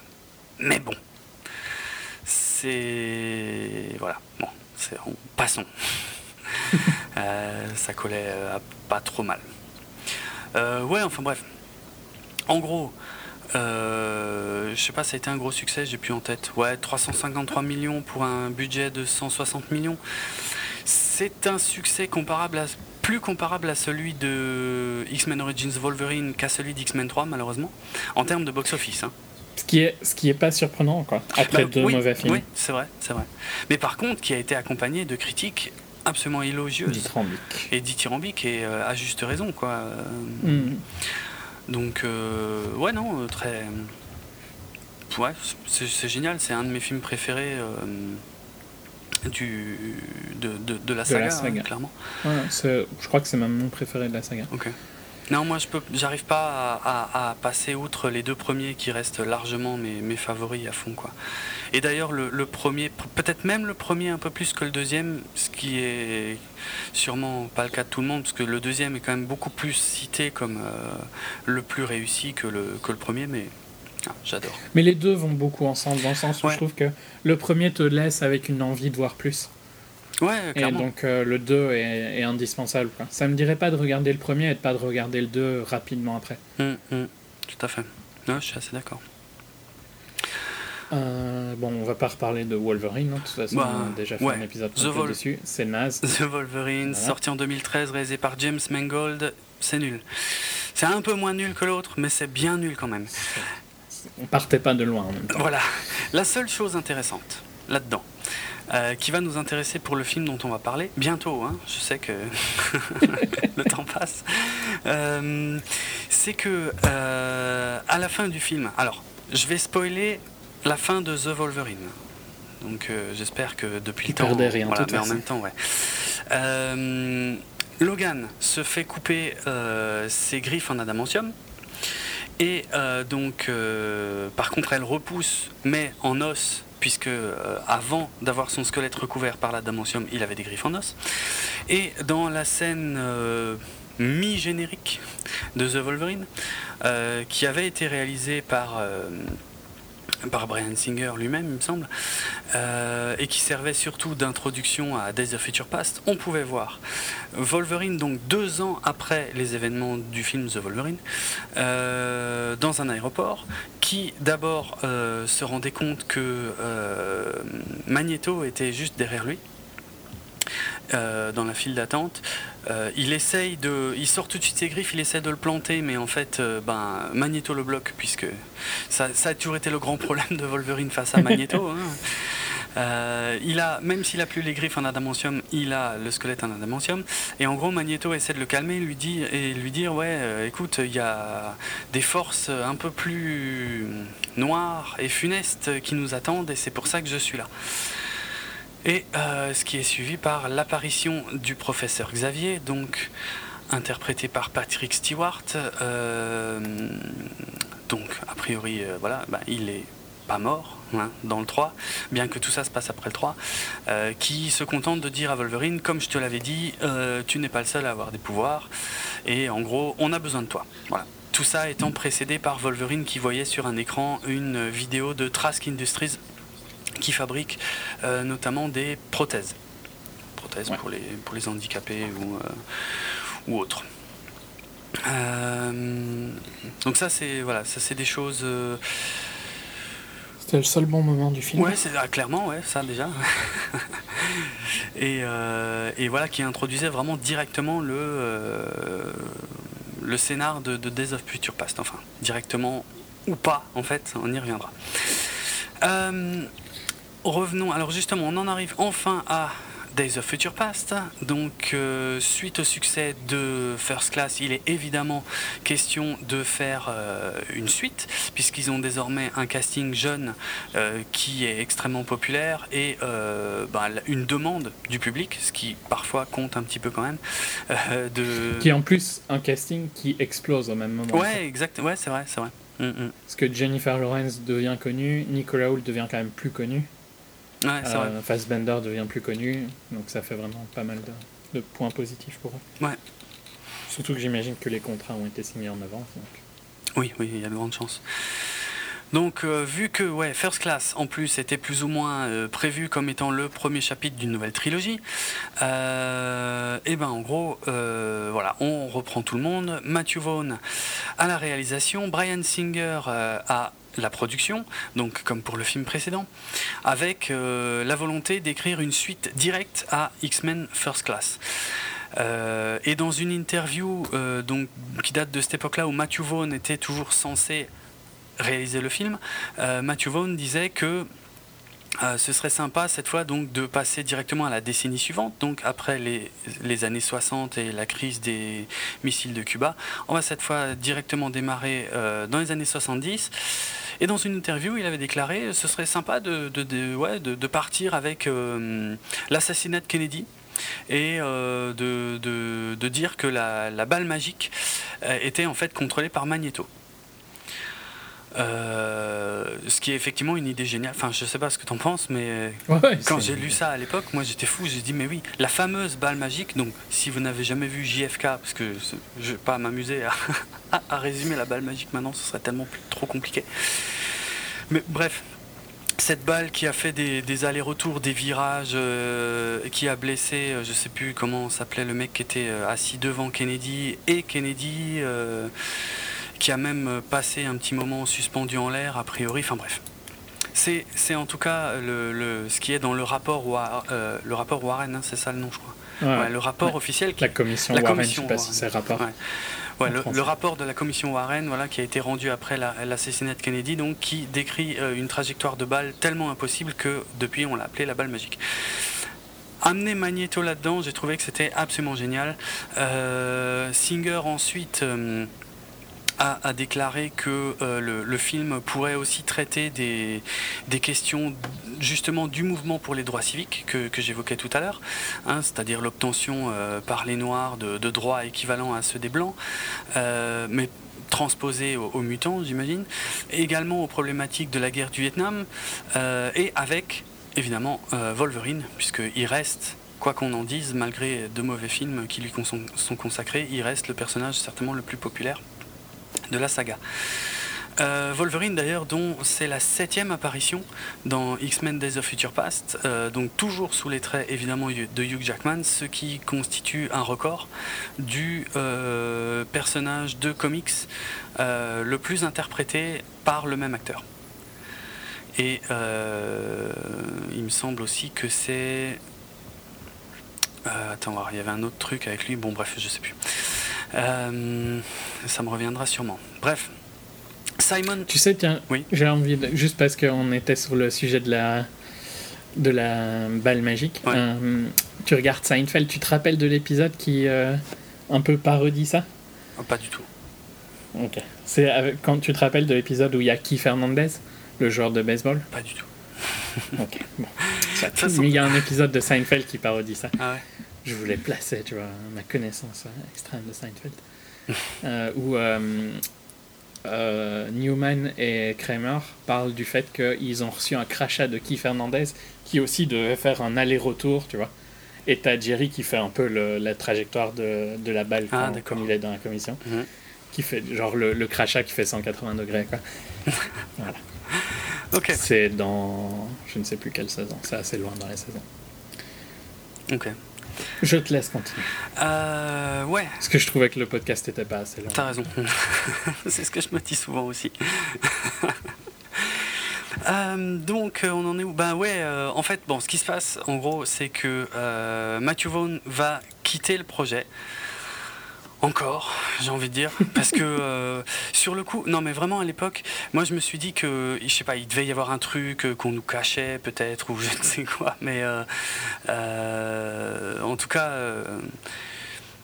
Mais bon, c'est. Voilà, bon, c'est... passons. (laughs) Euh, ça collait euh, pas trop mal. Euh, ouais, enfin bref. En gros, je sais pas, ça a été un gros succès, j'ai plus en tête. Ouais, 353 millions pour un budget de 160 millions. C'est un succès comparable à, plus comparable à celui de X-Men Origins Wolverine qu'à celui d'X-Men 3, malheureusement, en termes de box-office. Hein. Ce qui est, ce qui est pas surprenant, quoi, après bah, deux mauvais films. Oui, c'est vrai, c'est vrai. Mais par contre, qui a été accompagné de critiques absolument élogieuses. Dithyrambiques. Et dithyrambiques, et euh, à juste raison, quoi. Mm. Donc, euh, ouais, non, très. Ouais, c'est génial, c'est un de mes films préférés. Euh, du, de, de, la saga, hein, clairement. je crois que c'est même mon préféré de la saga. Non, moi je peux, j'arrive pas à, passer outre les deux premiers qui restent largement mes, mes favoris à fond quoi. Et d'ailleurs le, premier, peut-être même le premier un peu plus que le deuxième, ce qui est sûrement pas le cas de tout le monde, parce que le deuxième est quand même beaucoup plus cité comme euh, le plus réussi que le, que le premier, mais j'adore. Mais les deux vont beaucoup ensemble, dans le sens où je trouve que le premier te laisse avec une envie de voir plus. Ouais, clairement. Et donc euh, le 2 est, indispensable. Quoi. Ça me dirait pas de regarder le premier et de pas de regarder le 2 rapidement après. Hum, hum. tout à fait. je suis assez d'accord. Euh, bon, on va pas reparler de Wolverine, hein. de toute façon, bah, on a déjà fait un épisode dessus. C'est naze. The Wolverine, sorti en 2013, réalisé par James Mangold, c'est nul. C'est un peu moins nul que l'autre, mais c'est bien nul quand même on partait pas de loin en même temps. Voilà. La seule chose intéressante là-dedans, euh, qui va nous intéresser pour le film dont on va parler bientôt, hein, je sais que (laughs) le temps passe, euh, c'est que euh, à la fin du film, alors je vais spoiler la fin de The Wolverine. Donc j'espère que depuis le temps, rien, voilà, mais en même temps, ouais. Logan se fait couper ses griffes en adamantium. Et euh, donc, euh, par contre, elle repousse, mais en os, puisque euh, avant d'avoir son squelette recouvert par l'adamantium, il avait des griffes en os. Et dans la scène mi-générique de The Wolverine, qui avait été réalisée par par Brian Singer lui-même, il me semble, euh, et qui servait surtout d'introduction à Days of Future Past, on pouvait voir Wolverine, donc deux ans après les événements du film The Wolverine, euh, dans un aéroport, qui d'abord euh, se rendait compte que Magneto était juste derrière lui. dans la file d'attente, euh, il essaye de, il sort tout de suite ses griffes, il essaie de le planter, mais en fait, euh, ben, Magneto le bloque puisque ça, a toujours été le grand problème de Wolverine face à Magneto. (laughs) Hein. Euh, il a, même s'il a plus les griffes en adamantium, il a le squelette en adamantium. Et en gros, Magneto essaie de le calmer, lui dit et lui dire ouais, écoute, il y a des forces un peu plus noires et funestes qui nous attendent, et c'est pour ça que je suis là. Et euh, ce qui est suivi par l'apparition du professeur Xavier, donc interprété par Patrick Stewart. Euh, donc, a priori, euh, voilà, bah, il est pas mort hein, dans le 3, bien que tout ça se passe après le 3, qui se contente de dire à Wolverine, comme je te l'avais dit, tu n'es pas le seul à avoir des pouvoirs, et en gros, on a besoin de toi. Voilà. Tout ça étant précédé par Wolverine qui voyait sur un écran une vidéo de Trask Industries qui fabrique euh, notamment des prothèses. Prothèses pour, les, pour les handicapés ou, euh, ou autres. Euh, donc ça c'est voilà, ça c'est des choses. C'était le seul bon moment du film. Ouais, c'est ah, clairement ouais, ça déjà. (laughs) et, et, voilà qui introduisait vraiment directement le le scénar de, de, Days of Future Past. Enfin, directement ou pas en fait, on y reviendra. Revenons, alors justement, on en arrive enfin à Days of Future Past. Donc, euh, suite au succès de First Class, il est évidemment question de faire euh, une suite, puisqu'ils ont désormais un casting jeune euh, qui est extrêmement populaire et bah, une demande du public, ce qui parfois compte un petit peu quand même. de... Qui est en plus un casting qui explose au même moment. Ouais, exact, ouais, c'est vrai, c'est vrai. Mm, mm. Parce que Jennifer Lawrence devient connue, Nicolas Hoult devient quand même plus connu. Ouais, euh, Fassbender devient plus connu, donc ça fait vraiment pas mal de, points positifs pour eux. Ouais. Surtout que j'imagine que les contrats ont été signés en avance. Oui, oui, il y a de grandes chances. Donc, vu que ouais, First Class, en plus, était plus ou moins prévu comme étant le premier chapitre d'une nouvelle trilogie, et eh ben en gros, voilà, on reprend tout le monde. Matthew Vaughn à la réalisation, Brian Singer à la production, donc comme pour le film précédent, avec euh, la volonté d'écrire une suite directe à X-Men First Class. Euh, et dans une interview euh, donc, qui date de cette époque-là où Matthew Vaughn était toujours censé réaliser le film, Matthew Vaughn disait que ce serait sympa cette fois donc de passer directement à la décennie suivante, donc après les, les, années 60 et la crise des missiles de Cuba. On va cette fois directement démarrer dans les années 70 et dans une interview, il avait déclaré ce serait sympa de, partir avec euh, l'assassinat de Kennedy et euh, de, dire que la, la, balle magique euh, était en fait contrôlée par Magneto. Euh, ce qui est effectivement une idée géniale. Enfin, je sais pas ce que tu en penses, mais quand j'ai lu ça à l'époque, moi j'étais fou. J'ai dit, mais oui, la fameuse balle magique. Donc, si vous n'avez jamais vu JFK, parce que je vais pas m'amuser (laughs) à, à, résumer la balle magique maintenant, ce serait tellement trop compliqué. Mais bref, cette balle qui a fait des, allers-retours, des virages, euh, qui a blessé, euh, je sais plus comment s'appelait le mec qui était assis devant Kennedy et Kennedy qui a même passé un petit moment suspendu en l'air, a priori. Enfin bref. C'est, en tout cas le, ce qui est dans le rapport, euh, le rapport Warren, hein, c'est ça le nom, je crois. le rapport officiel. la commission la Warren, commission je sais pas si c'est rapport. le, rapport de la commission Warren, voilà, qui a été rendu après l'assassinat de Kennedy, donc qui décrit euh, une trajectoire de balle tellement impossible que depuis on l'a appelé la balle magique. Amener Magneto là-dedans, j'ai trouvé que c'était absolument génial. Euh, Singer ensuite a, déclaré que euh, le, film pourrait aussi traiter des, questions justement du mouvement pour les droits civiques que, j'évoquais tout à l'heure, hein, c'est-à-dire l'obtention euh, par les Noirs de, droits équivalents à ceux des Blancs, euh, mais transposés aux, mutants, j'imagine, également aux problématiques de la guerre du Vietnam, et avec évidemment Wolverine, puisqu'il reste quoi qu'on en dise, malgré de mauvais films qui lui sont consacrés, il reste le personnage certainement le plus populaire de la saga. Euh, Wolverine d'ailleurs dont c'est la septième apparition dans X-Men Days of Future Past, euh, donc toujours sous les traits évidemment de Hugh Jackman, ce qui constitue un record du euh, personnage de comics le plus interprété par le même acteur. Et il me semble aussi que c'est... attends, il y avait un autre truc avec lui, bon bref, je sais plus. Euh, ça me reviendra sûrement. Bref. Simon. Tu sais, tiens, oui. j'ai envie de, juste parce qu'on était sur le sujet de la de la balle magique. Euh, tu regardes Seinfeld, tu te rappelles de l'épisode qui euh, un peu parodie ça? Oh, Pas du tout. Ok. C'est quand tu te rappelles de l'épisode où il y a Keith Fernandez, le joueur de baseball? Pas du tout. (laughs) ok. Bon. Mais il y a un épisode de Seinfeld qui parodie ça. Ah ouais je voulais placer, tu vois, ma connaissance hein, extrême de Seinfeld, (laughs) euh, où euh, euh, Newman et Kramer parlent du fait qu'ils ont reçu un crachat de Keith Fernandez qui aussi devait faire un aller-retour, tu vois. Et t'as Jerry qui fait un peu la trajectoire de, de la balle ah, comme il est dans la commission. Mhm. Qui fait genre le, le, crachat qui fait 180 degrés, quoi. (laughs) voilà. C'est dans. Je ne sais plus quelle saison. C'est assez loin dans les saisons. Ok. Je te laisse continuer. Euh, ouais. Parce que je trouvais que le podcast n'était pas assez long. T'as raison. (laughs) C'est ce que je me dis souvent aussi. (laughs) Euh, donc euh, on en est où? Ben ouais, euh, en fait, bon, ce qui se passe, en gros, c'est que Matthew Vaughn va quitter le projet. Encore, j'ai envie de dire, parce que euh, sur le coup, non mais vraiment à l'époque, moi je me suis dit que, je sais pas, il devait y avoir un truc euh, qu'on nous cachait peut-être ou je ne sais quoi, mais euh, en tout cas,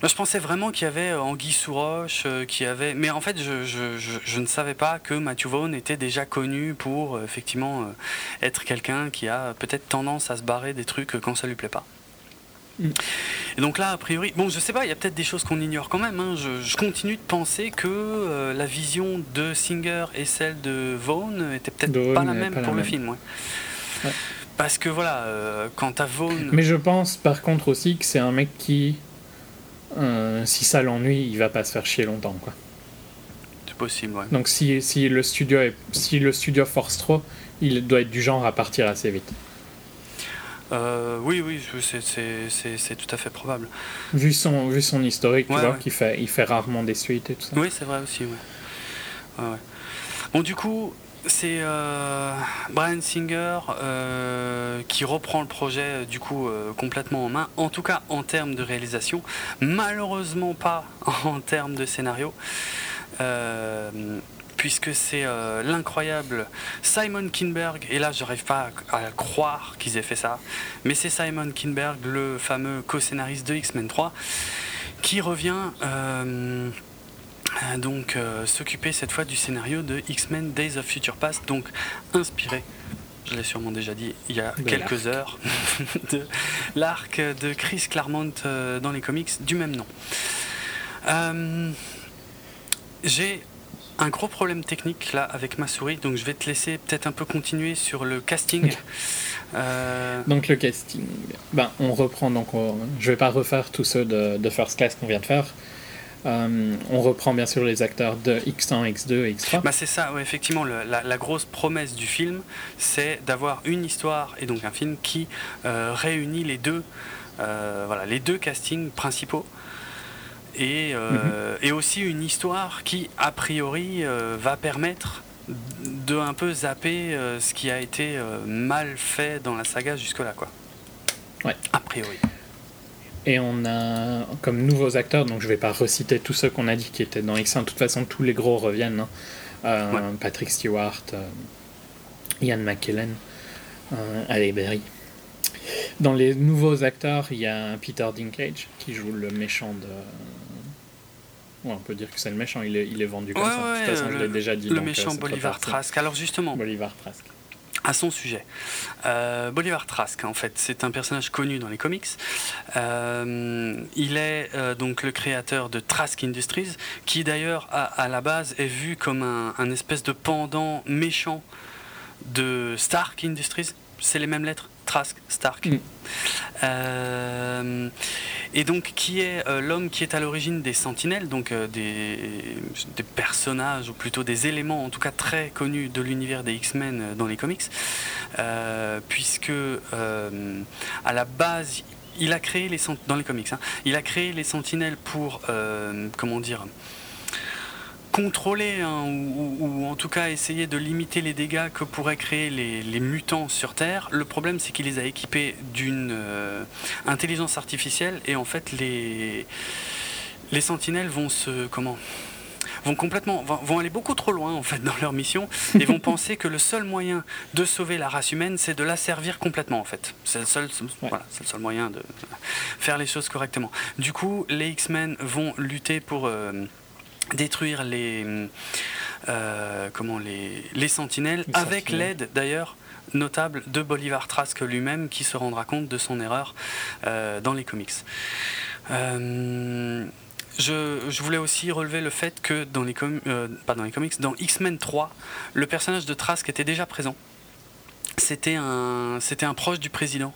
moi je pensais vraiment qu'il y avait Anguille sous roche, qu'il avait, mais en fait je, ne savais pas que Matthew Vaughn était déjà connu pour effectivement être quelqu'un qui a peut-être tendance à se barrer des trucs quand ça lui plaît pas. Et donc là, a priori, bon, je sais pas, il y a peut-être des choses qu'on ignore quand même. Hein. Je, continue de penser que euh, la vision de Singer et celle de Vaughn était peut-être pas la même pour le film. Ouais. Parce que voilà, euh, quant à Vaughn. Mais je pense par contre aussi que c'est un mec qui, euh, si ça l'ennuie, il va pas se faire chier longtemps, quoi. possible, ouais. Donc si, si, le studio est, si le studio force trop, il doit être du genre à partir assez vite. Euh, oui, oui, c'est tout à fait probable. Vu son, vu son historique, tu vois, qu'il fait, il fait rarement des suites et tout ça. Oui, c'est vrai aussi, ouais. Bon, du coup, c'est euh, Brian Singer euh, qui reprend le projet du coup complètement en main, en tout cas en termes de réalisation, malheureusement pas (laughs) en termes de scénario puisque c'est euh, l'incroyable Simon Kinberg, et là j'arrive pas à, croire qu'ils aient fait ça, mais c'est Simon Kinberg, le fameux co-scénariste de X-Men 3, qui revient euh, donc euh, s'occuper cette fois du scénario de X-Men Days of Future Past, donc inspiré je l'ai sûrement déjà dit il y a quelques heures, (laughs) de l'arc de Chris Claremont dans les comics du même nom. J'ai un gros problème technique là avec ma souris, donc je vais te laisser peut-être un peu continuer sur le casting. Euh, donc le casting, ben, on reprend, donc je vais pas refaire tous ceux de, First Class qu'on vient de faire. Euh, on reprend bien sûr les acteurs de X1, X2 et X3. Bah c'est ça, effectivement, la, grosse promesse du film, c'est d'avoir une histoire et donc un film qui euh, réunit les deux, voilà, les deux castings principaux. Euh, et, aussi une histoire qui, a priori, euh, va permettre de un peu zapper euh, ce qui a été mal fait dans la saga jusque-là, quoi. Ouais. A priori. Et on a comme nouveaux acteurs, donc je vais pas reciter tous ceux qu'on a dit qui étaient dans X1, de toute façon tous les gros reviennent. Hein. Patrick Stewart, Ian McKellen, Ali Berry. Dans les nouveaux acteurs, il y a Peter Dinklage qui joue le méchant de on peut dire que c'est le méchant, il est, il est vendu comme ça. de toute façon, je l'ai déjà dit. Le euh, méchant Bolivar Trask. Alors justement. Bolivar Trask. À son sujet. Euh, Bolivar Trask, en fait, c'est un personnage connu dans les comics. Euh, il est donc le créateur de Trask Industries, qui d'ailleurs, à, la base, est vu comme un, un espèce de pendant méchant de Stark Industries. C'est les mêmes lettres Trask, Stark. Mm. Euh, et donc, qui est euh, l'homme qui est à l'origine des Sentinelles, donc euh, des, des, personnages, ou plutôt des éléments, en tout cas très connus de l'univers des X-Men dans les comics, puisque à la base, il a créé les dans les comics, hein, il a créé les Sentinelles pour, comment dire, contrôler hein, ou, en tout cas essayer de limiter les dégâts que pourraient créer les, mutants sur Terre. Le problème c'est qu'il les a équipés d'une euh, intelligence artificielle et en fait les, les sentinelles vont se comment vont complètement vont, aller beaucoup trop loin en fait dans leur mission et vont (laughs) penser que le seul moyen de sauver la race humaine c'est de la servir complètement en fait c'est le seul voilà, c'est le seul moyen de faire les choses correctement du coup les X-Men vont lutter pour euh, détruire les, euh, comment, les, les sentinelles, avec l'aide d'ailleurs notable de Bolivar Trask lui-même qui se rendra compte de son erreur euh, dans les comics. Euh, je, je, voulais aussi relever le fait que dans les, pas dans les comics, dans X-Men 3, le personnage de Trask était déjà présent c'était un, proche du président,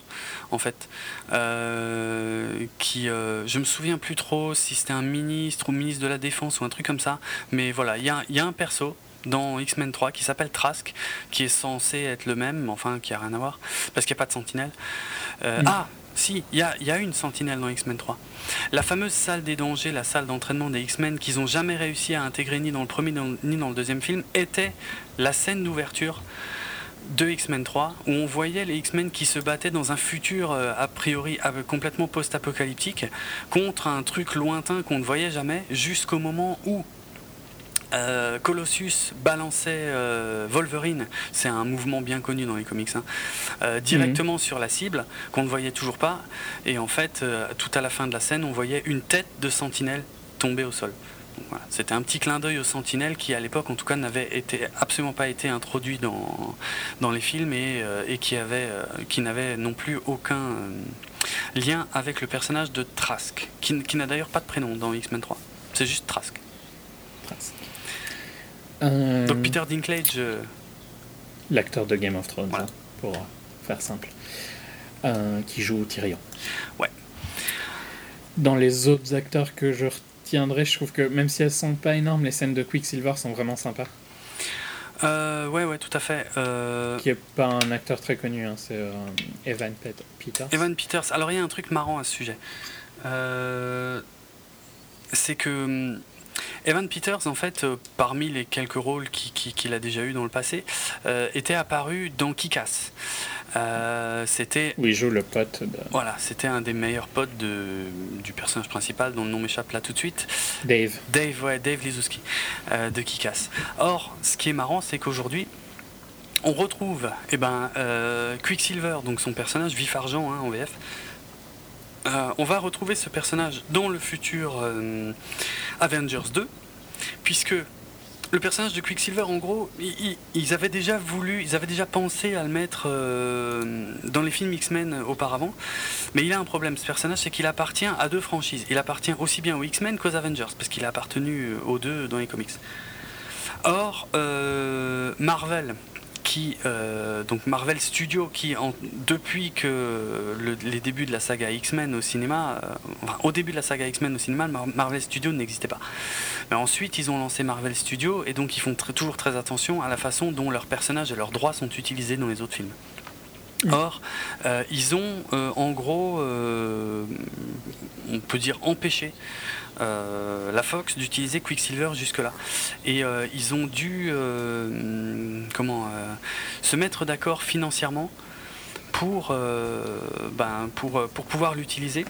en fait. Euh, qui, euh, je me souviens plus trop si c'était un ministre ou ministre de la Défense ou un truc comme ça. Mais voilà, il y a, un perso dans X-Men 3 qui s'appelle Trask, qui est censé être le même, enfin qui a rien à voir, parce qu'il n'y a pas de sentinelle. Euh, ah si, il y a, une sentinelle dans X-Men 3. La fameuse salle des dangers, la salle d'entraînement des X-Men qu'ils n'ont jamais réussi à intégrer ni dans le premier ni dans le deuxième film, était la scène d'ouverture de X-Men 3, où on voyait les X-Men qui se battaient dans un futur euh, a priori complètement post-apocalyptique contre un truc lointain qu'on ne voyait jamais, jusqu'au moment où euh, Colossus balançait euh, Wolverine, c'est un mouvement bien connu dans les comics, hein, directement mhm. sur la cible qu'on ne voyait toujours pas. Et en fait, tout à la fin de la scène, on voyait une tête de sentinelle tomber au sol. C'était un petit clin d'œil aux sentinelles qui, à l'époque, en tout cas, n'avait été, absolument pas été introduit dans, dans les films et, euh, et qui, avait, euh, qui n'avait non plus aucun euh, lien avec le personnage de Trask, qui, qui n'a d'ailleurs pas de prénom dans X-Men 3. C'est juste Trask. Trask. Donc Peter Dinklage. L'acteur de Game of Thrones, hein, pour faire simple, qui joue Tyrion. Ouais. Dans les autres acteurs que je tiendrait. Je trouve que même si elles sont pas énormes, les scènes de Quicksilver sont vraiment sympas. Euh, ouais, ouais, tout à fait. Euh... Qui est pas un acteur très connu, hein, c'est euh, Evan Peters. Evan Peters. Alors il y a un truc marrant à ce sujet. C'est que hum, Evan Peters, en fait, parmi les quelques rôles qu'il a déjà eu dans le passé, était apparu dans Kick-Ass. Euh, c'était. Oui, il joue le pote. Voilà, c'était un des meilleurs potes de, du personnage principal, dont le nom m'échappe là tout de suite. Dave. Dave, ouais, Dave Lizowski, euh, de Kikas. Or, ce qui est marrant, c'est qu'aujourd'hui, on retrouve eh ben, euh, Quicksilver, donc son personnage, Vif Argent hein, en VF. on va retrouver ce personnage dans le futur Avengers 2, puisque le personnage de Quicksilver, en gros, ils, avaient déjà pensé à le mettre euh, dans les films X-Men auparavant, mais il a un problème. Ce personnage, c'est qu'il appartient à deux franchises. Il appartient aussi bien aux X-Men qu'aux Avengers, parce qu'il a appartenu aux deux dans les comics. Or, euh, Marvel, qui, euh, donc Marvel Studios, qui en, depuis que les débuts de la saga X-Men au cinéma, euh, au début de la saga X-Men au cinéma, Marvel Studios n'existait pas. Mais ensuite, ils ont lancé Marvel Studios et donc ils font toujours très attention à la façon dont leurs personnages et leurs droits sont utilisés dans les autres films. Or, euh, ils ont en gros, on peut dire, empêché euh, la Fox d'utiliser Quicksilver jusque-là. Et euh, ils ont dû euh, comment, se mettre d'accord financièrement pour, ben, pour, pour pouvoir l'utiliser.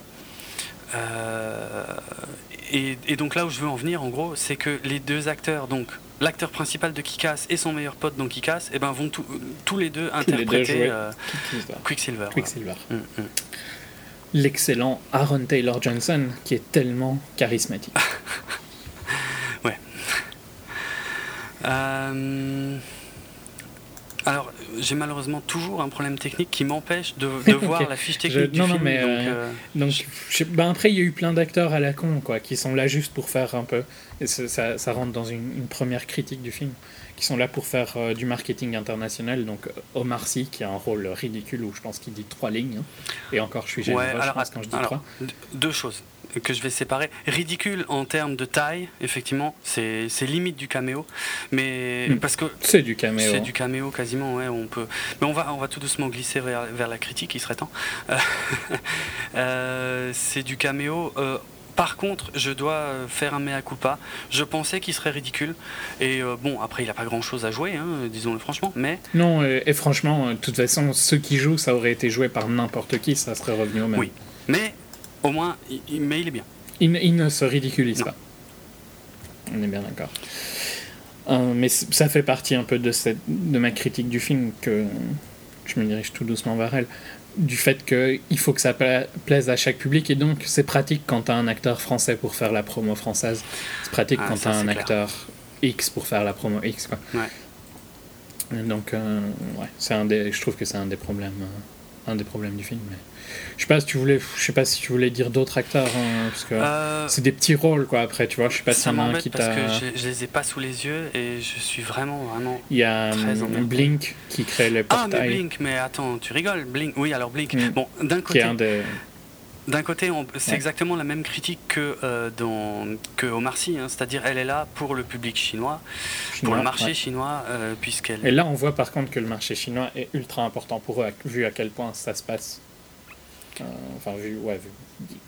Et, donc là où je veux en venir, en gros, c'est que les deux acteurs, donc l'acteur principal de Kikas et son meilleur pote dans Kikas, et eh ben, vont tous les deux interpréter Quicksilver. Quicksilver. Mm, mm l'excellent Aaron Taylor Johnson, qui est tellement charismatique. (laughs) ouais. Euh, alors, j'ai malheureusement toujours un problème technique qui m'empêche de, (laughs) voir la fiche technique du film. mais euh, donc, euh, ben après, il y a eu plein d'acteurs à la con, quoi, qui sont là juste pour faire un peu. Et ça, ça rentre dans une, une, première critique du film qui sont là pour faire euh, du marketing international. Donc euh, Omar Sy, qui a un rôle ridicule où je pense qu'il dit trois lignes. Hein. Et encore, je suis généreux quand je dis trois. Deux choses que je vais séparer. Ridicule en termes de taille, effectivement, c'est limite du caméo, mais hmm. parce que c'est du caméo. C'est du caméo quasiment, ouais. On peut, mais on va on va tout doucement glisser vers, vers la critique, il serait temps. (laughs) Euh, c'est du caméo. Par contre, je dois euh, faire un mea culpa. Je pensais qu'il serait ridicule. Et euh, bon, après, il n'a pas grand-chose à jouer, hein, disons-le franchement. Mais non, et, franchement, de toute façon, ceux qui jouent, ça aurait été joué par n'importe qui, ça serait revenu au même. Oui, mais au moins, il, mais il est bien. Il, ne se ridiculise pas. On est bien d'accord. Euh, mais ça fait partie un peu de, cette, de ma critique du film que je me dirige tout doucement vers elle du fait qu'il faut que ça plaise à chaque public et donc c'est pratique quand tu as un acteur français pour faire la promo française. C'est pratique ah, quand tu as un acteur X pour faire la promo X. Quoi. Ouais. Donc, euh, ouais, c'est un des, je trouve que c'est un des problèmes. Euh, un des problèmes du film. Mais... Je sais pas si tu voulais, je sais pas si tu voulais dire d'autres acteurs, hein, parce que euh, c'est des petits rôles quoi. Après, tu vois, je sais pas si y en a un qui t'a. Parce que je, je, les ai pas sous les yeux et je suis vraiment vraiment. Il y a un Blink qui crée les portails. Ah mais Blink, mais attends, tu rigoles, Blink. Oui, alors Blink. Mm. Bon, d'un côté. Qui est un des d'un côté, c'est exactement la même critique que, euh, dans, que Omar Sy, hein, c'est-à-dire elle est là pour le public chinois, pour le marché chinois, euh, puisqu'elle... Et là, on voit par contre que le marché chinois est ultra important pour eux, vu à quel point ça se passe. Euh, enfin, vu, ouais,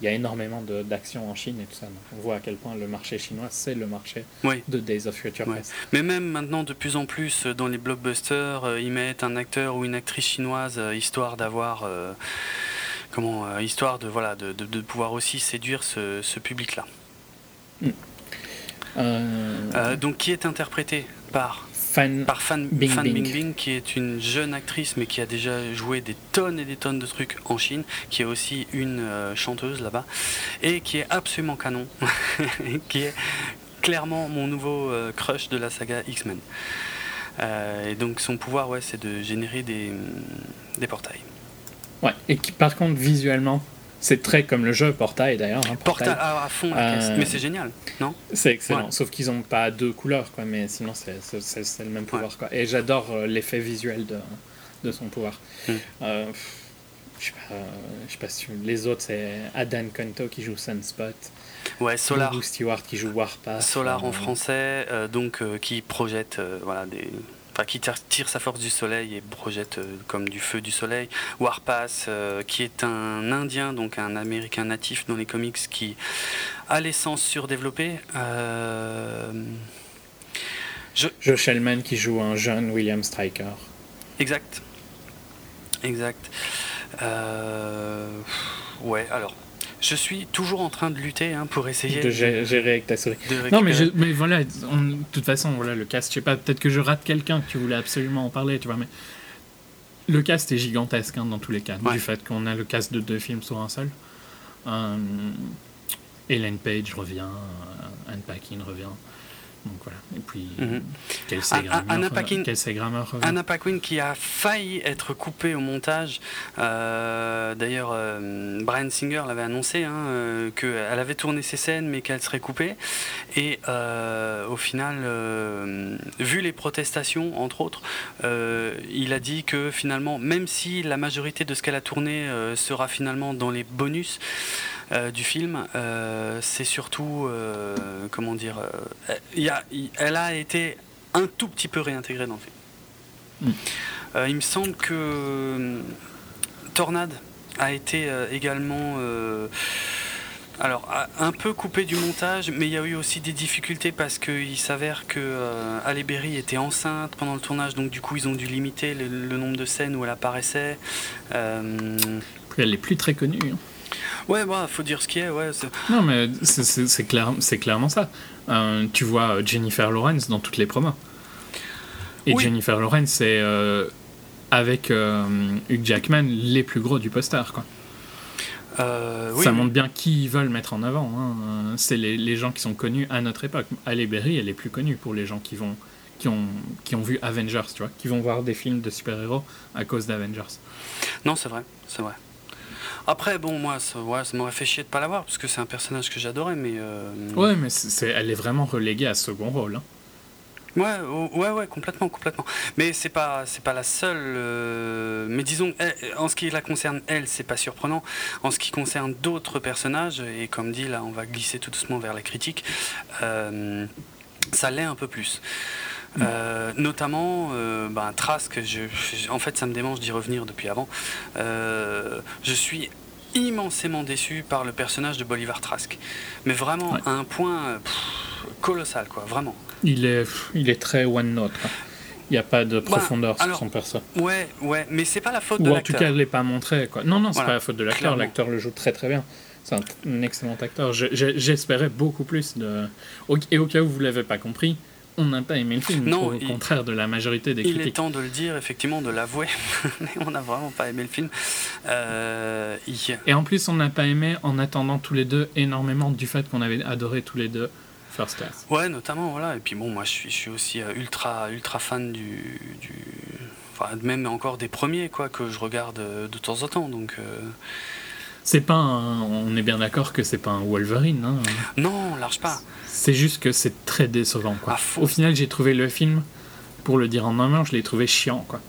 il y a énormément d'actions en Chine et tout ça. on voit à quel point le marché chinois, c'est le marché de Days of Future Past. Mais même maintenant, de plus en plus, dans les blockbusters, ils mettent un acteur ou une actrice chinoise, histoire d'avoir comment, euh, histoire de, voilà, de, de, pouvoir aussi séduire ce, ce public-là. Mm. Euh, euh, donc, qui est interprété par Fan, par Fan Bing, Fan Bing. Bing, qui est une jeune actrice, mais qui a déjà joué des tonnes et des tonnes de trucs en Chine, qui est aussi une chanteuse là-bas, et qui est absolument canon, (laughs) qui est clairement mon nouveau crush de la saga X-Men. et donc son pouvoir, ouais, c'est de générer des, des portails. Ouais, et qui par contre visuellement, c'est très comme le jeu Portail d'ailleurs. Hein, Portail à, fond, euh, mais c'est génial, non C'est excellent, sauf qu'ils n'ont pas deux couleurs, quoi, mais sinon c'est le même pouvoir. Quoi. Et j'adore euh, l'effet visuel de, de, son pouvoir. Euh, je sais pas, je sais pas si les autres, c'est Adan Kanto qui joue Sunspot. Ouais, Solar. Stewart qui joue Warpath. Solar en français, donc qui projette voilà, des, Enfin, qui tire sa force du soleil et projette comme du feu du soleil. Warpass, qui est un Indien, donc un Américain natif dans les comics, qui a l'essence surdéveloppée. Euh... Je... Joe Shellman qui joue un jeune William Stryker. Exact. Exact. Euh, ouais, alors. Je suis toujours en train de lutter hein, pour essayer de gérer avec ta souris. Non, mais, mais voilà, de toute façon, voilà, le cast, je sais pas, peut-être que je rate quelqu'un qui voulait absolument en parler, tu vois, mais le cast est gigantesque hein, dans tous les cas, du fait qu'on a le cast de deux films sur un seul. Euh, Ellen Page revient, euh, Anne Paquin revient. Donc voilà. Et puis. Anna Paquin, Anna Paquin qui a failli être coupée au montage. Euh, d'ailleurs, euh, Brian Singer l'avait annoncé hein, euh, qu'elle avait tourné ses scènes mais qu'elle serait coupée. Et au final, vu les protestations, entre autres, il a dit que finalement, même si la majorité de ce qu'elle a tourné sera finalement dans les bonus, euh, du film, euh, c'est surtout, euh, comment dire, y a, elle a été un tout petit peu réintégrée dans le film. Mm. il me semble que Tornade a été également alors, un peu coupé du montage, mais il y a eu aussi des difficultés parce qu'il s'avère que euh, Berry était enceinte pendant le tournage, donc du coup ils ont dû limiter le, nombre de scènes où elle apparaissait. Euh... Elle n'est plus très connue. Hein. Ouais, bah, faut dire ce qui est, ouais. Non, mais c'est clair, clairement ça. Euh, tu vois Jennifer Lawrence dans toutes les promos. Et Jennifer Lawrence, c'est euh, avec euh, Hugh Jackman les plus gros du poster, quoi. ça montre bien qui ils veulent mettre en avant. Hein. C'est les, les, gens qui sont connus à notre époque. Halle Berry, elle est plus connue pour les gens qui vont qui ont, qui ont vu Avengers, tu vois, qui vont voir des films de super-héros à cause d'Avengers. Non, c'est vrai, c'est vrai. Après, bon, moi, ça, ouais, ça m'aurait fait chier de pas l'avoir, parce que c'est un personnage que j'adorais, mais... Euh... Ouais, mais c'est, elle est vraiment reléguée à second rôle. Hein. Ouais, ouais, ouais, complètement, complètement. Mais c'est pas, c'est pas la seule. Euh, mais disons, en ce qui la concerne, elle, c'est pas surprenant. En ce qui concerne d'autres personnages, et comme dit, là, on va glisser tout doucement vers la critique, euh, ça l'est un peu plus. Euh, notamment, euh, ben, Trask, je, en fait ça me démange d'y revenir depuis avant. Euh, je suis immensément déçu par le personnage de Bolivar Trask. Mais vraiment à un point colossal, quoi, vraiment. Il est, il est très one note. Il n'y a pas de bah, profondeur sur son perso. Ouais, ouais, mais c'est pas la faute de l'acteur. en tout cas, elle n'est pas montré. Quoi. Non, non, c'est pas la faute de l'acteur. L'acteur le joue très très bien. C'est un, excellent acteur. J'espérais beaucoup plus de. Et au cas où vous l'avez pas compris, on n'a pas aimé le film, non, au contraire de la majorité des critiques. Il est temps de le dire, effectivement, de l'avouer, (laughs) mais on n'a vraiment pas aimé le film. Euh, Et en plus, on n'a pas aimé en attendant tous les deux énormément du fait qu'on avait adoré tous les deux First Class. Ouais, notamment, voilà. Et puis bon, moi, je suis, je suis aussi euh, ultra, ultra fan du, du... Enfin, même encore des premiers, quoi, que je regarde euh, de temps en temps, donc... C'est pas On est bien d'accord que c'est pas un Wolverine. Hein. Non, large pas. C'est juste que c'est très décevant. Quoi. Au final, j'ai trouvé le film, pour le dire en un mot, je l'ai trouvé chiant. Quoi.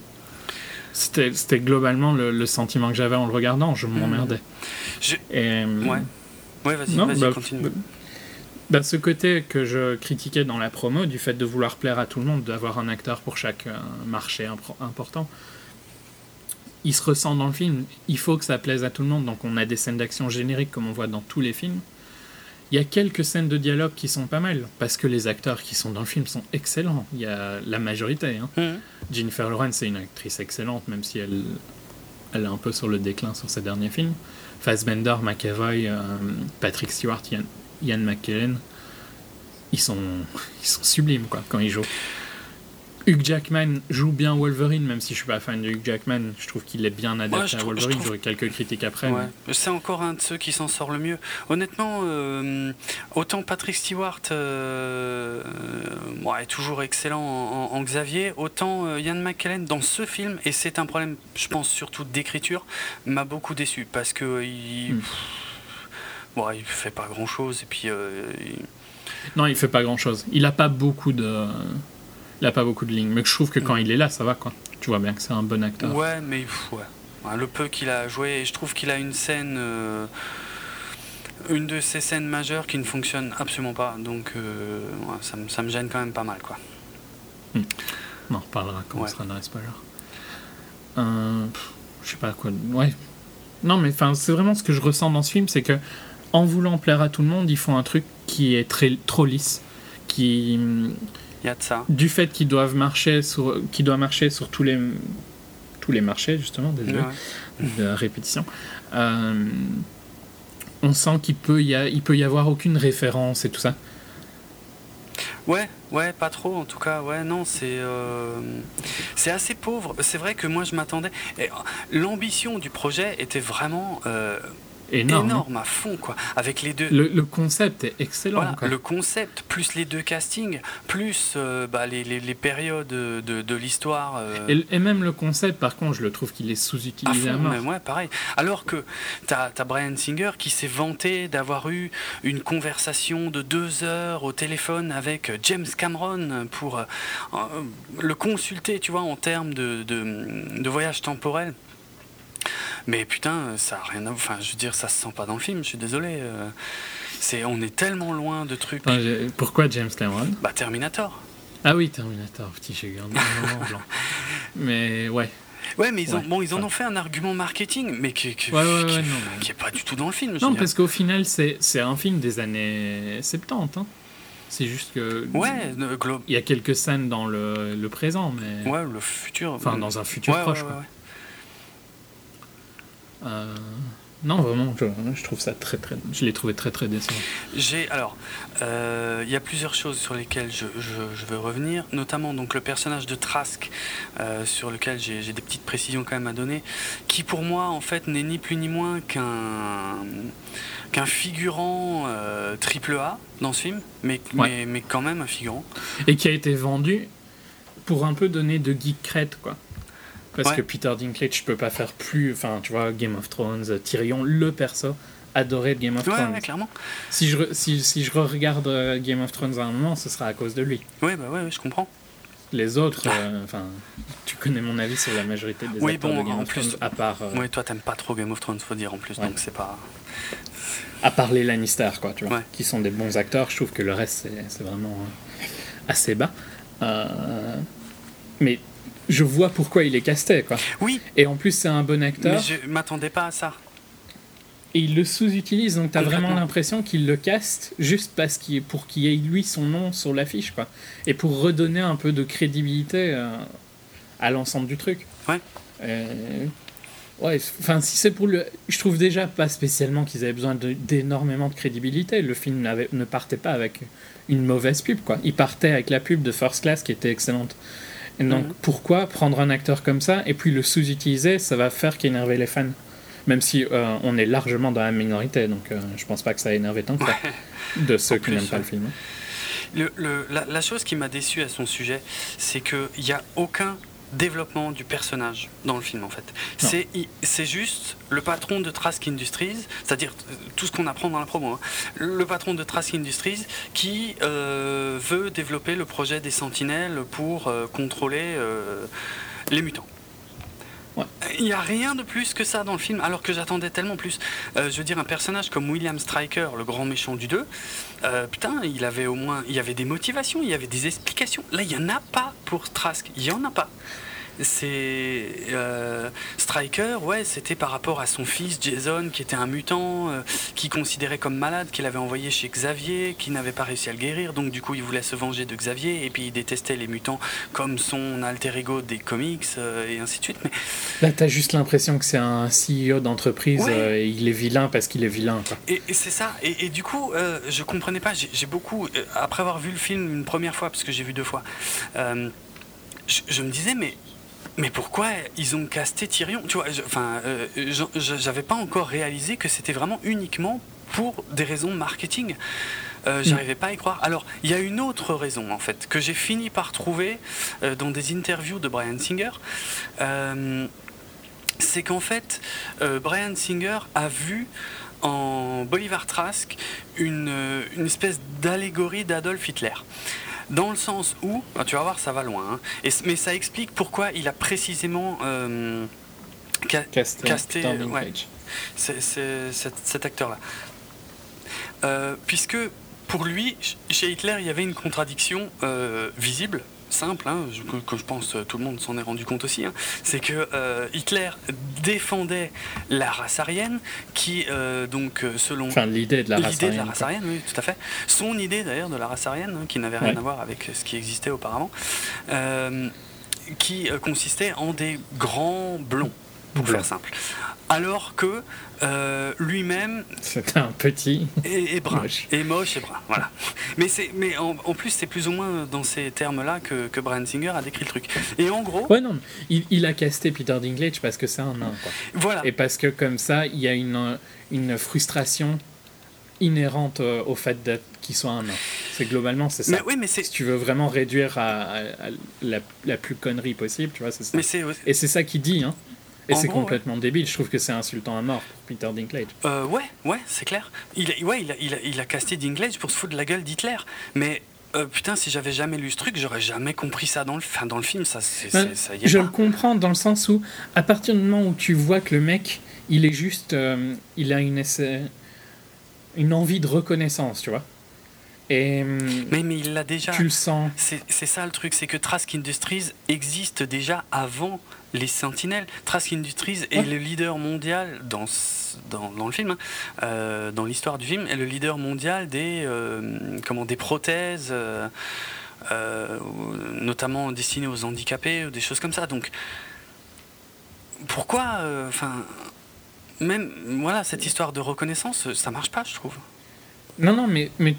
C'était globalement le, sentiment que j'avais en le regardant. Je m'emmerdais. Je... Et... Ouais. Ouais, vas-y, vas bah, continue. Bah, bah, ce côté que je critiquais dans la promo, du fait de vouloir plaire à tout le monde, d'avoir un acteur pour chaque euh, marché important, il se ressent dans le film. Il faut que ça plaise à tout le monde. Donc on a des scènes d'action génériques comme on voit dans tous les films. Il y a quelques scènes de dialogue qui sont pas mal, parce que les acteurs qui sont dans le film sont excellents. Il y a la majorité. Hein. Mmh. Jennifer Lawrence, c'est une actrice excellente, même si elle, elle est un peu sur le déclin sur ses derniers films. Fassbender, McAvoy, euh, Patrick Stewart, Ian, Ian McKellen, ils sont, (laughs) ils sont sublimes quoi, quand ils jouent. Hugh Jackman joue bien Wolverine, même si je suis pas fan de Hugh Jackman. Je trouve qu'il est bien adapté à Wolverine. J'aurais quelques critiques après. C'est encore un de ceux qui s'en sort le mieux. Honnêtement, euh, autant Patrick Stewart euh, est toujours excellent en, Xavier, autant euh, Ian McKellen dans ce film, et c'est un problème, je pense surtout d'écriture, m'a beaucoup déçu parce que il, hmm. il fait pas grand chose et puis. Non, il fait pas grand chose. Il a pas beaucoup de il n'a pas beaucoup de lignes. Mais je trouve que quand il est là, ça va, quoi. Tu vois bien que c'est un bon acteur. Ouais, mais ouais. le peu qu'il a joué, je trouve qu'il a une scène. Euh, une de ces scènes majeures qui ne fonctionne absolument pas. Donc ça, me, ça, me gêne quand même pas mal. quoi. Hmm. On en reparlera quand on sera dans spoilers. Euh, je sais pas quoi. Ouais. Non, mais enfin, c'est vraiment ce que je ressens dans ce film, c'est que en voulant plaire à tout le monde, ils font un truc qui est très trop lisse, qui. Il y a de ça. Du fait qu'ils doivent marcher sur, qui doit marcher sur tous les tous les marchés justement, désolé de la répétition. Euh, on sent qu'il peut y a, il peut y avoir aucune référence et tout ça. Ouais, ouais, pas trop en tout cas. Ouais, non, c'est euh, c'est assez pauvre. C'est vrai que moi je m'attendais. L'ambition du projet était vraiment euh, énorme. énorme à fond, quoi. Avec les deux. Le, concept est excellent. Le concept, plus les deux castings, plus euh, bah, les, les, périodes de, de l'histoire. Euh. Et, même le concept, par contre, je le trouve qu'il est sous-utilisé à, mort. ouais, pareil. Alors que tu as, Brian Singer qui s'est vanté d'avoir eu une conversation de deux heures au téléphone avec James Cameron pour euh, le consulter, tu vois, en termes de, de, de voyage temporel. Mais putain, ça a rien à Enfin, je veux dire, ça se sent pas dans le film, je suis désolé. Euh. c'est, on est tellement loin de trucs. pourquoi James Cameron? Bah, Terminator. Ah oui, Terminator, petit j'ai gardé blanc. (laughs) Mais ouais. Ouais, mais ils, ont, bon, ils en ont fait un argument marketing, mais qui, qui, est pas du tout dans le film. Non, parce qu'au final, c'est, c'est un film des années 70. Hein. C'est juste que. Ouais, il y a quelques scènes dans le, le présent, mais. Ouais, le futur. Enfin, dans un futur proche. Quoi. Euh, non, vraiment, je, trouve ça très, très. Je l'ai trouvé très, très décevant. J'ai alors, euh, il y a plusieurs choses sur lesquelles je, je, veux revenir, notamment donc le personnage de Trask, euh, sur lequel j'ai des petites précisions quand même à donner, qui pour moi en fait n'est ni plus ni moins qu'un qu'un figurant triple A dans ce film, mais, mais, mais quand même un figurant. Et qui a été vendu pour un peu donner de geek crête, quoi. Parce que Peter Dinklage, je peux pas faire plus. Enfin, tu vois, Game of Thrones, Tyrion, le perso adoré de Game of Thrones. Ouais, clairement. Si je, si, si je regarde euh, Game of Thrones à un moment, ce sera à cause de lui. Ouais, bah ouais, je comprends. Les autres, euh, enfin, tu connais mon avis sur la majorité des acteurs de Game of Thrones, à part. Euh, oui, toi, t'aimes pas trop Game of Thrones, faut dire en plus, donc c'est pas. À part les Lannister, quoi, tu vois, qui sont des bons acteurs, je trouve que le reste, c'est vraiment assez bas. mais je vois pourquoi il est casté, quoi. Oui. Et en plus, c'est un bon acteur. Mais je m'attendais pas à ça. Et il le sous-utilise, donc t'as vraiment l'impression qu'il le caste juste parce qu'il pour qu'il ait lui son nom sur l'affiche, quoi. Et pour redonner un peu de crédibilité euh, à l'ensemble du truc. Ouais. Euh, ouais, enfin, si c'est pour le. Je trouve déjà pas spécialement qu'ils avaient besoin d'énormément de, crédibilité. Le film ne partait pas avec une mauvaise pub, quoi. Il partait avec la pub de First Class qui était excellente donc, mhm. pourquoi prendre un acteur comme ça et puis le sous-utiliser Ça va faire qu'énerver les fans? Même si euh, on est largement dans la minorité, donc euh, je pense pas que ça a énervé tant que ça de ceux qui n'aiment pas le film. Le, la, la, chose qui m'a déçu à son sujet, c'est qu'il n'y a aucun développement du personnage dans le film en fait. C'est, c'est juste le patron de Trask Industries, c'est-à-dire euh, tout ce qu'on apprend dans la promo, hein. le patron de Trask Industries qui euh, veut développer le projet des sentinelles pour euh, contrôler les mutants. Il n'y a rien de plus que ça dans le film, alors que j'attendais tellement plus. Euh, je veux dire, un personnage comme William Stryker, le grand méchant du 2, euh, putain, il avait au moins, il y avait des motivations, il y avait des explications. Là, il n'y en a pas pour Trask, il n'y en a pas c'est euh, Striker, ouais, c'était par rapport à son fils Jason, qui était un mutant, euh, qui considérait comme malade, qu'il avait envoyé chez Xavier, qui n'avait pas réussi à le guérir, donc du coup il voulait se venger de Xavier, et puis il détestait les mutants comme son alter ego des comics, euh, et ainsi de suite. Mais là, t'as juste l'impression que c'est un CEO d'entreprise, et il est vilain parce qu'il est vilain. Et, c'est ça. Et, du coup, je comprenais pas. J'ai beaucoup, après avoir vu le film une première fois, parce que j'ai vu deux fois. je me disais, mais mais pourquoi ils ont casté Tyrion? Tu vois, enfin, euh, j'avais pas encore réalisé que c'était vraiment uniquement pour des raisons marketing. Euh, J'arrivais pas à y croire. Alors, il y a une autre raison, en fait, que j'ai fini par trouver euh, dans des interviews de Brian Singer. C'est qu'en fait, Brian Singer a vu en Bolivar Trask une, une espèce d'allégorie d'Adolf Hitler dans le sens où, tu vas voir, ça va loin, hein. et, mais ça explique pourquoi il a précisément euh, casté, cet, acteur-là. puisque pour lui, chez Hitler, il y avait une contradiction visible simple, hein, que, je pense tout le monde s'en est rendu compte aussi, hein, c'est que euh, Hitler défendait la race aryenne, qui euh, donc euh, selon enfin, l'idée de la race aryenne, de la race aryenne, oui, tout à fait, son idée d'ailleurs de la race aryenne, hein, qui n'avait rien à voir avec ce qui existait auparavant, qui consistait en des grands blonds, pour faire simple alors que euh, lui-même. C'était un petit. Et, brun. Et moche et brun. Voilà. Mais, mais en, plus, c'est plus ou moins dans ces termes-là que, que Brian Singer a décrit le truc. Et en gros. Ouais, non, il, il a casté Peter Dinklage parce que c'est un nain. Quoi. Voilà. Et parce que comme ça, il y a une, une frustration inhérente euh, au fait qu'il soit un nain. C'est globalement, c'est ça. Mais oui, mais si tu veux vraiment réduire à, la, la, plus connerie possible, tu vois, c'est ça. Mais Et c'est ça qu'il dit, hein. Et c'est complètement débile. Je trouve que c'est insultant à mort pour Peter Dinklage. Euh, ouais, ouais, c'est clair. Il, ouais, il a, il, a, il a casté Dinklage pour se foutre de la gueule d'Hitler. Mais euh, putain, si j'avais jamais lu ce truc, j'aurais jamais compris ça dans le, fin, dans le film. Ça, ben, ça y est je le comprends dans le sens où, à partir du moment où tu vois que le mec, il est juste. Euh, il a une, une envie de reconnaissance, tu vois. Et, mais, mais il l'a déjà. Tu le sens. C'est ça le truc, c'est que Trask Industries existe déjà avant les Sentinelles. Trask Industries est le leader mondial dans, dans, dans le film, hein, euh, dans l'histoire du film, est le leader mondial des, euh, comment, des prothèses, euh, notamment destinées aux handicapés ou des choses comme ça. Donc, pourquoi, enfin, même voilà, cette histoire de reconnaissance, ça marche pas, je trouve. Non, non, mais, mais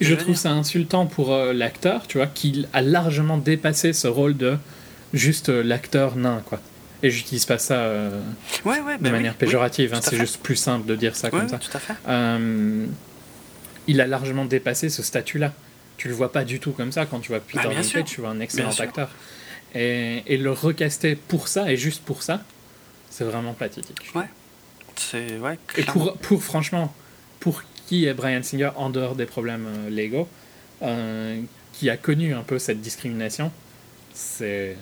je, trouve ça insultant pour l'acteur, tu vois, qu'il a largement dépassé ce rôle de juste euh, l'acteur nain, quoi. Et j'utilise pas ça euh, ouais, ouais, de bah manière péjorative, hein, c'est juste plus simple de dire ça comme ça. Tout à fait. Euh, il a largement dépassé ce statut-là. Tu le vois pas du tout comme ça quand tu vois Peter bah, Dinklage, tu vois un excellent acteur. Et, et, le recaster pour ça et juste pour ça, c'est vraiment pathétique. Ouais. C'est ouais. Et pour, pour franchement, pour qui est Brian Singer en dehors des problèmes légaux, qui a connu un peu cette discrimination, c'est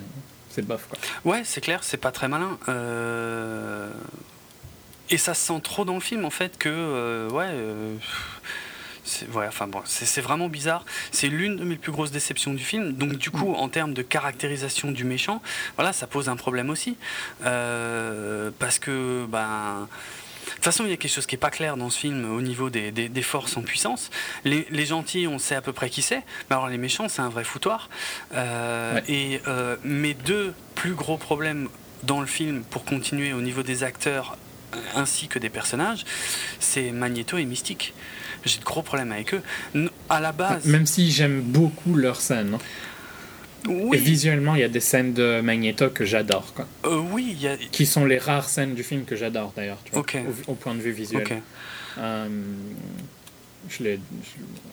c'est bof quoi. Ouais, c'est clair, c'est pas très malin. Euh, et ça se sent trop dans le film en fait que euh, ouais. Euh, c'est enfin bon, c'est vraiment bizarre. C'est l'une de mes plus grosses déceptions du film. Donc du coup, en termes de caractérisation du méchant, voilà, ça pose un problème aussi parce que ben de toute façon, il y a quelque chose qui n'est pas clair dans ce film au niveau des, des, forces en puissance. Les, les, gentils, on sait à peu près qui c'est, mais alors les méchants, c'est un vrai foutoir. Euh, et euh, mes deux plus gros problèmes dans le film, pour continuer au niveau des acteurs euh, ainsi que des personnages, c'est Magneto et Mystique. J'ai de gros problèmes avec eux. À la base. Même si j'aime beaucoup leur scène. Hein. Et visuellement, il y a des scènes de Magneto que j'adore. Quoi. Euh, oui, il y a... Qui sont les rares scènes du film que j'adore d'ailleurs, au, point de vue visuel. Euh, je l'ai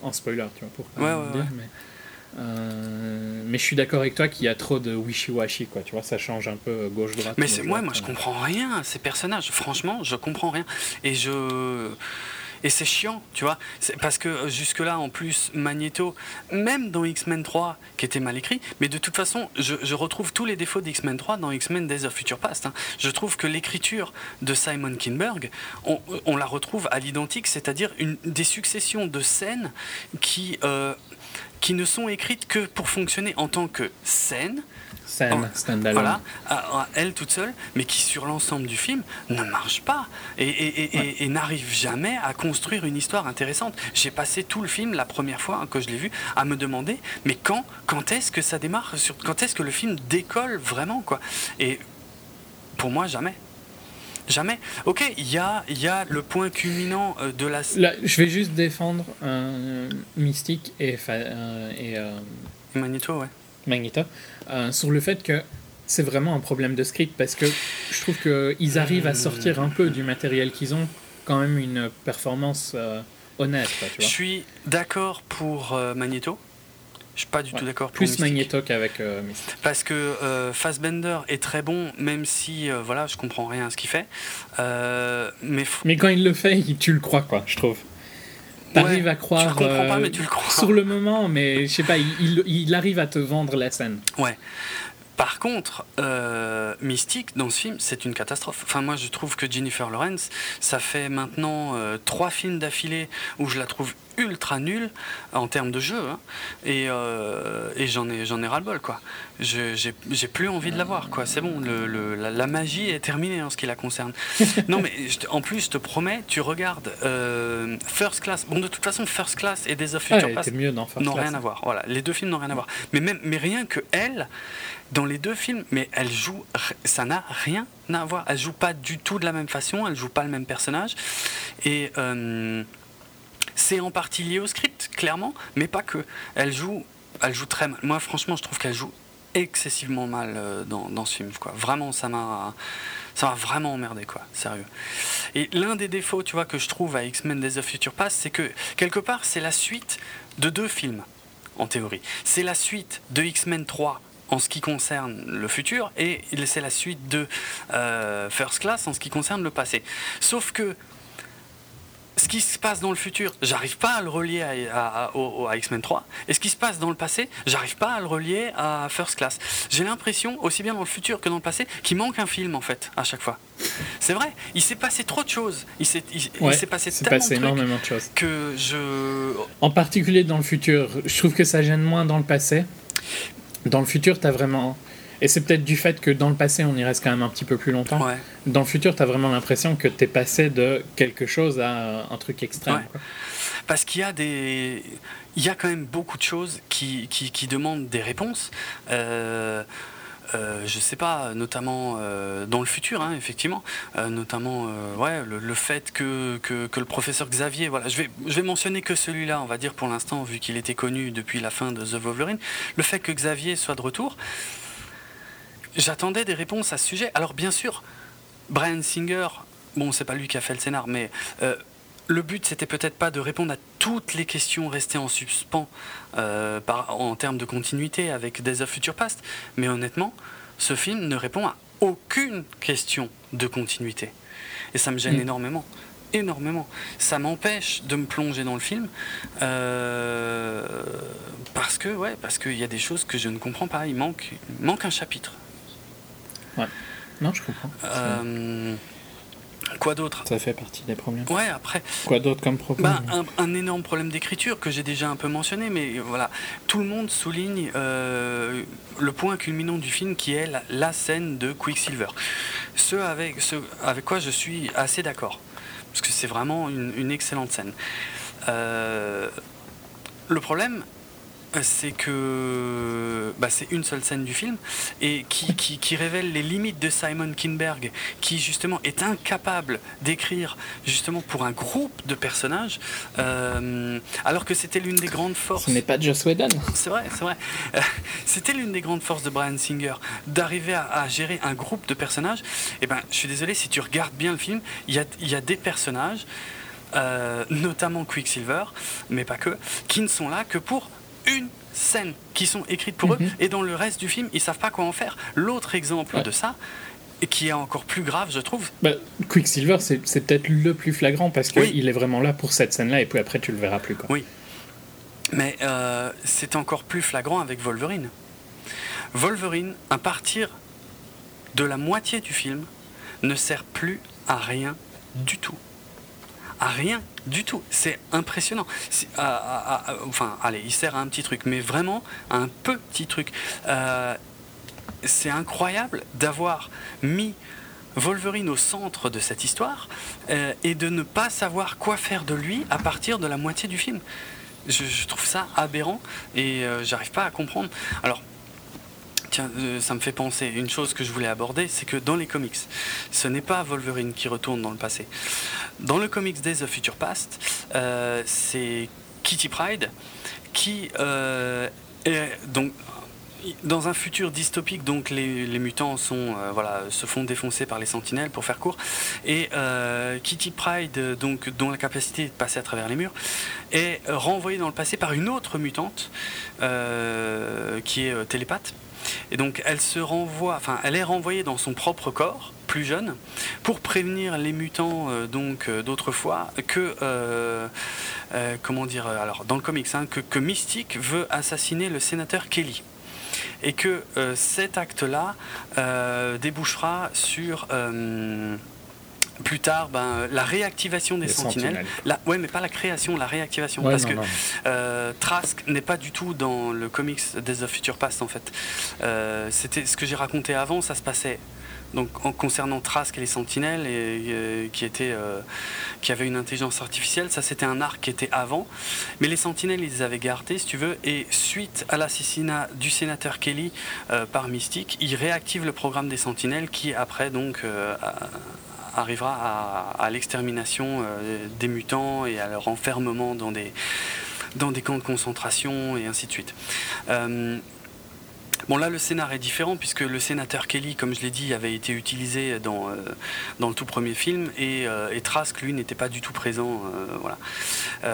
en spoiler, tu vois, pour ouais, dire, mais, euh, mais je suis d'accord avec toi qu'il y a trop de wishy-washy, quoi, tu vois, ça change un peu gauche-droite. Mais c'est moi, moi je comprends rien, ces personnages, franchement, je comprends rien. Et je et c'est chiant, tu vois. Parce que euh, jusque-là, en plus, Magneto, même dans X-Men 3, qui était mal écrit, mais de toute façon, je, retrouve tous les défauts d'X-Men 3 dans X-Men Days of Future Past. Hein. Je trouve que l'écriture de Simon Kinberg, on, la retrouve à l'identique, c'est-à-dire des successions de scènes qui, euh, qui ne sont écrites que pour fonctionner en tant que scène scène Voilà, elle toute seule, mais qui sur l'ensemble du film ne marche pas et, n'arrive jamais à construire une histoire intéressante. J'ai passé tout le film la première fois que je l'ai vu à me demander, mais quand, quand est-ce que ça démarre Quand est-ce que le film décolle vraiment quoi? Et pour moi, jamais. Jamais. Ok, il y a, y a le point culminant euh, de la. je vais juste défendre un Mystique et, euh, et, euh, Magneto, ouais. Magneto, euh, sur le fait que c'est vraiment un problème de script parce que je trouve qu'ils arrivent à sortir un peu du matériel qu'ils ont, quand même une performance euh, honnête. Je suis d'accord pour euh, Magneto. Je suis pas du tout d'accord pour Plus Magneto qu'avec Mystique. Parce que Fassbender est très bon, même si voilà, je comprends rien à ce qu'il fait. mais, mais quand il le fait, tu le crois, quoi, je trouve. T'arrives à croire. Tu comprends pas, mais tu le crois. Sur le moment, mais je sais pas, il, il, arrive à te vendre la scène. Ouais. Par contre, euh, Mystique, dans ce film, c'est une catastrophe. Enfin, moi, je trouve que Jennifer Lawrence, ça fait maintenant euh, trois films d'affilée où je la trouve ultra nulle en termes de jeu. Hein. Et, euh, et j'en ai, ai ras-le-bol, quoi. j'ai, plus envie de la voir, quoi. C'est bon, le, la, magie est terminée en ce qui la concerne. (laughs) non, mais en plus, je te promets, tu regardes First Class. Bon, de toute façon, First Class et Days of Future Past n'ont rien à voir. Voilà, les deux films n'ont rien à voir. Mais, même, mais rien que elle, dans les deux films, mais elle joue, ça n'a rien à voir. Elle joue pas du tout de la même façon, elle joue pas le même personnage. Et euh, c'est en partie lié au script, clairement, mais pas que. Elle joue, elle joue très mal. Moi, franchement, je trouve qu'elle joue excessivement mal euh, dans, dans, ce film. Quoi. Vraiment, ça m'a, ça m'a vraiment emmerdé, quoi. Sérieux. Et l'un des défauts, tu vois, que je trouve à X-Men Days of Future Past, c'est que quelque part, c'est la suite de deux films, en théorie. C'est la suite de X-Men 3 en ce qui concerne le futur et c'est la suite de euh, First Class en ce qui concerne le passé. Sauf que ce qui se passe dans le futur, j'arrive pas à le relier à, X-Men 3. Et ce qui se passe dans le passé, j'arrive pas à le relier à First Class. J'ai l'impression, aussi bien dans le futur que dans le passé, qu'il manque un film en fait, à chaque fois. C'est vrai, il s'est passé trop de choses. Il s'est passé tellement passé énormément de choses. Que je. En particulier dans le futur, je trouve que ça gêne moins dans le passé. Dans le futur, tu as vraiment. Et c'est peut-être du fait que dans le passé, on y reste quand même un petit peu plus longtemps. Dans le futur, tu as vraiment l'impression que tu es passé de quelque chose à un truc extrême. Parce qu'il y a des. Il y a quand même beaucoup de choses qui, qui, qui demandent des réponses. Euh, euh, je sais pas, notamment euh, dans le futur, hein, effectivement, euh, notamment ouais, le, fait que, que, le professeur Xavier, voilà, je vais, je vais mentionner que celui-là, on va dire pour l'instant, vu qu'il était connu depuis la fin de The Wolverine, le fait que Xavier soit de retour, j'attendais des réponses à ce sujet. Alors bien sûr, Brian Singer, bon, c'est pas lui qui a fait le scénar, mais le but, c'était peut-être pas de répondre à toutes les questions restées en suspens euh, en termes de continuité avec Days of Future Past, mais honnêtement, ce film ne répond à aucune question de continuité. Et ça me gêne mm. énormément. Énormément. Ça m'empêche de me plonger dans le film euh, parce que, ouais, parce qu'il y a des choses que je ne comprends pas. Il manque, manque un chapitre. Ouais. Non, je comprends. Euh, Quoi d'autre Ça fait partie des problèmes. Ouais, après. Quoi d'autre comme problème bah, un, énorme problème d'écriture que j'ai déjà un peu mentionné, mais voilà. Tout le monde souligne euh, le point culminant du film qui est la, scène de Quicksilver. Ce avec, ce avec quoi je suis assez d'accord. Parce que c'est vraiment une, excellente scène. Euh, le problème, c'est que bah, c'est une seule scène du film et qui, qui, révèle les limites de Simon Kinberg, qui justement est incapable d'écrire justement pour un groupe de personnages, euh, alors que c'était l'une des grandes forces. Ce n'est pas Joss Whedon. C'est vrai, c'est vrai. Euh, c'était l'une des grandes forces de Brian Singer d'arriver à, gérer un groupe de personnages. Et eh ben, je suis désolé, si tu regardes bien le film, il y a, y a des personnages. Euh, notamment Quicksilver, mais pas que, qui ne sont là que pour une scène qui sont écrites pour eux, mhm. et dans le reste du film, ils savent pas quoi en faire. L'autre exemple de ça, et qui est encore plus grave, je trouve. Bah, Quicksilver, c'est peut-être le plus flagrant parce qu'il est vraiment là pour cette scène-là, et puis après, tu le verras plus. Quoi. Oui. Mais euh, c'est encore plus flagrant avec Wolverine. Wolverine, à partir de la moitié du film, ne sert plus à rien du tout à rien du tout. C'est impressionnant. enfin, allez, il sert à un petit truc, mais vraiment un petit truc. Euh, c'est incroyable d'avoir mis Wolverine au centre de cette histoire euh, et de ne pas savoir quoi faire de lui à partir de la moitié du film. Je, trouve ça aberrant et euh, j'arrive pas à comprendre. Alors, Tiens, euh, ça me fait penser, une chose que je voulais aborder, c'est que dans les comics, ce n'est pas Wolverine qui retourne dans le passé. Dans le comics Days of Future Past, euh, c'est Kitty Pride qui euh, est donc dans un futur dystopique, donc les, mutants sont, voilà, se font défoncer par les sentinelles pour faire court. Et Kitty Pride, donc, dont la capacité de passer à travers les murs, est renvoyée dans le passé par une autre mutante qui est télépathe et donc elle se renvoie, enfin elle est renvoyée dans son propre corps, plus jeune, pour prévenir les mutants euh, donc euh, d'autrefois que euh, comment dire alors dans le comics hein, que, que Mystique veut assassiner le sénateur Kelly. et que cet acte-là débouchera sur plus tard, ben, la réactivation des sentinelles. La, ouais, mais pas la création, la réactivation. parce que euh, Trask n'est pas du tout dans le comics Days of Future Past en fait. Euh, c'était ce que j'ai raconté avant, ça se passait donc en concernant Trask et les sentinelles et, euh, qui était qui avait une intelligence artificielle ça c'était un arc qui était avant mais les sentinelles ils les avaient gardés si tu veux et suite à l'assassinat du sénateur Kelly par Mystique ils réactivent le programme des sentinelles qui après donc arrivera à, l'extermination euh, des mutants et à leur enfermement dans des, dans des camps de concentration et ainsi de suite. Euh, bon là le scénar est différent puisque le sénateur Kelly, comme je l'ai dit, avait été utilisé dans, euh, dans le tout premier film et, Trask lui n'était pas du tout présent. voilà.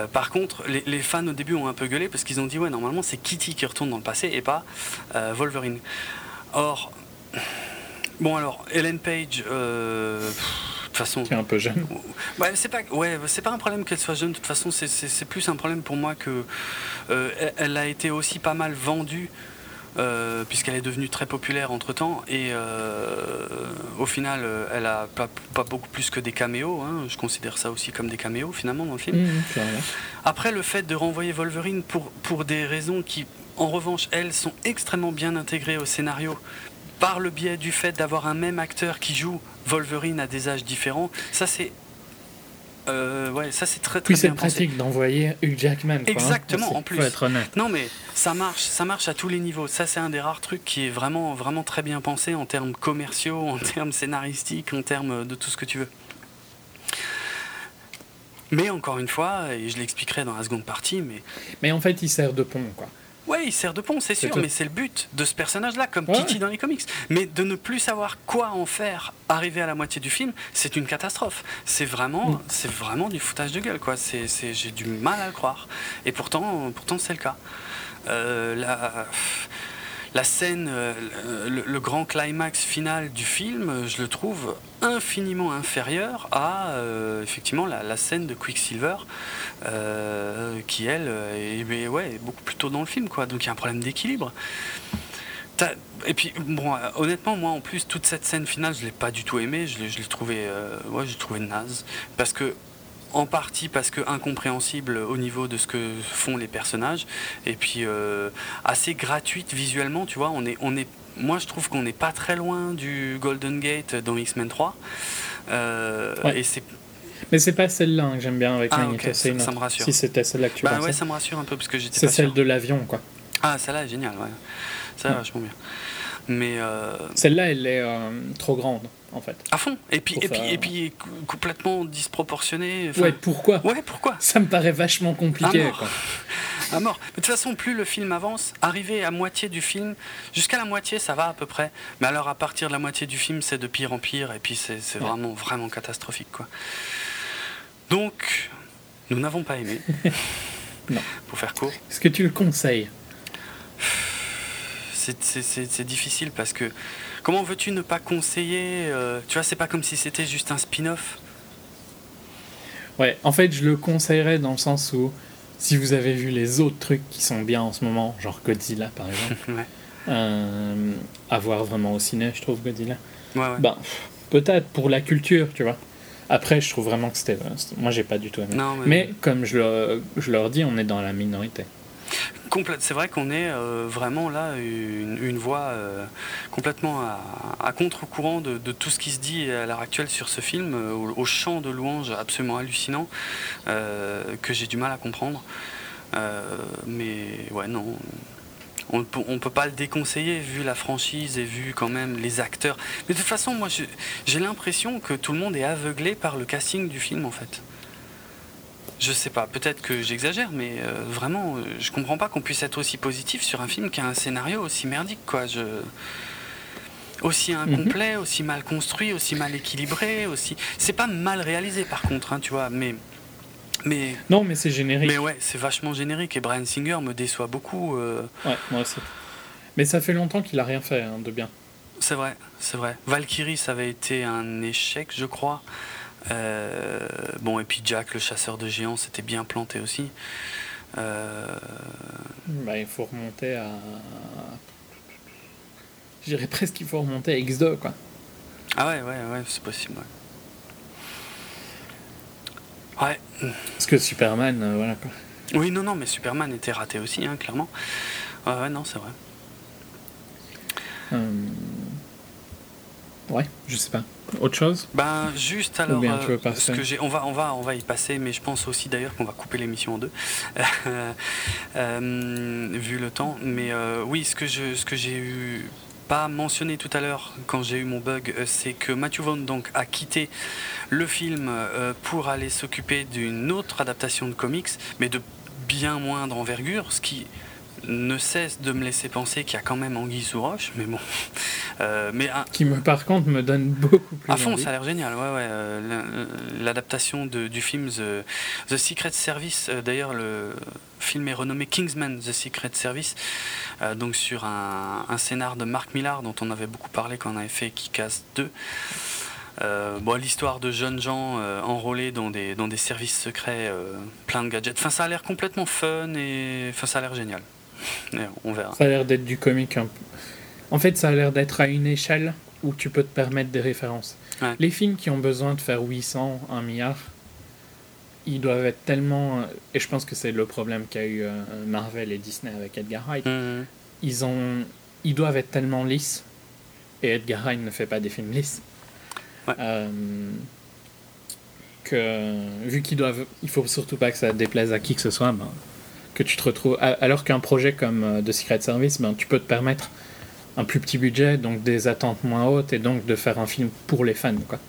par contre, les, fans au début ont un peu gueulé parce qu'ils ont dit ouais normalement c'est Kitty qui retourne dans le passé et pas Wolverine. Or bon alors Ellen Page toute façon. Qui est un peu jeune. Ouais, c'est pas, ouais, c'est pas un problème qu'elle soit jeune. De toute façon, c'est plus un problème pour moi que euh, elle a été aussi pas mal vendue. Euh, puisqu'elle est devenue très populaire entre temps et euh, au final elle a pas, pas, beaucoup plus que des caméos hein. je considère ça aussi comme des caméos finalement dans le film mmh, après le fait de renvoyer Wolverine pour, pour des raisons qui en revanche elles sont extrêmement bien intégrées au scénario par le biais du fait d'avoir un même acteur qui joue Wolverine à des âges différents, ça c'est euh, ouais, ça c'est très très Puis c'est pratique d'envoyer Hugh Jackman. Hein. Exactement, en plus. Faut être honnête. Non mais ça marche, ça marche à tous les niveaux. Ça c'est un des rares trucs qui est vraiment vraiment très bien pensé en termes commerciaux, en termes scénaristiques, en termes de tout ce que tu veux. Mais encore une fois, et je l'expliquerai dans la seconde partie, mais. Mais en fait, il sert de pont, quoi. Ouais, il sert de pont, c'est sûr, mais c'est le but de ce personnage-là, comme Kitty dans les comics. Mais de ne plus savoir quoi en faire arriver à la moitié du film, c'est une catastrophe. C'est vraiment, mm. c'est vraiment du foutage de gueule, quoi. C'est, j'ai du mal à le croire. Et pourtant, pourtant c'est le cas. Euh, la la scène, euh, le, grand climax final du film, je le trouve infiniment inférieur à euh, effectivement la, scène de Quicksilver, euh, qui elle est, ouais, beaucoup plus tôt dans le film, quoi. Donc il y a un problème d'équilibre. Et puis, bon, honnêtement, moi, en plus, toute cette scène finale, je l'ai pas du tout aimée. Je l'ai trouvé, ouais, j'ai trouvé naze, parce que en partie parce que incompréhensible au niveau de ce que font les personnages, et puis euh, assez gratuite visuellement, tu vois. On est, on est, moi, je trouve qu'on n'est pas très loin du Golden Gate dans X-Men 3. Euh, et c'est mais c'est pas celle-là hein, que j'aime bien avec ah, ça, me rassure. Si c'était celle-là que tu bah, ouais, ça me rassure un peu parce que j'étais C'est celle de l'avion, quoi. Ah, celle-là est géniale, ouais. Ça va vachement bien. Mais euh, celle-là, elle est trop grande en fait. À fond. Et puis, et puis, et puis complètement disproportionné. ouais, pourquoi? Ouais, pourquoi? Ça me paraît vachement compliqué. À mort. à mort. de toute façon, plus le film avance, arrivé à moitié du film, jusqu'à la moitié, ça va à peu près. Mais alors, à partir de la moitié du film, c'est de pire en pire. Et puis, c'est vraiment, vraiment catastrophique, quoi. Donc, nous n'avons pas aimé. (laughs) non. Pour faire court. Est-ce que tu le conseilles? C'est difficile parce que comment veux-tu ne pas conseiller euh, Tu vois, c'est pas comme si c'était juste un spin-off? Ouais, en fait, je le conseillerais dans le sens où si vous avez vu les autres trucs qui sont bien en ce moment, genre Godzilla par exemple, (laughs) ouais. euh, à voir vraiment au ciné, je trouve Godzilla. Ouais, ouais. Ben, peut-être pour la culture, tu vois. Après, je trouve vraiment que c'était. Moi, j'ai pas du tout aimé. Non, mais... mais... comme je, je leur dis, on est dans la minorité. C'est vrai qu'on est euh, vraiment là une, voix euh, complètement à, contre-courant de, tout ce qui se dit à l'heure actuelle sur ce film, euh, au, chant de louanges absolument hallucinant que j'ai du mal à comprendre. mais ouais, non. On ne peut pas le déconseiller vu la franchise et vu quand même les acteurs. Mais de toute façon, moi j'ai l'impression que tout le monde est aveuglé par le casting du film en fait. Je sais pas, peut-être que j'exagère, mais euh, vraiment, euh, je comprends pas qu'on puisse être aussi positif sur un film qui a un scénario aussi merdique, quoi. Je... Aussi incomplet, mhm. aussi mal construit, aussi mal équilibré, aussi. C'est pas mal réalisé par contre, hein, tu vois, mais. Mais, non, mais c'est générique. Mais ouais, c'est vachement générique et Brian Singer me déçoit beaucoup. Euh. Ouais, moi aussi. Mais ça fait longtemps qu'il a rien fait hein, de bien. C'est vrai, c'est vrai. Valkyrie, ça avait été un échec, je crois. Euh, bon, et puis Jack, le chasseur de géants, c'était bien planté aussi. Euh, bah, il faut remonter à. J'irais presque qu'il faut remonter à X2, quoi. Ah ouais, ouais, ouais, c'est possible, ouais. Ouais. Parce que Superman, euh, voilà quoi. Oui, non, non, mais Superman était raté aussi, hein, clairement. Ouais, ouais, non, c'est vrai. Euh, ouais, je sais pas. Autre chose? Ben juste alors, euh, ce que j'ai, on va, on va, on va y passer, mais je pense aussi d'ailleurs qu'on va couper l'émission en deux, (laughs) vu le temps. Mais oui, ce que je, ce que j'ai eu pas mentionné tout à l'heure quand j'ai eu mon bug, euh, c'est que Matthew Vaughn donc a quitté le film euh, pour aller s'occuper d'une autre adaptation de comics, mais de bien moindre envergure, ce qui ne cesse de me laisser penser qu'il y a quand même Anguille sous roche, mais bon. (laughs) Euh, mais Qui, me, par contre, me donne beaucoup plus. À fond, ça a l'air génial, ouais, ouais. Euh, l'adaptation du film The, Secret Service, euh, d'ailleurs, le film est renommé Kingsman The Secret Service, donc sur un, scénar de Mark Millar, dont on avait beaucoup parlé quand on avait fait Kick-Ass 2. bon, l'histoire de jeunes gens enrôlés dans des, dans des services secrets, plein de gadgets. Enfin, ça a l'air complètement fun et enfin, ça a l'air génial on verra. Ça a l'air d'être du comique un peu. En fait, ça a l'air d'être à une échelle où tu peux te permettre des références. Les films qui ont besoin de faire 800, 1 milliard, ils doivent être tellement. Et je pense que c'est le problème qu'a eu euh, Marvel et Disney avec Edgar Wright. Mhm. Ils, ont, ils doivent être tellement lisses. Et Edgar Wright ne fait pas des films lisses. Euh, que vu qu'ils doivent. Il faut surtout pas que ça déplaise à qui que ce soit. Ben, que tu te retrouves. Alors qu'un projet comme euh, The Secret Service, ben, tu peux te permettre un plus petit budget, donc des attentes moins hautes, et donc de faire un film pour les fans. Quoi.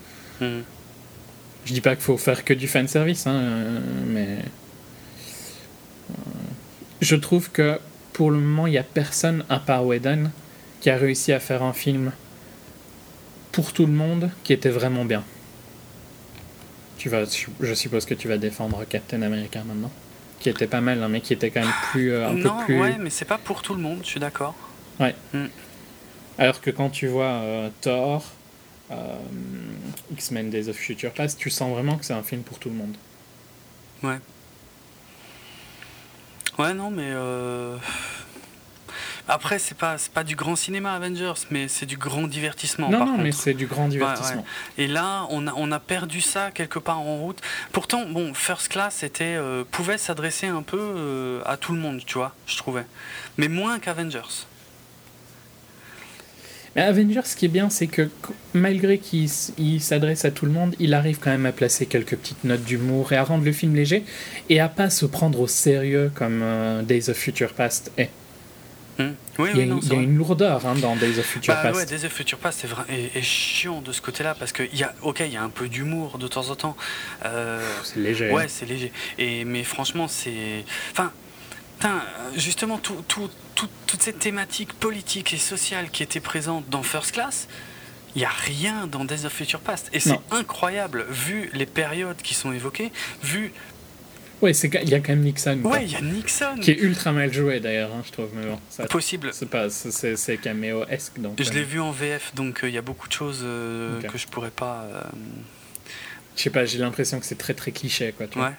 Hmm. Je dis pas qu'il faut faire que du fan service, hein, mais. Euh, je trouve que pour le moment, il n'y a personne à part Whedon qui a réussi à faire un film pour tout le monde qui était vraiment bien. Tu vas, je suppose que tu vas défendre Captain America maintenant qui était pas mal, hein, mais qui était quand même plus euh, un non, peu plus. Ouais, mais c'est pas pour tout le monde, je suis d'accord. Ouais. Hmm. Alors que quand tu vois euh, Thor, euh, X-Men Days of Future Past, tu sens vraiment que c'est un film pour tout le monde. Ouais. Ouais, non, mais après, c'est pas, pas du grand cinéma Avengers, mais c'est du grand divertissement. Non, non, mais c'est du grand divertissement. Et là, on a, on a perdu ça quelque part en route. Pourtant, bon, First Class était, euh, pouvait s'adresser un peu euh, à tout le monde, tu vois, je trouvais. Mais moins qu'Avengers. Mais Avengers, ce qui est bien, c'est que malgré qu'il s'adresse à tout le monde, il arrive quand même à placer quelques petites notes d'humour et à rendre le film léger et à pas se prendre au sérieux comme euh, Days of Future Past est. Hmm. Oui, il y a, il y a une lourdeur hein, dans Days of Future bah, Past. Ouais, Days of Future Past est, est, chiant de ce côté-là parce que il y a, ok, il y a un peu d'humour de temps en temps. Euh, c'est léger. Ouais, c'est léger. Et mais franchement, c'est, enfin, justement, tout, tout, tout, toutes ces thématiques politiques et sociales qui étaient présentes dans First Class. Il n'y a rien dans Days of Future Past. Et c'est incroyable, vu les périodes qui sont évoquées, vu Ouais, il y a quand même Nixon. Ouais, il y a Nixon. Qui est ultra mal joué d'ailleurs, hein, je trouve. Mais bon, ça, Possible. C'est pas, c'est caméo-esque. Donc, je l'ai euh. vu en VF, donc euh, il y a beaucoup de choses euh, que je pourrais pas. Je sais pas, j'ai l'impression que c'est très très cliché, quoi. ouais,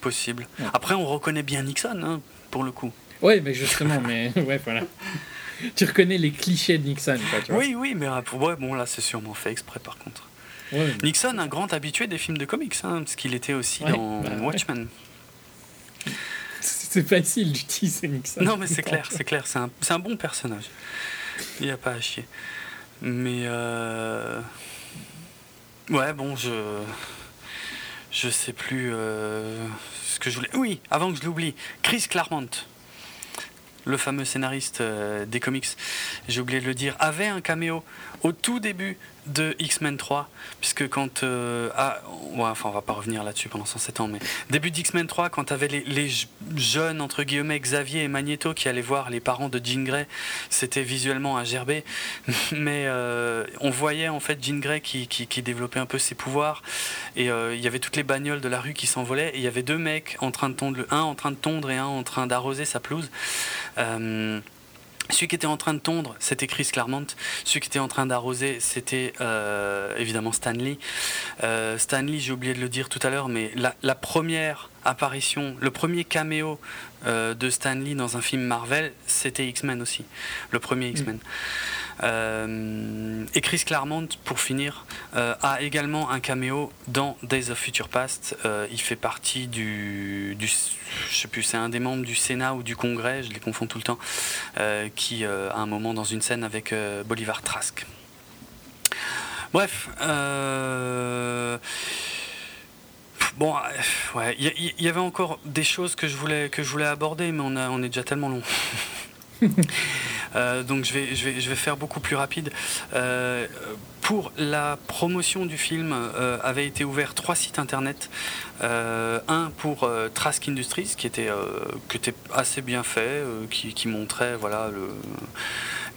possible. Après, on reconnaît bien Nixon, hein, pour le coup. Ouais, mais justement, mais (laughs) ouais, voilà. Tu reconnais les clichés de Nixon, quoi, tu vois. Oui, oui, mais ouais, bon, là, c'est sûrement fait exprès, par contre. Nixon, un grand habitué des films de comics, hein, parce qu'il était aussi dans bah, Watchmen. (laughs) C'est facile d'utiliser Nixon. Non, mais c'est (laughs) clair, c'est clair. C'est un, un, bon personnage. Il n'y a pas à chier. Mais. Euh... Ouais, bon, je. Je sais plus euh, ce que je voulais. Oui, avant que je l'oublie, Chris Claremont, le fameux scénariste euh, des comics, j'ai oublié de le dire, avait un caméo au tout début de X-Men 3, puisque quand... Euh, ah, ouais, enfin on va pas revenir là-dessus pendant 107 ans, mais début d'X-Men 3, quand tu avais les, jeunes, entre guillemets, Xavier et Magneto qui allaient voir les parents de Jean Grey, c'était visuellement à gerber, (laughs) mais euh, on voyait en fait Jean Grey qui, qui, développait un peu ses pouvoirs, et euh, il y avait toutes les bagnoles de la rue qui s'envolaient, et il y avait deux mecs en train de tondre, un en train de tondre et un en train d'arroser sa pelouse. Celui qui était en train de tondre, c'était Chris Claremont. Celui qui était en train d'arroser, c'était euh, évidemment Stanley. Euh, Stanley, j'ai oublié de le dire tout à l'heure, mais la, première apparition, le premier caméo euh, de Stanley dans un film Marvel, c'était X-Men aussi. Le premier X-Men. Et Chris Claremont, pour finir, a également un caméo dans Days of Future Past. il fait partie du, du je sais plus, c'est un des membres du Sénat ou du Congrès, je les confonds tout le temps, qui à un moment dans une scène avec Bolivar Trask. Bref, Bon, ouais, il y, avait encore des choses que je voulais, que je voulais aborder, mais on est déjà tellement long. (laughs) Euh, donc je vais, je, vais, je vais faire beaucoup plus rapide. Euh, pour la promotion du film, euh, avait été ouvert trois sites internet. un pour Trask Industries, qui était, qui était assez bien fait, qui, qui, montrait voilà,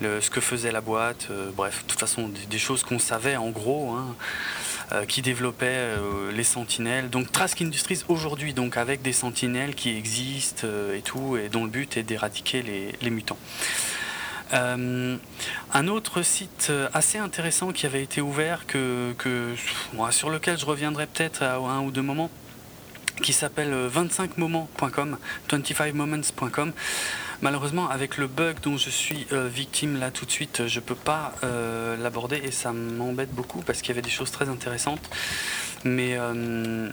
le, ce que faisait la boîte. bref, de toute façon, des, choses qu'on savait en gros. Hein. Qui développait euh, les sentinelles. Donc Trask Industries aujourd'hui, donc avec des sentinelles qui existent et tout, et dont le but est d'éradiquer les, mutants. Un autre site assez intéressant qui avait été ouvert, sur lequel je reviendrai peut-être à un ou deux moments, qui s'appelle 25moments.com, 25moments.com. Malheureusement, avec le bug dont je suis euh, victime là tout de suite, je peux pas euh, l'aborder et ça m'embête beaucoup parce qu'il y avait des choses très intéressantes. Mais euh,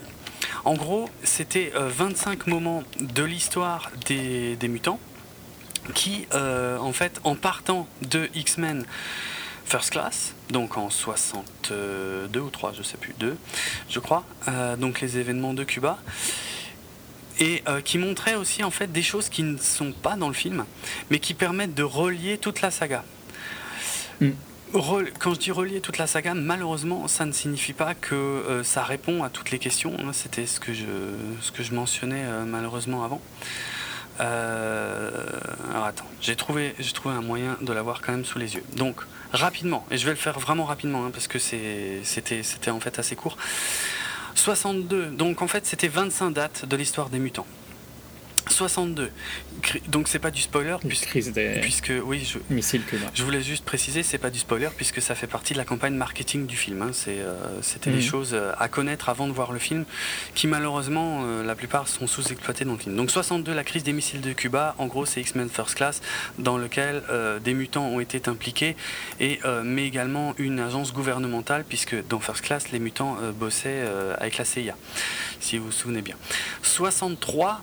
en gros, c'était 25 moments de l'histoire des, mutants qui, en fait, en partant de X-Men First Class, donc en 62 ou 3, je sais plus, 2, je crois, donc les événements de Cuba, et euh, qui montrait aussi en fait des choses qui ne sont pas dans le film, mais qui permettent de relier toute la saga. Mm. Quand je dis relier toute la saga, malheureusement, ça ne signifie pas que euh, ça répond à toutes les questions. Hein. C'était ce que je, ce que je mentionnais euh, malheureusement avant. Alors attends, j'ai trouvé, j'ai trouvé un moyen de l'avoir quand même sous les yeux. Donc rapidement, et je vais le faire vraiment rapidement hein, parce que c'était en fait assez court. 62, donc en fait c'était 25 dates de l'histoire des mutants. 62. Donc c'est pas du spoiler puisque, puisque oui, je, je voulais juste préciser, c'est pas du spoiler puisque ça fait partie de la campagne marketing du film. Hein. Euh, c'était les mhm. choses euh, à connaître avant de voir le film, qui malheureusement euh, la plupart sont sous-exploitées dans le film. Donc 62, la crise des missiles de Cuba. En gros, c'est X-Men First Class dans lequel des mutants ont été impliqués et mais également une agence gouvernementale puisque dans First Class les mutants bossaient avec la CIA, si vous vous souvenez bien. 63,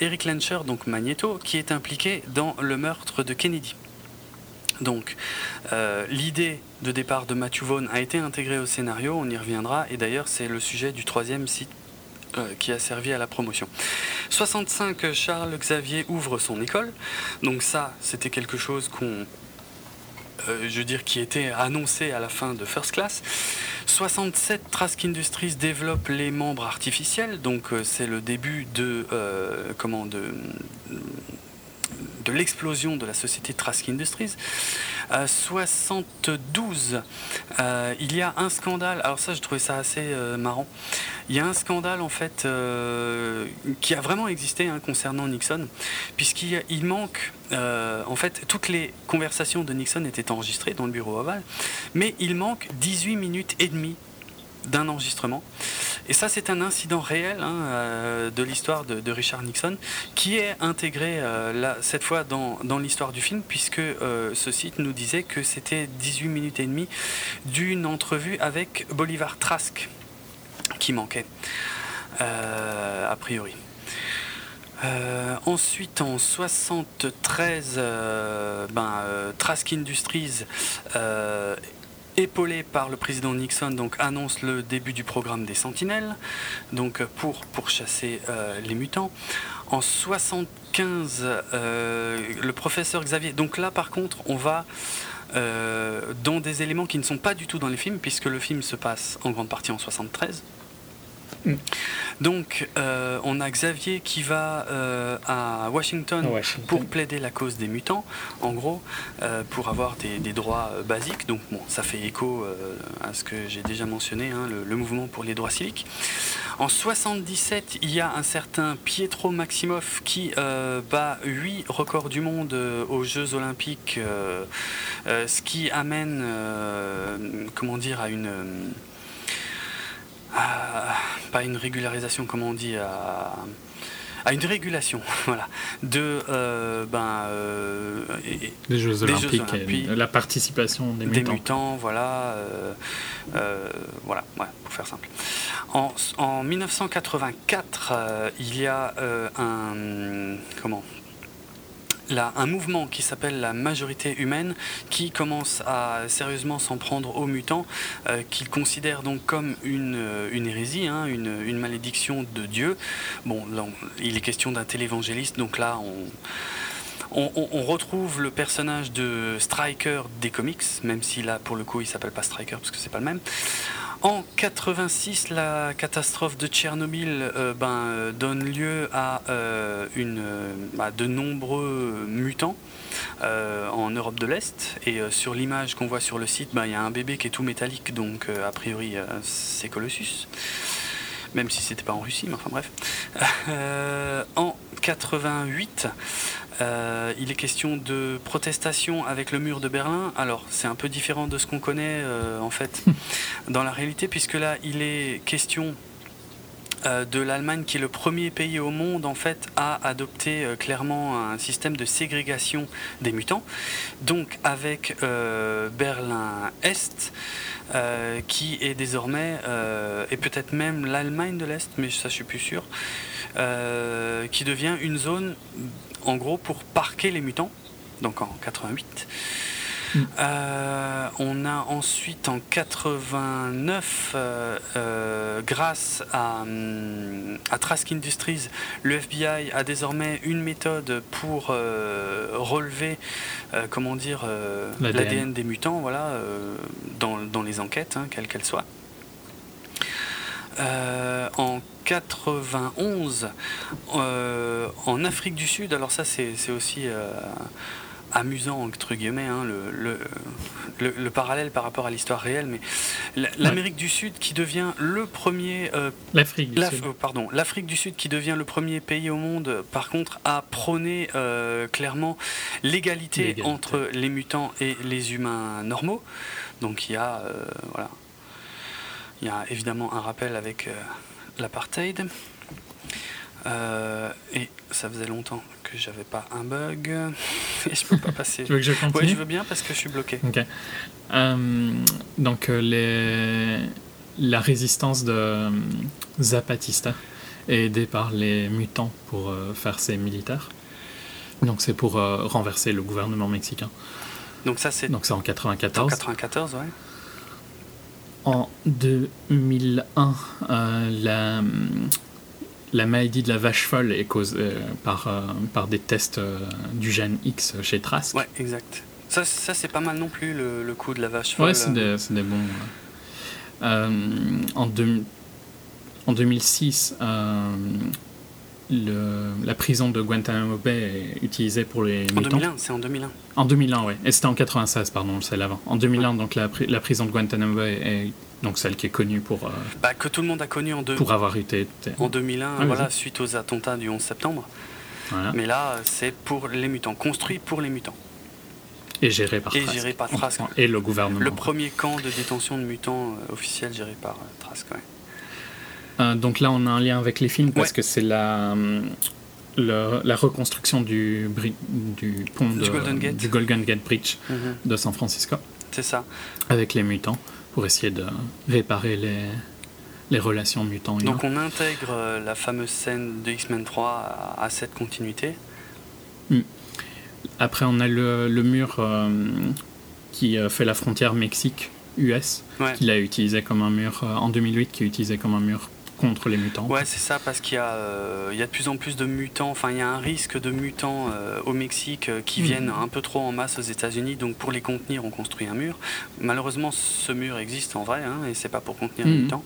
Eric Lencher, donc Magneto, qui est impliqué dans le meurtre de Kennedy. Donc, euh, l'idée de départ de Matthew Vaughn a été intégrée au scénario, on y reviendra, et d'ailleurs c'est le sujet du troisième site euh, qui a servi à la promotion. 65, Charles Xavier ouvre son école, donc ça c'était quelque chose qu'on euh, je veux dire, qui était annoncé à la fin de First Class. 67, Trask Industries développe les membres artificiels, donc euh, c'est le début de, euh, comment, de, de l'explosion de la société Trask Industries. 72, euh, il y a un scandale, alors ça je trouvais ça assez euh, marrant, il y a un scandale en fait euh, qui a vraiment existé hein, concernant Nixon, puisqu'il manque, en fait toutes les conversations de Nixon étaient enregistrées dans le bureau ovale, mais il manque 18 minutes et demie d'un enregistrement. Et ça, c'est un incident réel hein, euh, de l'histoire de, Richard Nixon qui est intégré euh, cette fois dans, l'histoire du film, puisque euh, ce site nous disait que c'était 18 minutes et demie d'une entrevue avec Bolivar Trask qui manquait, a priori. ensuite, en 73, ben, Trask Industries épaulé par le président Nixon, donc annonce le début du programme des Sentinelles, donc pour pourchasser euh, les mutants. En 75, euh, le professeur Xavier. Donc là, par contre, on va euh, dans des éléments qui ne sont pas du tout dans les films, puisque le film se passe en grande partie en 73. Mm. Donc, euh, on a Xavier qui va euh, à Washington, pour plaider la cause des mutants, en gros, euh, pour avoir des, droits basiques. Donc, bon, ça fait écho à ce que j'ai déjà mentionné, hein, le, mouvement pour les droits civiques. En 77, il y a un certain Pietro Maximoff qui bat 8 records du monde aux Jeux Olympiques, ce qui amène, comment dire, à une pas une régularisation, comment on dit, à, à une régulation, (laughs) voilà, de ben, des Jeux Olympiques, et la participation des, des mutants. voilà, voilà, pour faire simple. En, en 1984, il y a un comment un mouvement qui s'appelle la majorité humaine qui commence à sérieusement s'en prendre aux mutants, euh, qu'il considère donc comme une, euh, hérésie, hein, une, malédiction de Dieu. Bon, il est question d'un télévangéliste, donc là on, retrouve le personnage de Striker des comics, même si là pour le coup il s'appelle pas Striker parce que c'est pas le même. En 86, la catastrophe de Tchernobyl euh, ben, euh, donne lieu à, euh, une, de nombreux mutants en Europe de l'Est. Et sur l'image qu'on voit sur le site, ben, il y a un bébé qui est tout métallique, donc a priori c'est Colossus. Même si c'était pas en Russie, mais enfin bref. (laughs) en 88, euh, il est question de protestation avec le mur de Berlin. Alors, c'est un peu différent de ce qu'on connaît euh, en fait (laughs) dans la réalité, puisque là, il est question euh, de l'Allemagne qui est le premier pays au monde en fait à adopter clairement un système de ségrégation des mutants. Donc avec Berlin Est. qui est désormais, et peut-être même l'Allemagne de l'Est, mais ça je suis plus sûr, qui devient une zone en gros pour parquer les mutants, donc en 88. Mm. Euh, on a ensuite en 89, euh, euh, grâce à, à, Trask Industries, le FBI a désormais une méthode pour relever, comment dire, l'ADN des mutants, voilà, dans, les enquêtes, hein, quelles qu'elles soient. En 91 euh, en Afrique du Sud. Alors ça c'est aussi euh, amusant entre guillemets hein, le, le, parallèle par rapport à l'histoire réelle, mais l'Amérique du Sud qui devient le premier euh, l'Afrique du Sud. pardon l'Afrique du Sud qui devient le premier pays au monde par contre à prôner clairement l'égalité entre les mutants et les humains normaux. Donc il y a voilà il y a évidemment un rappel avec l'apartheid. Euh, et ça faisait longtemps que j'avais pas un bug (laughs) et je peux pas passer. tu veux que je continue? Oui, je veux bien parce que je suis bloqué. Ok. Euh, donc euh, les... la résistance de Zapatista est aidée par les mutants pour faire ses militaires. Donc c'est pour renverser le gouvernement mexicain. Donc ça c'est. Donc c'est en 94. En 94, ouais. En 2001, euh, la, la maladie de la vache folle est causée euh, par, euh, par des tests du gène X chez Trask. Ouais, exact. Ça, ça c'est pas mal non plus le, le coup de la vache folle. Ouais, c'est des, des, bons. en, deux, en 2006, le, la prison de Guantanamo Bay est utilisée pour les en 2001, c'est en 2001. En 2001, oui. Et c'était en 96, pardon, c'est l'avant. En 2001, donc la, la, prison de Guantanamo Bay est donc celle qui est connue pour... Euh, bah, que tout le monde a connu en, deux, pour avoir été... En 2001, ah, voilà, suite aux attentats du 11 septembre. Mais là, c'est pour les mutants, construit pour les mutants. Et géré par Et géré par Trask. Et le gouvernement. Le premier camp de détention de mutants euh, officiel géré par euh, Trask, ouais. Euh, donc là, on a un lien avec les films parce que c'est la, la reconstruction du, du pont du, Golden Gate. du, Golden Gate. Bridge mhm. de San Francisco. C'est ça. Avec les mutants pour essayer de réparer les, les relations mutants. Donc on intègre euh, la fameuse scène de X-Men 3 à, cette continuité. Hmm. Après, on a le, le mur euh, qui fait la frontière Mexique-US, qu'il a utilisé comme un mur en 2008, qui est utilisé comme un mur contre les mutants. Ouais, c'est ça, parce qu'il y, euh, y, a de plus en plus de mutants, enfin il y a un risque de mutants euh, au Mexique euh, qui hmm. viennent un peu trop en masse aux États-Unis, donc pour les contenir, on construit un mur. Malheureusement, ce mur existe en vrai, hein, et c'est pas pour contenir les hmm. mutants.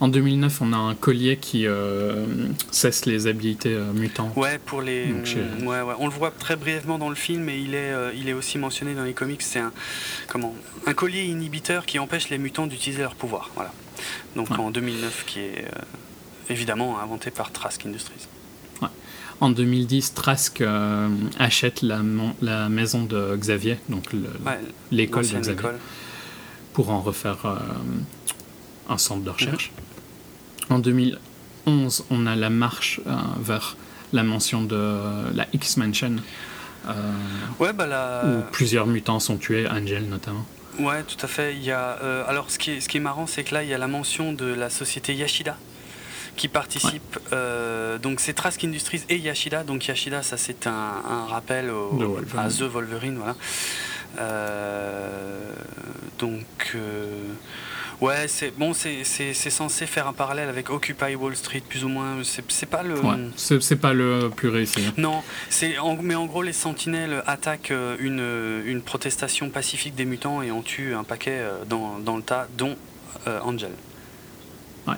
En 2009, on a un collier qui cesse les habilités mutants. Ouais, pour les. ouais, ouais. On le voit très brièvement dans le film, et il est, il est aussi mentionné dans les comics. C'est un, comment, un collier inhibiteur qui empêche les mutants d'utiliser leur pouvoir. Voilà donc en 2009, qui est euh, évidemment inventé par Trask Industries. En 2010, Trask euh, achète la, la, maison de Xavier, donc l'école de Xavier, pour en refaire euh, un centre de recherche. En 2000, 2011, on a la marche vers la mention de la X-Mansion. ouais, bah Où plusieurs mutants sont tués, Angel notamment. Ouais, tout à fait. Il y a, alors, ce qui est, ce qui est marrant, c'est que là, il y a la mention de la société Yashida qui participe. donc c'est Trask Industries et Yashida. Donc Yashida, ça c'est un, rappel à The Wolverine, voilà. donc Ouais, c'est bon, c'est censé faire un parallèle avec Occupy Wall Street, plus ou moins. C'est pas le. Ouais, c'est pas le plus réussi. Hein. Non, c'est mais en gros, les Sentinelles attaquent euh, une, une, protestation pacifique des mutants et en tuent un paquet euh, dans, dans le tas, dont euh, Angel. Ouais.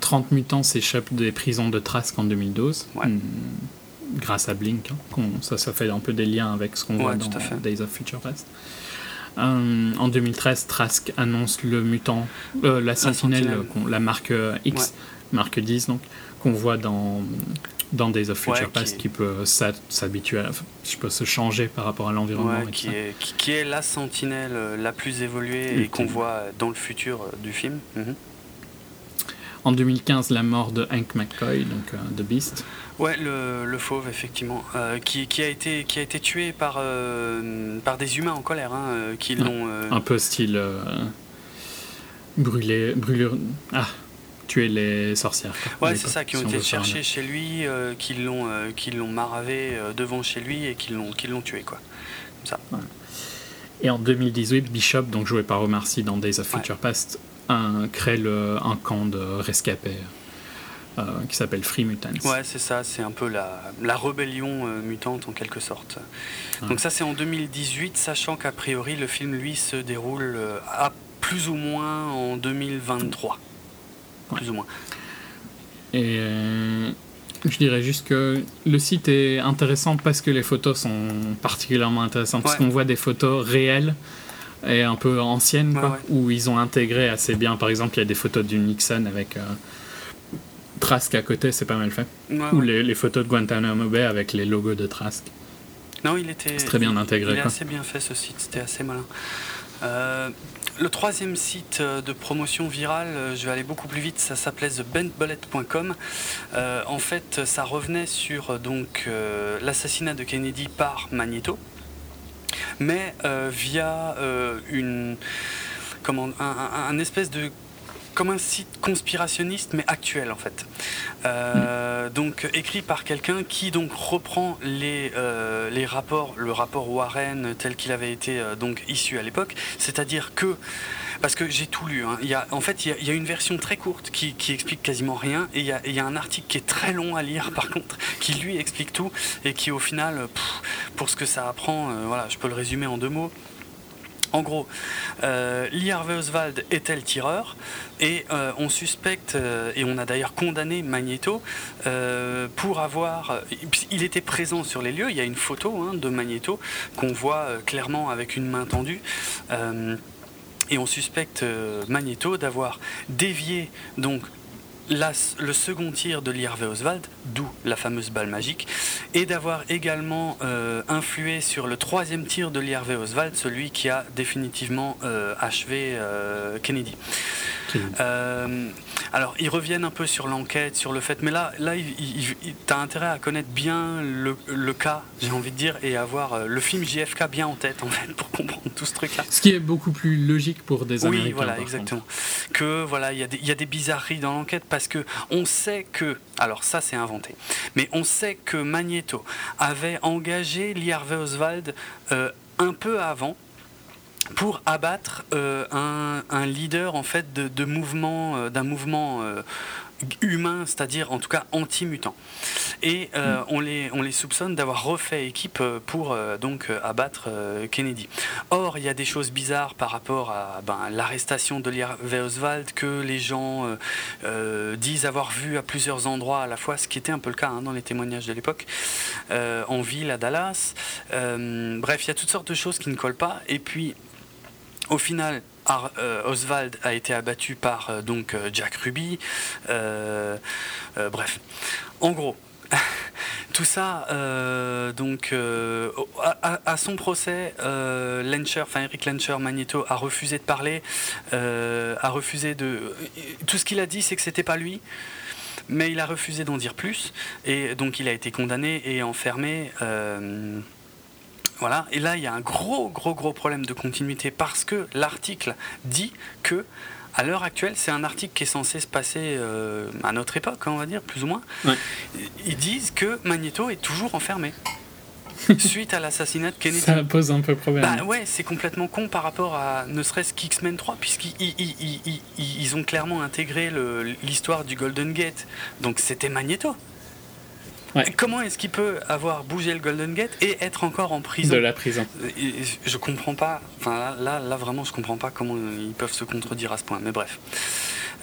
30 mutants s'échappent des prisons de Trask en 2012. Ouais. Hmm, grâce à Blink. Hein, ça, ça fait un peu des liens avec ce qu'on voit dans Days of Future Past. Euh, en 2013, Trask annonce le mutant, euh, la sentinelle, la, marque euh, X, marque 10, donc, qu'on voit dans, dans Days of Future Past, qui, peut s'habituer, je peux se changer par rapport à l'environnement. qui, est, qui, est la sentinelle la plus évoluée et qu'on voit dans le futur du film. Mhm. En 2015, la mort de Hank McCoy, donc The Beast. Ouais, le, le fauve, effectivement, euh, qui, qui, a été, qui a été tué par, euh, par des humains en colère, hein, euh, qui l'ont... Un peu style... brûler... brûlure... Ah tuer les sorcières. Ouais, c'est ça, qui ont été cherchés chez lui, qui l'ont qui l'ont maravé devant chez lui et qui l'ont qui l'ont tué quoi. Comme ça. Et en 2018, Bishop, donc joué par Omar Sy dans Days of Future Past, crée le, un camp de rescapés. Euh, qui s'appelle Free Mutants. Ouais, c'est ça, c'est un peu la, la rébellion euh, mutante en quelque sorte. Donc ça c'est en 2018, sachant qu'a priori le film lui se déroule euh, à plus ou moins en 2023. Plus ou moins. Et je dirais juste que le site est intéressant parce que les photos sont particulièrement intéressantes, parce qu'on voit des photos réelles et un peu anciennes, quoi, où ils ont intégré assez bien. Par exemple, il y a des photos du Nixon avec Trask à côté, c'est pas mal fait. Ou les, photos de Guantanamo Bay avec les logos de Trask. Non, il était. très bien intégré. Il est assez bien fait ce site, c'était assez malin. Euh, le troisième site euh, de promotion virale, euh, je vais aller beaucoup plus vite, ça s'appelait thebentbullet.com. en fait, ça revenait sur donc l'assassinat de Kennedy par Magneto, mais via une comment un espèce de comme un site conspirationniste mais actuel en fait. Euh, donc écrit par quelqu'un qui donc reprend les, euh, rapports, le rapport Warren tel qu'il avait été euh, donc issu à l'époque, c'est-à-dire que parce que j'ai tout lu. Hein, en fait, il y, a, une version très courte qui, explique quasiment rien, et il y, a, un article qui est très long à lire, (laughs) par contre, qui lui explique tout, et qui au final, pour ce que ça apprend, voilà, je peux le résumer en deux mots. En gros, euh, Lee Harvey Oswald était le tireur et euh, on suspecte, euh, et on a d'ailleurs condamné Magneto euh, pour avoir. Il était présent sur les lieux, il y a une photo hein, de Magneto qu'on voit clairement avec une main tendue. Et on suspecte Magneto d'avoir dévié donc le second tir de Lee Oswald, d'où la fameuse balle magique, et d'avoir également euh, influé sur le troisième tir de Lee Oswald, celui qui a définitivement euh, achevé euh, Kennedy. Alors, ils reviennent un peu sur l'enquête, sur le fait, mais là, là tu as intérêt à connaître bien le, cas, j'ai envie de dire, et avoir le film JFK bien en tête, en fait, (laughs) pour comprendre tout ce truc-là. Ce qui est beaucoup plus logique pour des Américains. Oui, voilà, exactement. Que, voilà, il y, y, a des bizarreries dans l'enquête, parce que on sait que, alors ça c'est inventé, mais on sait que Magneto avait engagé Lee Harvey Oswald euh, un peu avant pour abattre euh, un, leader en fait de, mouvement euh, d'un mouvement humain, c'est-à-dire en tout cas anti-mutant. Et euh, mm. on, les, on les soupçonne d'avoir refait équipe euh, pour euh, donc abattre Kennedy. Or, il y a des choses bizarres par rapport à ben, l'arrestation de Lee Oswald que les gens disent avoir vu à plusieurs endroits à la fois, ce qui était un peu le cas hein, dans les témoignages de l'époque, en ville à Dallas. bref, il y a toutes sortes de choses qui ne collent pas. Et puis, au final, euh, Oswald a été abattu par euh, donc euh, Jack Ruby. bref, en gros. (laughs) Tout ça, donc, à, son procès, Lencher, enfin Eric Lencher, Magneto, a refusé de parler, a refusé de. Tout ce qu'il a dit, c'est que c'était pas lui. Mais il a refusé d'en dire plus, et donc il a été condamné et enfermé. Voilà, et là il y a un gros, gros, gros problème de continuité parce que l'article dit que à l'heure actuelle, c'est un article qui est censé se passer à notre époque, on va dire, plus ou moins. Ils disent que Magneto est toujours enfermé. (laughs) suite à l'assassinat de Kennedy. Ça pose un peu problème. Bah ouais, c'est complètement con par rapport à ne serait-ce qu'X-Men 3, puisqu'ils ils, ont clairement intégré l'histoire du Golden Gate. Donc c'était Magneto. Comment est-ce qu'il peut avoir bougé le Golden Gate et être encore en prison De la prison. Je comprends pas. Enfin là, là, vraiment, je comprends pas comment ils peuvent se contredire à ce point. Mais bref.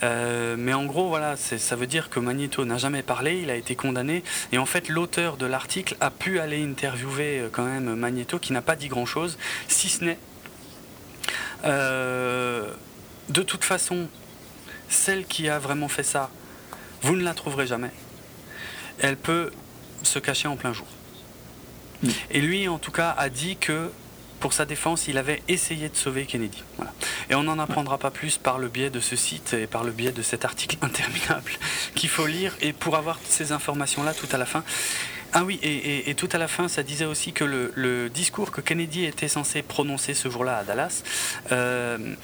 Euh, mais en gros, voilà, ça veut dire que Magneto n'a jamais parlé, il a été condamné, et en fait, l'auteur de l'article a pu aller interviewer euh, quand même Magneto, qui n'a pas dit grand-chose, si ce n'est. Euh, de toute façon, celle qui a vraiment fait ça, vous ne la trouverez jamais. Elle peut se cacher en plein jour. Mm. Et lui, en tout cas, a dit que pour sa défense, il avait essayé de sauver Kennedy. Et on n'en apprendra pas plus par le biais de ce site et par le biais de cet article (laughs) interminable qu'il faut lire. Et pour avoir ces informations-là tout à la fin. Ah oui, et, tout à la fin, ça disait aussi que le, discours que Kennedy était censé prononcer ce jour-là à Dallas euh,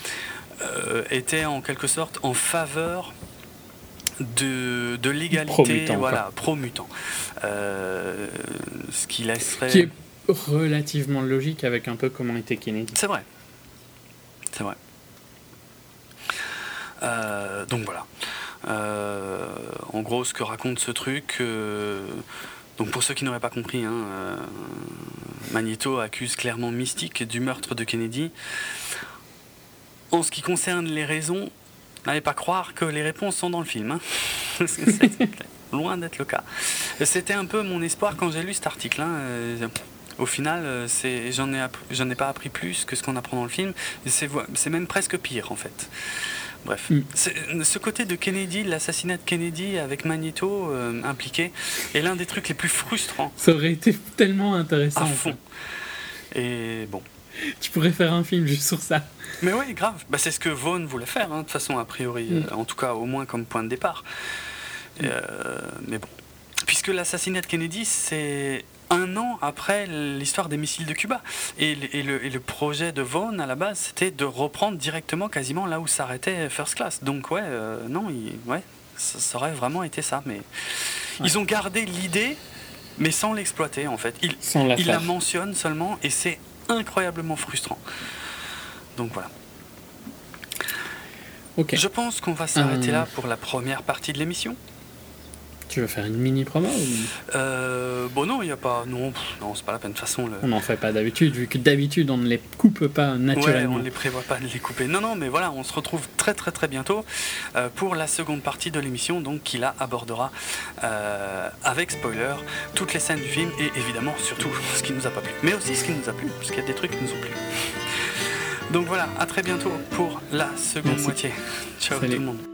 euh, était en quelque sorte en faveur de, de l'égalité, voilà, pro-mutant. Euh, ce qui laisserait relativement logique avec un peu comment était Kennedy. C'est vrai. C'est vrai. Euh, donc voilà. Euh, en gros, ce que raconte ce truc. Donc pour ceux qui n'auraient pas compris, hein, Magneto accuse clairement Mystique du meurtre de Kennedy. En ce qui concerne les raisons, n'allez pas croire que les réponses sont dans le film. Hein. (laughs) (laughs) loin d'être le cas. C'était un peu mon espoir quand j'ai lu cet article. Hein au final, euh, j'en ai, j'en ai pas appris plus que ce qu'on apprend dans le film. C'est, c'est même presque pire en fait. Bref, mm. ce côté de Kennedy, l'assassinat de Kennedy avec Magneto euh, impliqué, est l'un des trucs les plus frustrants. Ça aurait été tellement intéressant. À fond. Et bon. (laughs) Tu pourrais faire un film juste sur ça. Mais oui, grave. Bah, c'est ce que Vaughn voulait faire, hein, de toute façon, a priori. Mm. Euh, en tout cas, au moins comme point de départ. Mm. mais bon. Puisque l'assassinat de Kennedy, c'est un an après l'histoire des missiles de Cuba. Et, le, projet de Vaughn, à la base, c'était de reprendre directement quasiment là où s'arrêtait First Class. Donc, ouais, euh, non, ouais, ça, aurait vraiment été ça. Mais ils ont gardé l'idée, mais sans l'exploiter, en fait. Ils, la mentionnent seulement, et c'est incroyablement frustrant. Donc, voilà. Ok. Je pense qu'on va s'arrêter là pour la première partie de l'émission. Tu veux faire une mini promo euh, Bon non, il n'y a pas. Non, non c'est pas la peine. De toute façon, on n'en fait pas d'habitude, vu que d'habitude on ne les coupe pas naturellement. Ouais, on ne les prévoit pas de les couper. Non, non, mais voilà, on se retrouve très très très bientôt euh, pour la seconde partie de l'émission, donc qui là abordera euh, avec spoiler toutes les scènes du film et évidemment surtout ce qui nous a pas plu, mais aussi ce qui nous a plu, parce qu'il y a des trucs qui nous ont plu. Donc voilà, à très bientôt pour la seconde moitié. Ciao tout le monde.